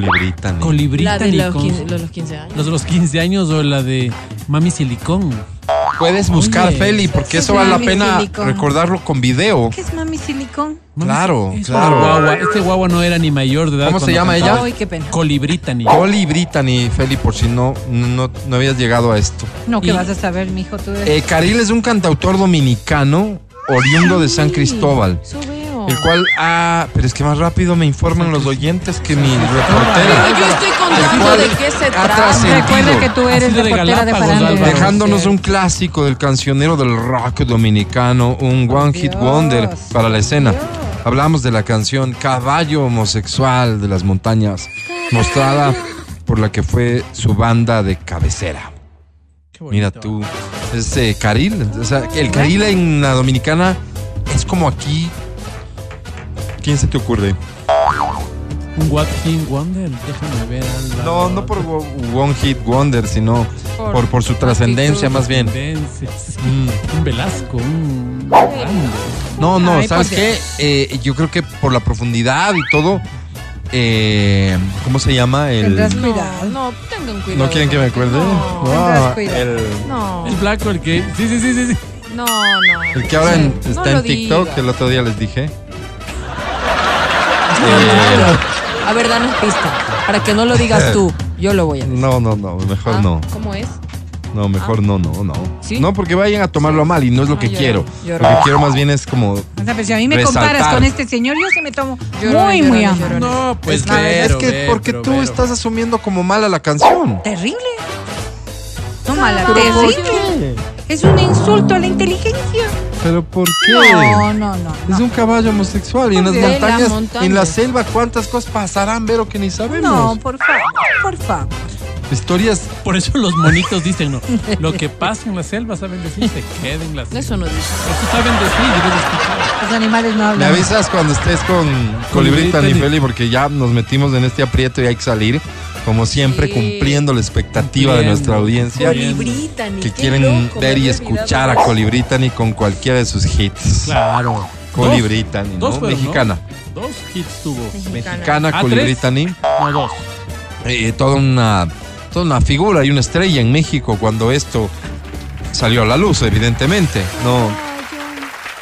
Colibritani. Colibritani. La de los con 15, los, los 15 años. los de los 15 años o la de Mami Silicón. Puedes buscar, Oye. Feli, porque eso vale la pena silicón. recordarlo con video. ¿Qué es mami silicón? Claro, es claro. guagua. Este guagua no era ni mayor de edad. ¿Cómo se llama cantaba. ella? Ay, qué pena. Colibritani. Colibritani, Feli, por si no, no, no habías llegado a esto. No, que Y- vas a saber, mijo, tú eres... Eh, Caril es un cantautor dominicano oriundo de San Cristóbal. El cual, ah, pero es que más rápido me informan los oyentes que mi reportera. Yo estoy contando cual de qué se trata. Recuerda que tú eres reportera de. Álvaro. Dejándonos un clásico del cancionero del rock dominicano, un One Hit Dios, Wonder para la escena. Dios. Hablamos de la canción Caballo Homosexual de las Montañas, mostrada por la que fue su banda de cabecera. Mira tú, es eh, Caril. O sea, el Caril en la dominicana es como aquí. ¿Quién se te ocurre? Un What King Wonder. Déjame ver. Álvaro. No, no por One Hit Wonder, sino por, por su trascendencia más bien. Sí. Mm. Un Velasco, un. No, no, Ay, ¿sabes qué? Eh, yo creo que por la profundidad y todo. eh, ¿Cómo se llama? El. No, no, tengan cuidado. ¿No quieren que me acuerde? No, Ah, el, no, El Blanco, el que. Sí, sí, sí, sí. sí. no, no. el que ahora está en TikTok, que el otro día les dije. A ver, danos pista. Para que no lo digas tú, yo lo voy a decir. No, no, no, mejor Ah, no. ¿Cómo es? No, mejor no, no, no. ¿Sí? No, porque vayan a tomarlo a mal y no es lo Ah, que quiero. Lo que quiero más bien es como. O sea, pero si a mí me Resaltar. comparas con este señor, yo se me tomo muy, muy lloró. amable. No, pues. es que, es que porque tú estás asumiendo como mala la canción. Terrible. No mala, ¿Pero por terrible. Es un insulto a la inteligencia. ¿Pero por qué? No, no, no. Es no. un caballo homosexual y en las montañas, en la selva, ¿cuántas cosas pasarán, Vero, que ni sabemos? No, por favor, por favor. Historias. Por eso los monitos dicen, no. Lo que pasa en la selva saben decir, se queda en la selva. Eso no dice. Eso saben decir, debes escuchar. Los animales no Me hablan. avisas cuando estés con Colibrita Colibrita, y ni- Feli, porque ya nos metimos en este aprieto y hay que salir, como siempre, Sí. cumpliendo la expectativa de nuestra audiencia. Colibritani. Que quieren loco, ver y escuchar a. Colibritani con cualquiera de sus hits. Claro. Colibritani, Dos ¿no? fueron, ¿no? Mexicana. Dos hits tuvo. Mexicana, Ah, Colibritani. No, dos. Eh, toda una toda una figura y una estrella en México cuando esto salió a la luz, evidentemente. No,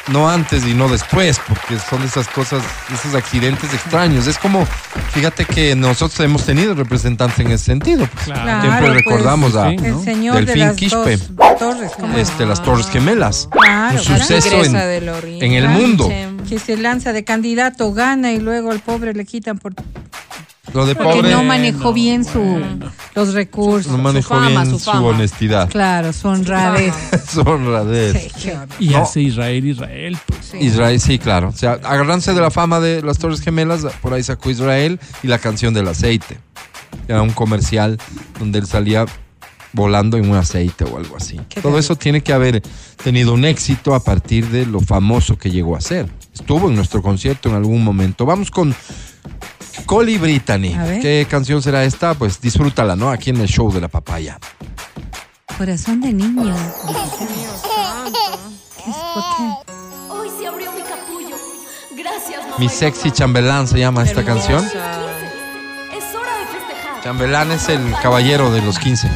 no antes y no después, porque son esas cosas, esos accidentes extraños. Es como, fíjate que nosotros hemos tenido representantes en ese sentido. pues. Claro. Siempre pues, recordamos a sí, El señor Delfín de las Quispe. dos torres, este, las Torres Gemelas. Claro, un claro. suceso en, en el mundo. Que se lanza de candidato, gana y luego al pobre le quitan por Lo de Porque pobre no manejó bien su, los recursos. no manejó fama, bien su su, fama. honestidad. Claro, su honradez. Su honradez. Sí. Y No. hace Israel, Israel. Pues. Sí. Israel, sí, claro. O sea, agarrándose de la fama de las Torres Gemelas, por ahí sacó Israel y la canción del aceite. Era un comercial donde él salía volando en un aceite o algo así. Qué Todo eso tiene que haber tenido un éxito a partir de lo famoso que llegó a ser. Estuvo en nuestro concierto en algún momento. Vamos con Coli Brittany. ¿Qué canción será esta? Pues disfrútala, ¿no? Aquí en el show de la papaya. Corazón de niño. Hoy se abrió mi capullo. Gracias, mamá. Mi sexy chambelán se llama esta canción. Es hora de festejar. Chambelán es el caballero de los 15.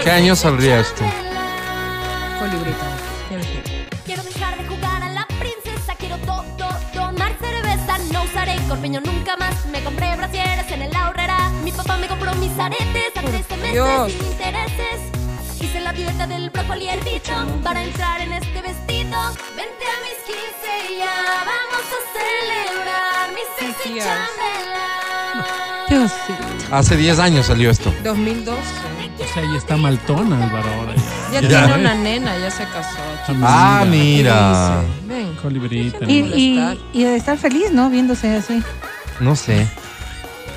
¿En qué año saldría esto? Colibrita. Quiero dejar de jugar a la princesa, quiero todo, tomar cerveza, no usaré corpiño nunca más, me compré brasieres en el ahorrera, mi papá me compró mis aretes a 13 meses Dios. sin intereses, hice la dieta del brócoli hervido para entrar en este vestido, vente a mis 15 ya, vamos a celebrar mi sexy Tías. chambelán. Dios, sí. Hace 10 años salió esto. 2012. O sea, ya está maltona, Álvaro, ahora ya. Ya, Ya. tiene una nena, ya se casó. Ah, mira. Ven. Colibrita. Y, y, y de estar feliz, ¿no? Viéndose así. No sé.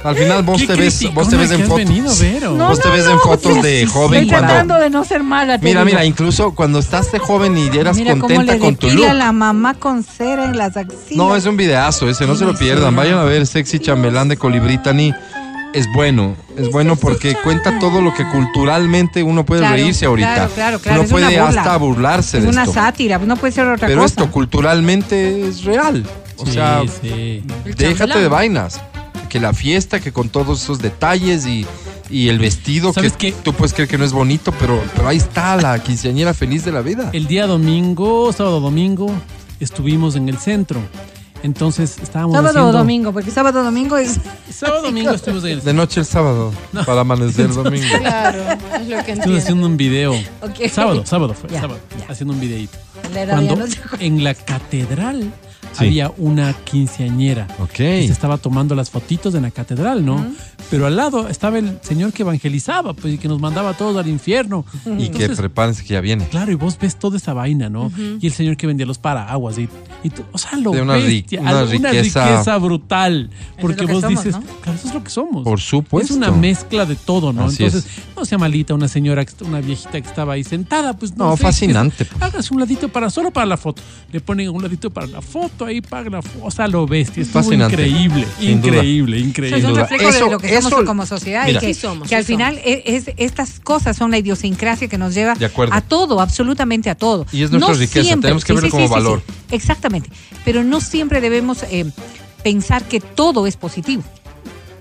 Al final vos Qué te ves, vos te ves en fotos. venido, Vero. No, Vos te ves en fotos de joven Estoy cuando. tratando de no ser mala. Mira, digo. mira, incluso cuando estás de joven y eras Mira cómo contenta le con tu look. la mamá con cera en las axilas. No, es un videazo ese, no se lo pierdan. Vayan a ver Sexy Chambelán de Colibritani. Es bueno, es bueno porque cuenta todo lo que culturalmente uno puede Claro, reírse ahorita. claro, claro, claro, Uno es una puede burla. hasta burlarse Es de una esto. sátira, no puede ser otra Pero cosa. esto culturalmente es real. O Sí, sea, sí. Déjate de vainas. Que la fiesta, que con todos esos detalles y, y el vestido, que tú puedes creer que no es bonito, pero, pero ahí está la quinceañera feliz de la vida. El día domingo, sábado domingo, estuvimos en el centro. Entonces estábamos Sábado haciendo... o domingo, porque sábado o domingo es. Sábado domingo estuvimos en el De noche el sábado, para amanecer el domingo. Claro, es lo que entiendo. haciendo un video. Ok. Sábado, sábado fue, Ya, sábado. ya. Haciendo un videito. Cuando no en la catedral Sí. había una quinceañera. Ok. que se estaba tomando las fotitos en la catedral, ¿no? Pero al lado estaba el señor que evangelizaba, pues, y que nos mandaba a todos al infierno. Y que prepárense que ya viene. Claro, y vos ves toda esa vaina, ¿no? Y el señor que vendía los paraguas y, y tú- o sea, lo De una ves, ri- una riqueza- riqueza brutal, porque vos somos, dices, ¿no? claro, eso es lo que somos. Por supuesto. Es una mezcla de todo, ¿no? Así Entonces, no sea malita una señora, una viejita que estaba ahí sentada, pues no. No, sé, fascinante, es- pues. Hágase un ladito para, solo para la foto. Le ponen un ladito para la foto, ahí paga la foto. O sea, lo bestia. Estuvo Fascinante. increíble, increíble, Eso increíble. es un reflejo Eso- de lo que somos eso- como sociedad Mira. y que, Sí somos, que al final es, es- estas cosas son la idiosincrasia que nos lleva a todo, absolutamente a todo. Y es nuestra riqueza, tenemos que verlo como valor. Exactamente, pero no siempre debemos eh, pensar que todo es positivo.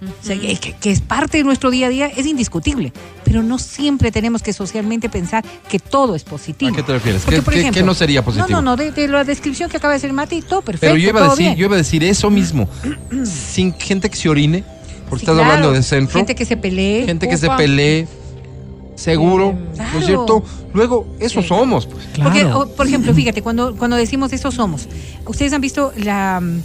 O sea, que, que es parte de nuestro día a día es indiscutible, pero no siempre tenemos que socialmente pensar que todo es positivo. ¿A qué te refieres? Porque, ¿Qué- por qué- ejemplo, qué no sería positivo? No, no, no, de, de la descripción que acaba de decir Mati, todo perfecto, Pero yo iba, a todo decir, bien. yo iba a decir eso mismo. Sin gente que se orine, porque Sí, estás claro. hablando de centro. Gente que se pelee. gente que se pelee, seguro, ¿no es cierto? Luego, eso Sí. somos. pues. Claro. Porque, o, por ejemplo, fíjate, cuando, cuando decimos eso somos, ustedes han visto la, mm,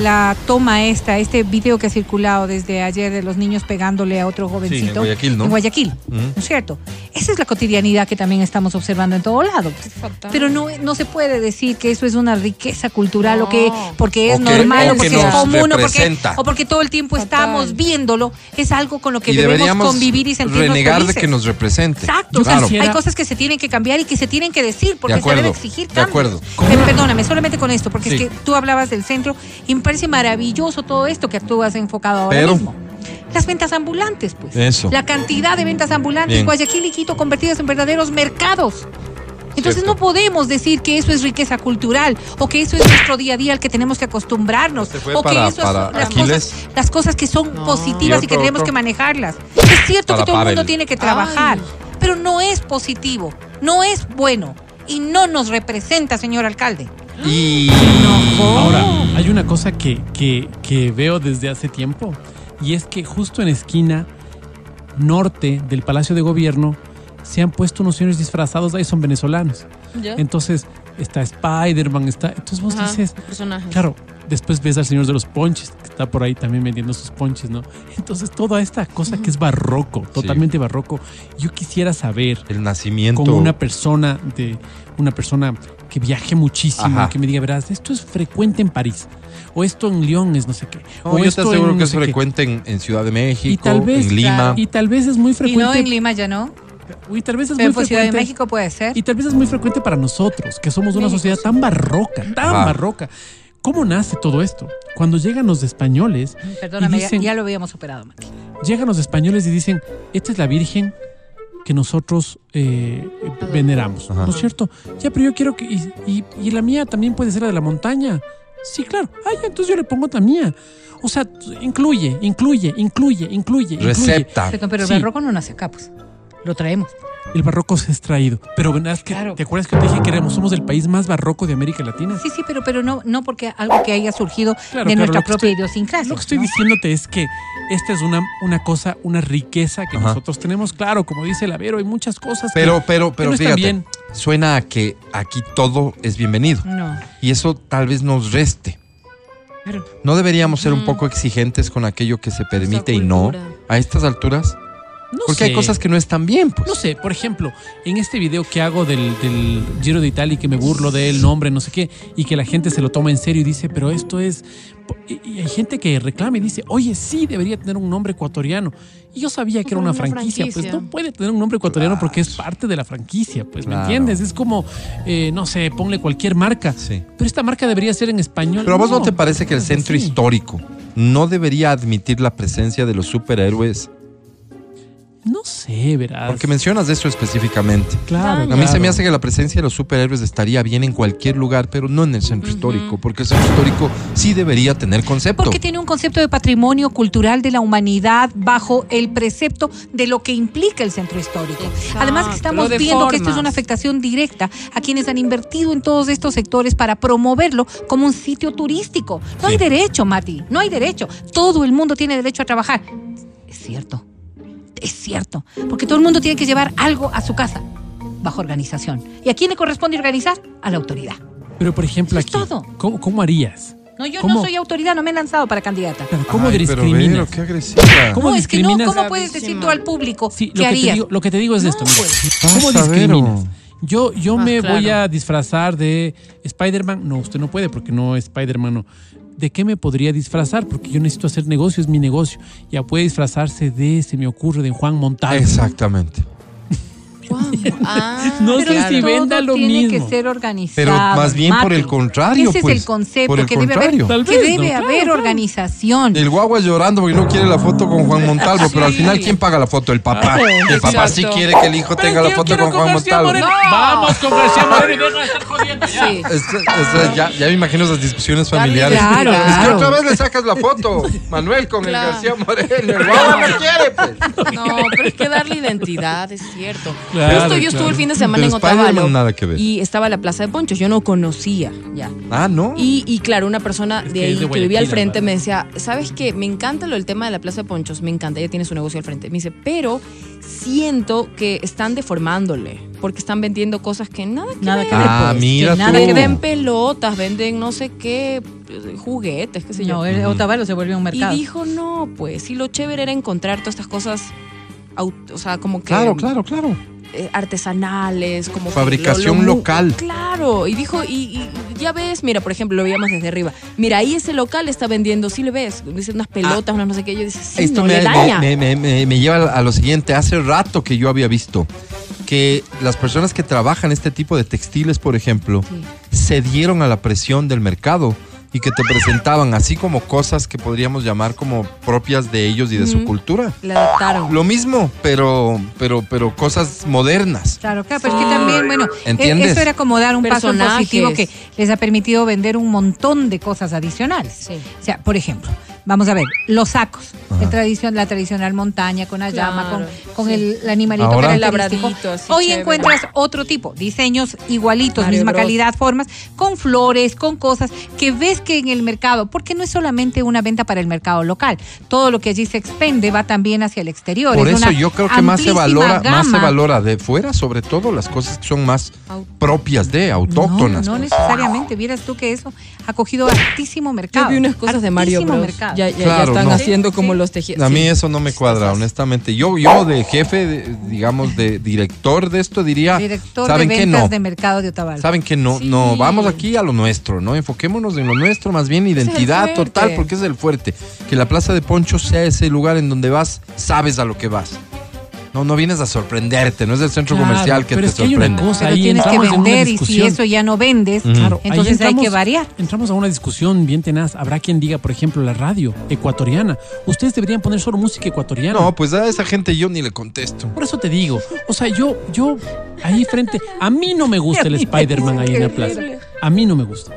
la toma esta, este video que ha circulado desde ayer de los niños pegándole a otro jovencito. en Guayaquil, ¿no? En Guayaquil. ¿no es cierto? Esa es la cotidianidad que también estamos observando en todo lado. Pero no, no se puede decir que eso es una riqueza cultural o que porque es O que- normal o o porque que es común o porque, o porque todo el tiempo Fatal. estamos viéndolo. Es algo con lo que y debemos convivir y sentirnos renegar de que nos represente. Exacto. Yo o sea, quisiera- Hay cosas que se tienen que cambiar y que se tienen que decir porque De acuerdo, se debe exigir de cambios. acuerdo. Eh, perdóname, solamente con esto, porque Sí. es que tú hablabas del centro y parece maravilloso todo esto que tú has enfocado ahora Pero- mismo. Las ventas ambulantes, pues. Eso. La cantidad de ventas ambulantes, Bien. Guayaquil y Quito convertidas en verdaderos mercados. Entonces Cierto. no podemos decir que eso es riqueza cultural o que eso es nuestro día a día al que tenemos que acostumbrarnos fue o para- que eso para son las cosas, las cosas que son positivas Y y que tenemos otro. que manejarlas. Es cierto Para que todo el mundo tiene que trabajar, pero no es positivo, no es bueno y no nos representa, señor alcalde. Y Ahora, hay una cosa que, que, que veo desde hace tiempo y es que justo en esquina norte del Palacio de Gobierno se han puesto unos señores disfrazados, ahí son venezolanos. ¿Ya? Entonces está Spider-Man, está... Entonces vos Ajá, dices, personajes. claro, después ves al señor de los ponches, que está por ahí también vendiendo sus ponches, ¿no? Entonces toda esta cosa que es barroco, totalmente barroco, yo quisiera saber el nacimiento. como una persona de una persona que viaje muchísimo, Ajá. que me diga, verás, esto es frecuente en París, o esto en Lyon es no sé qué, No, o yo te esto aseguro en que no es frecuente en, en Ciudad de México, Y tal vez, en Lima. y tal vez es muy Y frecuente. no en Lima ya no. y tal vez es Pero muy pues Ciudad de frecuente. México puede ser. Y tal vez es muy frecuente para nosotros, que somos una sociedad tan barroca, tan Ajá. barroca. ¿Cómo nace todo esto? Cuando llegan los españoles, Perdóname, y dicen- ya, ya lo habíamos superado, Mati. llegan los españoles y dicen, esta es la Virgen que nosotros eh, veneramos, Ajá. ¿no es cierto? Ya, pero yo quiero que... Y, y- y la mía también puede ser la de la montaña. Sí, claro. Ay, entonces yo le pongo la mía. O sea, incluye, incluye, incluye, incluye. incluye. Recepta. Pero el Sí. barroco no nace acá, pues. Lo traemos. El barroco se ha extraído. Pero ¿verdad que Claro. ¿te acuerdas que te dije que éramos, somos el país más barroco de América Latina? Sí, sí, pero, pero no, no porque algo que haya surgido Claro, de claro, nuestra propia estoy- idiosincrasia. Lo que estoy ¿no? diciéndote es que esta es una, una cosa, una riqueza que Ajá. nosotros tenemos. Claro, como dice el Avero, hay muchas cosas que- Pero, pero, que pero no están fíjate, bien. suena a que aquí todo es bienvenido. No. Y eso tal vez nos reste. Claro. ¿No deberíamos ser un poco exigentes con aquello que se permite y no a estas alturas? No Porque hay cosas que no están bien, pues. No sé, por ejemplo, en este video que hago del, del Giro de Italia y que me burlo del nombre, no sé qué, y que la gente se lo toma en serio y dice, pero esto es... Y, y hay gente que reclama y dice, oye, sí, debería tener un nombre ecuatoriano. Y yo sabía que era una, una franquicia. Pues no puede tener un nombre ecuatoriano porque es parte de la franquicia, pues, ¿me entiendes? Es como, eh, no sé, ponle cualquier marca. Sí. Pero esta marca debería ser en español. Pero a vos no te parece que el centro sí. histórico no debería admitir la presencia de los superhéroes? No sé, verás. Porque mencionas eso específicamente. Claro, A mí se me hace que la presencia de los superhéroes estaría bien en cualquier lugar, pero no en el centro histórico, porque el centro histórico sí debería tener concepto. Porque tiene un concepto de patrimonio cultural de la humanidad bajo el precepto de lo que implica el centro histórico. Exacto, Además que estamos viendo que esto es una afectación directa a quienes han invertido en todos estos sectores para promoverlo como un sitio turístico. No hay derecho, Mati, no hay derecho. Todo el mundo tiene derecho a trabajar. Es cierto, es cierto, porque todo el mundo tiene que llevar algo a su casa bajo organización. ¿Y a quién le corresponde organizar? A la autoridad. Pero, por ejemplo, Eso aquí, es todo. ¿cómo, cómo harías? No, yo ¿Cómo? no soy autoridad, no me he lanzado para candidata. Claro, ¿Cómo Ay, pero discriminas? Vero, qué agresiva. ¿Cómo no, es que no? ¿cómo puedes decir tú al público Sí, qué lo que, te harías? digo, lo que te digo es No, esto. pues. ¿Cómo discriminas? Vero. Yo, yo Ah, me claro. voy a disfrazar de Spider-Man. No, usted no puede porque no es Spider-Man. No. ¿De qué me podría disfrazar? Porque yo necesito hacer negocio, es mi negocio. Ya puede disfrazarse de, se me ocurre, de Juan Montalvo. Exactamente. Ah, No sé claro. si venda lo tiene mismo. que ser organizado. Pero más bien por el contrario, Ese pues. es el concepto, Por el que debe contrario. haber, Tal que vez, debe haber claro. organización. El guagua llorando porque no quiere la foto con Juan Montalvo, pero al final, ¿quién paga la foto? El papá. El papá sí quiere que el hijo tenga la foto con Juan Montalvo. Vamos con García Moreno y deja de estar jodiendo ya. Sí. Es- es- ya, ya me imagino esas discusiones familiares. Claro, Es que otra vez le sacas la foto, Manuel, con Claro. el García Moreno. El guagua no quiere, pues. No, pero es que darle identidad, es cierto. Claro, Justo yo estuve el fin de semana Pero en Otavalo nada que ver. y estaba la Plaza de Ponchos. Yo no conocía ya. Ah, ¿no? Y, y claro, una persona Es de que ahí de que vivía al frente me decía, ¿sabes qué? Me encanta lo del tema de la Plaza de Ponchos, me encanta, ella tiene su negocio al frente. Me dice, pero siento que están deformándole, porque están vendiendo cosas que nada que Nada ver. que ver, Ah, pues, mira que nada tú. que que ven pelotas, venden no sé qué, juguetes, qué sé yo. No, Otavalo se volvió un Y mercado. dijo, no, pues, si lo chévere era encontrar todas estas cosas, o sea, como que Claro, claro, claro. eh, artesanales, como Fabricación local. Claro, y dijo, y, y ya ves, mira, por ejemplo, lo veíamos desde arriba. Mira, ahí ese local está vendiendo, sí le ves, dice unas pelotas, unas no sé qué. Yo dice, sí, Ah. Esto no me, le daña. me- me- me- me lleva a lo siguiente. Hace rato que yo había visto que las personas que trabajan este tipo de textiles, por ejemplo, cedieron a la presión del mercado y que te presentaban así como cosas que podríamos llamar como propias de ellos y de su cultura. Le adaptaron. Lo mismo, pero, pero, pero cosas modernas. Claro, claro, pero es que también, bueno, e- ¿Entiendes? eso era como dar un paso positivo que les ha permitido vender un montón de cosas adicionales. Sí. O sea, por ejemplo, vamos a ver, los sacos. el la tradicional montaña con la llama, Claro, con, con sí. el, el animalito Ahora- El característico. labradito, así Hoy chévere. encuentras otro tipo, diseños igualitos, Mario misma Bros. calidad, formas, con flores, con cosas que ves que en el mercado, porque no es solamente una venta para el mercado local, todo lo que allí se expende va también hacia el exterior. Por es eso una yo creo que más se valora, más se valora de fuera, sobre todo las cosas que son más propias de, autóctonas. No, no pues. necesariamente. Vieras tú que eso ha cogido altísimo mercado. Yo vi unas cosas de Mario Altísimo Bros. mercado. Ya, ya, están no. haciendo como sí. los tejidos. A mí Sí. eso no me cuadra, honestamente. Yo, yo de jefe, de- digamos, de director de esto diría, Director ¿saben de qué ventas no? de mercado de Otavalo. Saben que no, Sí. no, vamos aquí a lo nuestro, ¿no? Enfoquémonos en lo nuestro, más bien identidad total, porque es el fuerte. Que la Plaza de Poncho sea ese lugar en donde vas, sabes a lo que vas. No, no vienes a sorprenderte, no es el centro Claro, comercial que pero te es que hay una sorprende. cosa, Pero ahí tienes que entramos en una vender y si eso ya no vendes, Claro, entonces hay que variar. Entramos a una discusión bien tenaz. Habrá quien diga, por ejemplo, la radio ecuatoriana. Ustedes deberían poner solo música ecuatoriana. No, pues a esa gente yo ni le contesto. Por eso te digo. O sea, yo, yo, ahí frente. A mí no me gusta el Spider-Man ahí en la plaza. A mí no me gusta.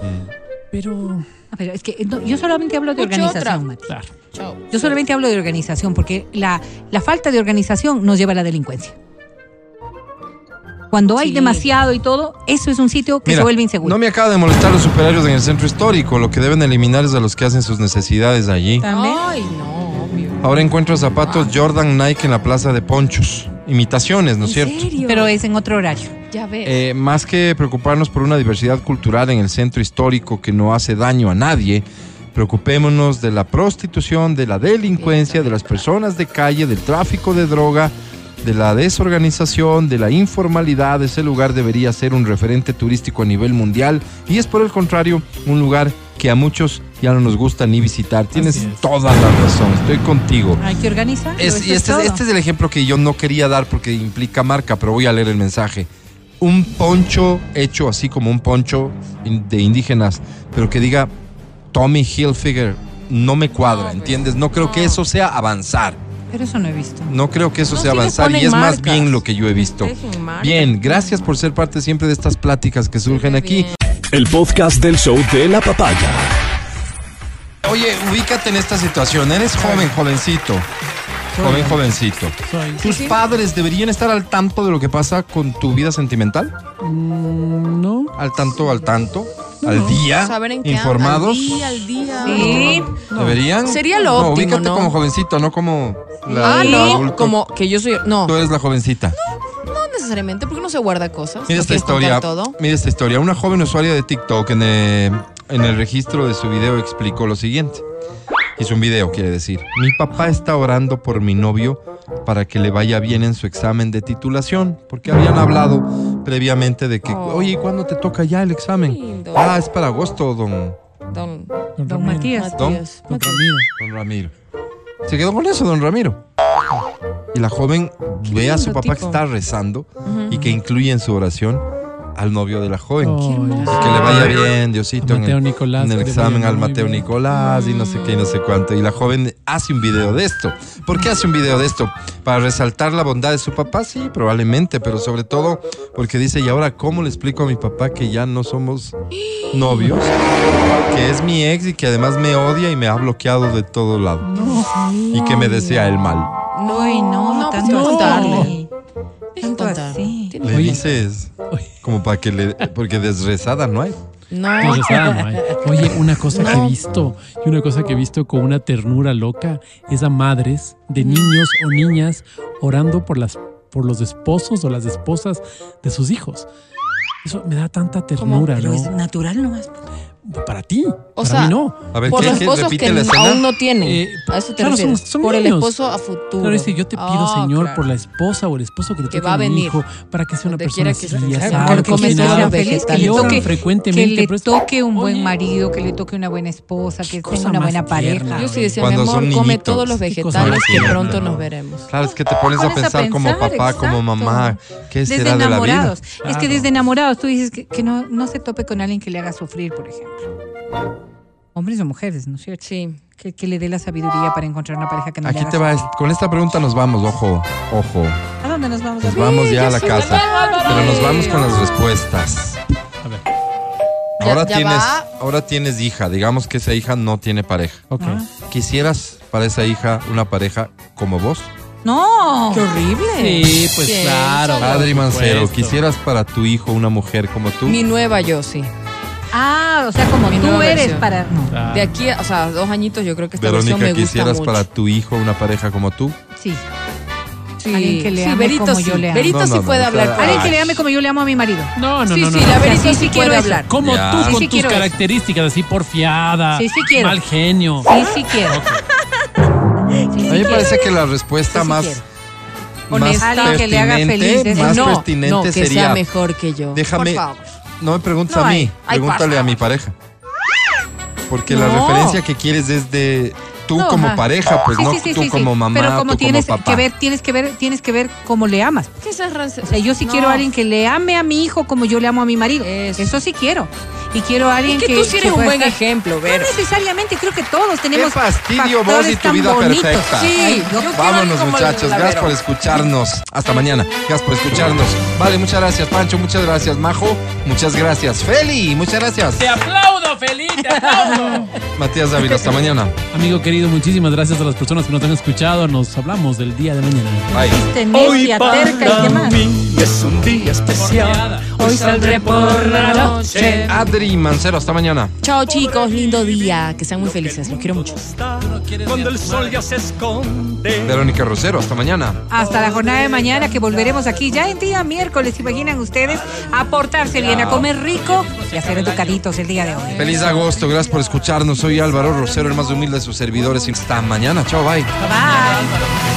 Pero. Ah, Pero es que no, yo solamente hablo de Escuche organización, otra. Mati. Claro. Chao. Yo solamente hablo de organización, porque la, la falta de organización nos lleva a la delincuencia. Cuando hay Sí. demasiado y todo, eso es un sitio que Mira, se vuelve inseguro. No me acaba de molestar los superarios en el centro histórico. Lo que deben eliminar es a los que hacen sus necesidades allí. También. Ay, no, obvio. Ahora encuentro zapatos Jordan Nike en la plaza de Ponchos. Imitaciones, ¿no es ¿En cierto? serio? Pero es en otro horario. Ya ves. Eh, más que preocuparnos por una diversidad cultural en el centro histórico que no hace daño a nadie, preocupémonos de la prostitución, de la delincuencia, de las personas de calle, del tráfico de droga, de la desorganización, de la informalidad. Ese lugar debería ser un referente turístico a nivel mundial y es por el contrario un lugar que a muchos ya no nos gusta ni visitar. Tienes toda la razón, estoy contigo. Hay que organizar. Es- y este, es- este es el ejemplo que yo no quería dar porque implica marca, pero voy a leer el mensaje. Un poncho hecho así como un poncho de indígenas, pero que diga Tommy Hilfiger, no me cuadra, ¿entiendes? No creo que eso sea avanzar. Pero eso no he visto. No creo que eso No, sea sí avanzar y es más bien lo que yo he visto. Bien, gracias por ser parte siempre de estas pláticas que surgen aquí. El podcast del show de la papaya. Oye, ubícate en esta situación. Eres joven, jovencito. Joven, jovencito. Soy. ¿Tus padres deberían estar al tanto de lo que pasa con tu vida sentimental? Mm, No. Al tanto, al tanto, al día, Saber en qué informados. Al día, al día. Sí. ¿Deberían? Sería lo no, óptimo, ubícate ¿no? como jovencito, no como la, Ah, no, adulto. como que yo soy. No, Tú eres la jovencita. no necesariamente, porque no se guarda cosas. Mira ¿No esta historia. todo? Mira esta historia. Una joven usuaria de TikTok en, en el registro de su video explicó lo siguiente. Hizo un video, quiere decir. Mi papá está orando por mi novio para que le vaya bien en su examen de titulación, porque habían hablado previamente de que, Oh. oye, ¿y ¿cuándo te toca ya el examen? Lindo. Ah, es para agosto, don, Don, Don, Don Ramiro. Matías. Don- Matías. Don Ramiro. don Ramiro. Se quedó con eso, don Ramiro. Y la joven ve a su papá que está rezando y que incluye en su oración al novio de la joven. Oh, Y que le vaya bien, Diosito, en Mateo el, Nicolás, en el examen al Mateo bien. Nicolás y no sé qué y no sé cuánto. Y la joven hace un video de esto. ¿Por qué hace un video de esto? ¿Para resaltar la bondad de su papá? Sí, probablemente, pero sobre todo porque dice, ¿y ahora cómo le explico a mi papá que ya no somos novios? Que es mi ex y que además me odia y me ha bloqueado de todo lado. Y que me desea el mal. No, Ay, no, no, pues tanto no. Tanto así. Le dices, como para que le... Porque desrezada no hay. No. Pues, o sea, no hay. Oye, una cosa que he visto, y una cosa que he visto con una ternura loca, es a madres de niños o niñas orando por las por los esposos o las esposas de sus hijos. Eso me da tanta ternura, Pero ¿no? es natural nomás. Para ti, O para sea, mí no. A ver, por ¿qué, los esposos que la aún no tienen. Eh, a eso te claro, son- refieres. son por el esposo a futuro. Claro, es que yo te pido, Ah, Señor, claro. por la esposa o el esposo que Que va a venir. hijo, para que sea una Donde persona quiera que Porque come cocinada, solo feliz, vegetales. que le toque, frecuentemente. que le toque un buen marido, que le toque una buena esposa, que tenga una buena pareja. Yo sí decía, Cuando mi son amor, come niñitos. todos los vegetales que pronto nos veremos. Claro, es que te pones a pensar como papá, como mamá, ¿qué Desde será de la vida? enamorados. Es que desde enamorados tú dices que, que no, no se tope con alguien que le haga sufrir, por ejemplo. Hombres o mujeres, ¿no es cierto? Sí. Que, que le dé la sabiduría para encontrar una pareja que no le Aquí haga te va, con esta pregunta nos vamos, ojo, ojo. ¿A dónde nos vamos? Nos David? vamos ya a la casa. Pero nos vamos con las respuestas. A ver, Ahora ya tienes, va. ahora tienes hija, digamos que esa hija no tiene pareja. Ah. ¿Quisieras para esa hija una pareja como vos? No. Qué horrible. Sí, pues claro. Adri Mancero. ¿quisieras para tu hijo una mujer como tú? Mi nueva yo, sí. Ah, o sea, como Mi tú nueva eres versión. para. no. Claro. De aquí, a- o sea, dos añitos yo creo que esta versión Verónica, me gusta ¿quisieras mucho. para tu hijo una pareja como tú? Sí. Sí, Alguien que le sí, ame como sí. yo le amo. Verito No, sí no, no, puede o sea, hablar. Alguien que le ame como yo le amo a mi marido. No, no, Sí, no, sí, no. la no. Verito sí, sí, sí puede quiero eso. hablar. Como Ya. tú, Sí, con sí tus quiero eso. características así porfiada, Sí, sí quiero. mal genio. Sí, sí quiero. Sí, sí A mí me parece que la respuesta Sí, sí más, quiero. más Honesta. Alguien que le haga pertinente, feliz, más no, pertinente no, que sería sea mejor que yo. Déjame- Por favor. No me preguntes No a hay. mí, pregúntale a mi pareja. Porque la referencia que quieres es de tú No, como ajá. pareja, pues Sí, no sí, sí, tú sí, como sí. mamá, Pero como tú tienes como papá. que ver, tienes que ver, tienes que ver cómo le amas. ¿Qué es ese O sea, yo sí No. quiero a alguien que le ame a mi hijo como yo le amo a mi marido. Eso. Eso, sí quiero. Y quiero a alguien Es que que. tú sí eres un buen estar- ejemplo, No Ver. necesariamente, creo que todos tenemos. Qué fastidio vos y tu tan vida bonitos. perfecta. Sí, Ay, yo Vámonos muchachos, gracias Vero. por escucharnos. Hasta mañana. Gracias por escucharnos. Vale, muchas gracias Pancho, muchas gracias Majo, muchas gracias Feli, muchas gracias. Te aplaudo, feliz, te aplaudo. Matías Dávila, hasta mañana. Amigo querido, muchísimas gracias a las personas que nos han escuchado. Nos hablamos del día de mañana. Bye. Este necia, terca y qué más. es un día Porfiada. Hoy saldré por la noche. Adri Mancero, hasta mañana. Chao chicos, lindo día. Que sean muy felices. Los quiero mucho. Cuando el sol ya se esconde. Verónica Rosero, hasta mañana. Hasta la jornada de mañana que volveremos aquí ya en día miércoles. ¿Se imaginan ustedes? A portarse bien, a comer rico y a ser educaditos el día de hoy. Feliz agosto, gracias por escucharnos. Soy Álvaro Rosero, el más humilde de sus servidores. Y hasta mañana. Chao, bye. Bye.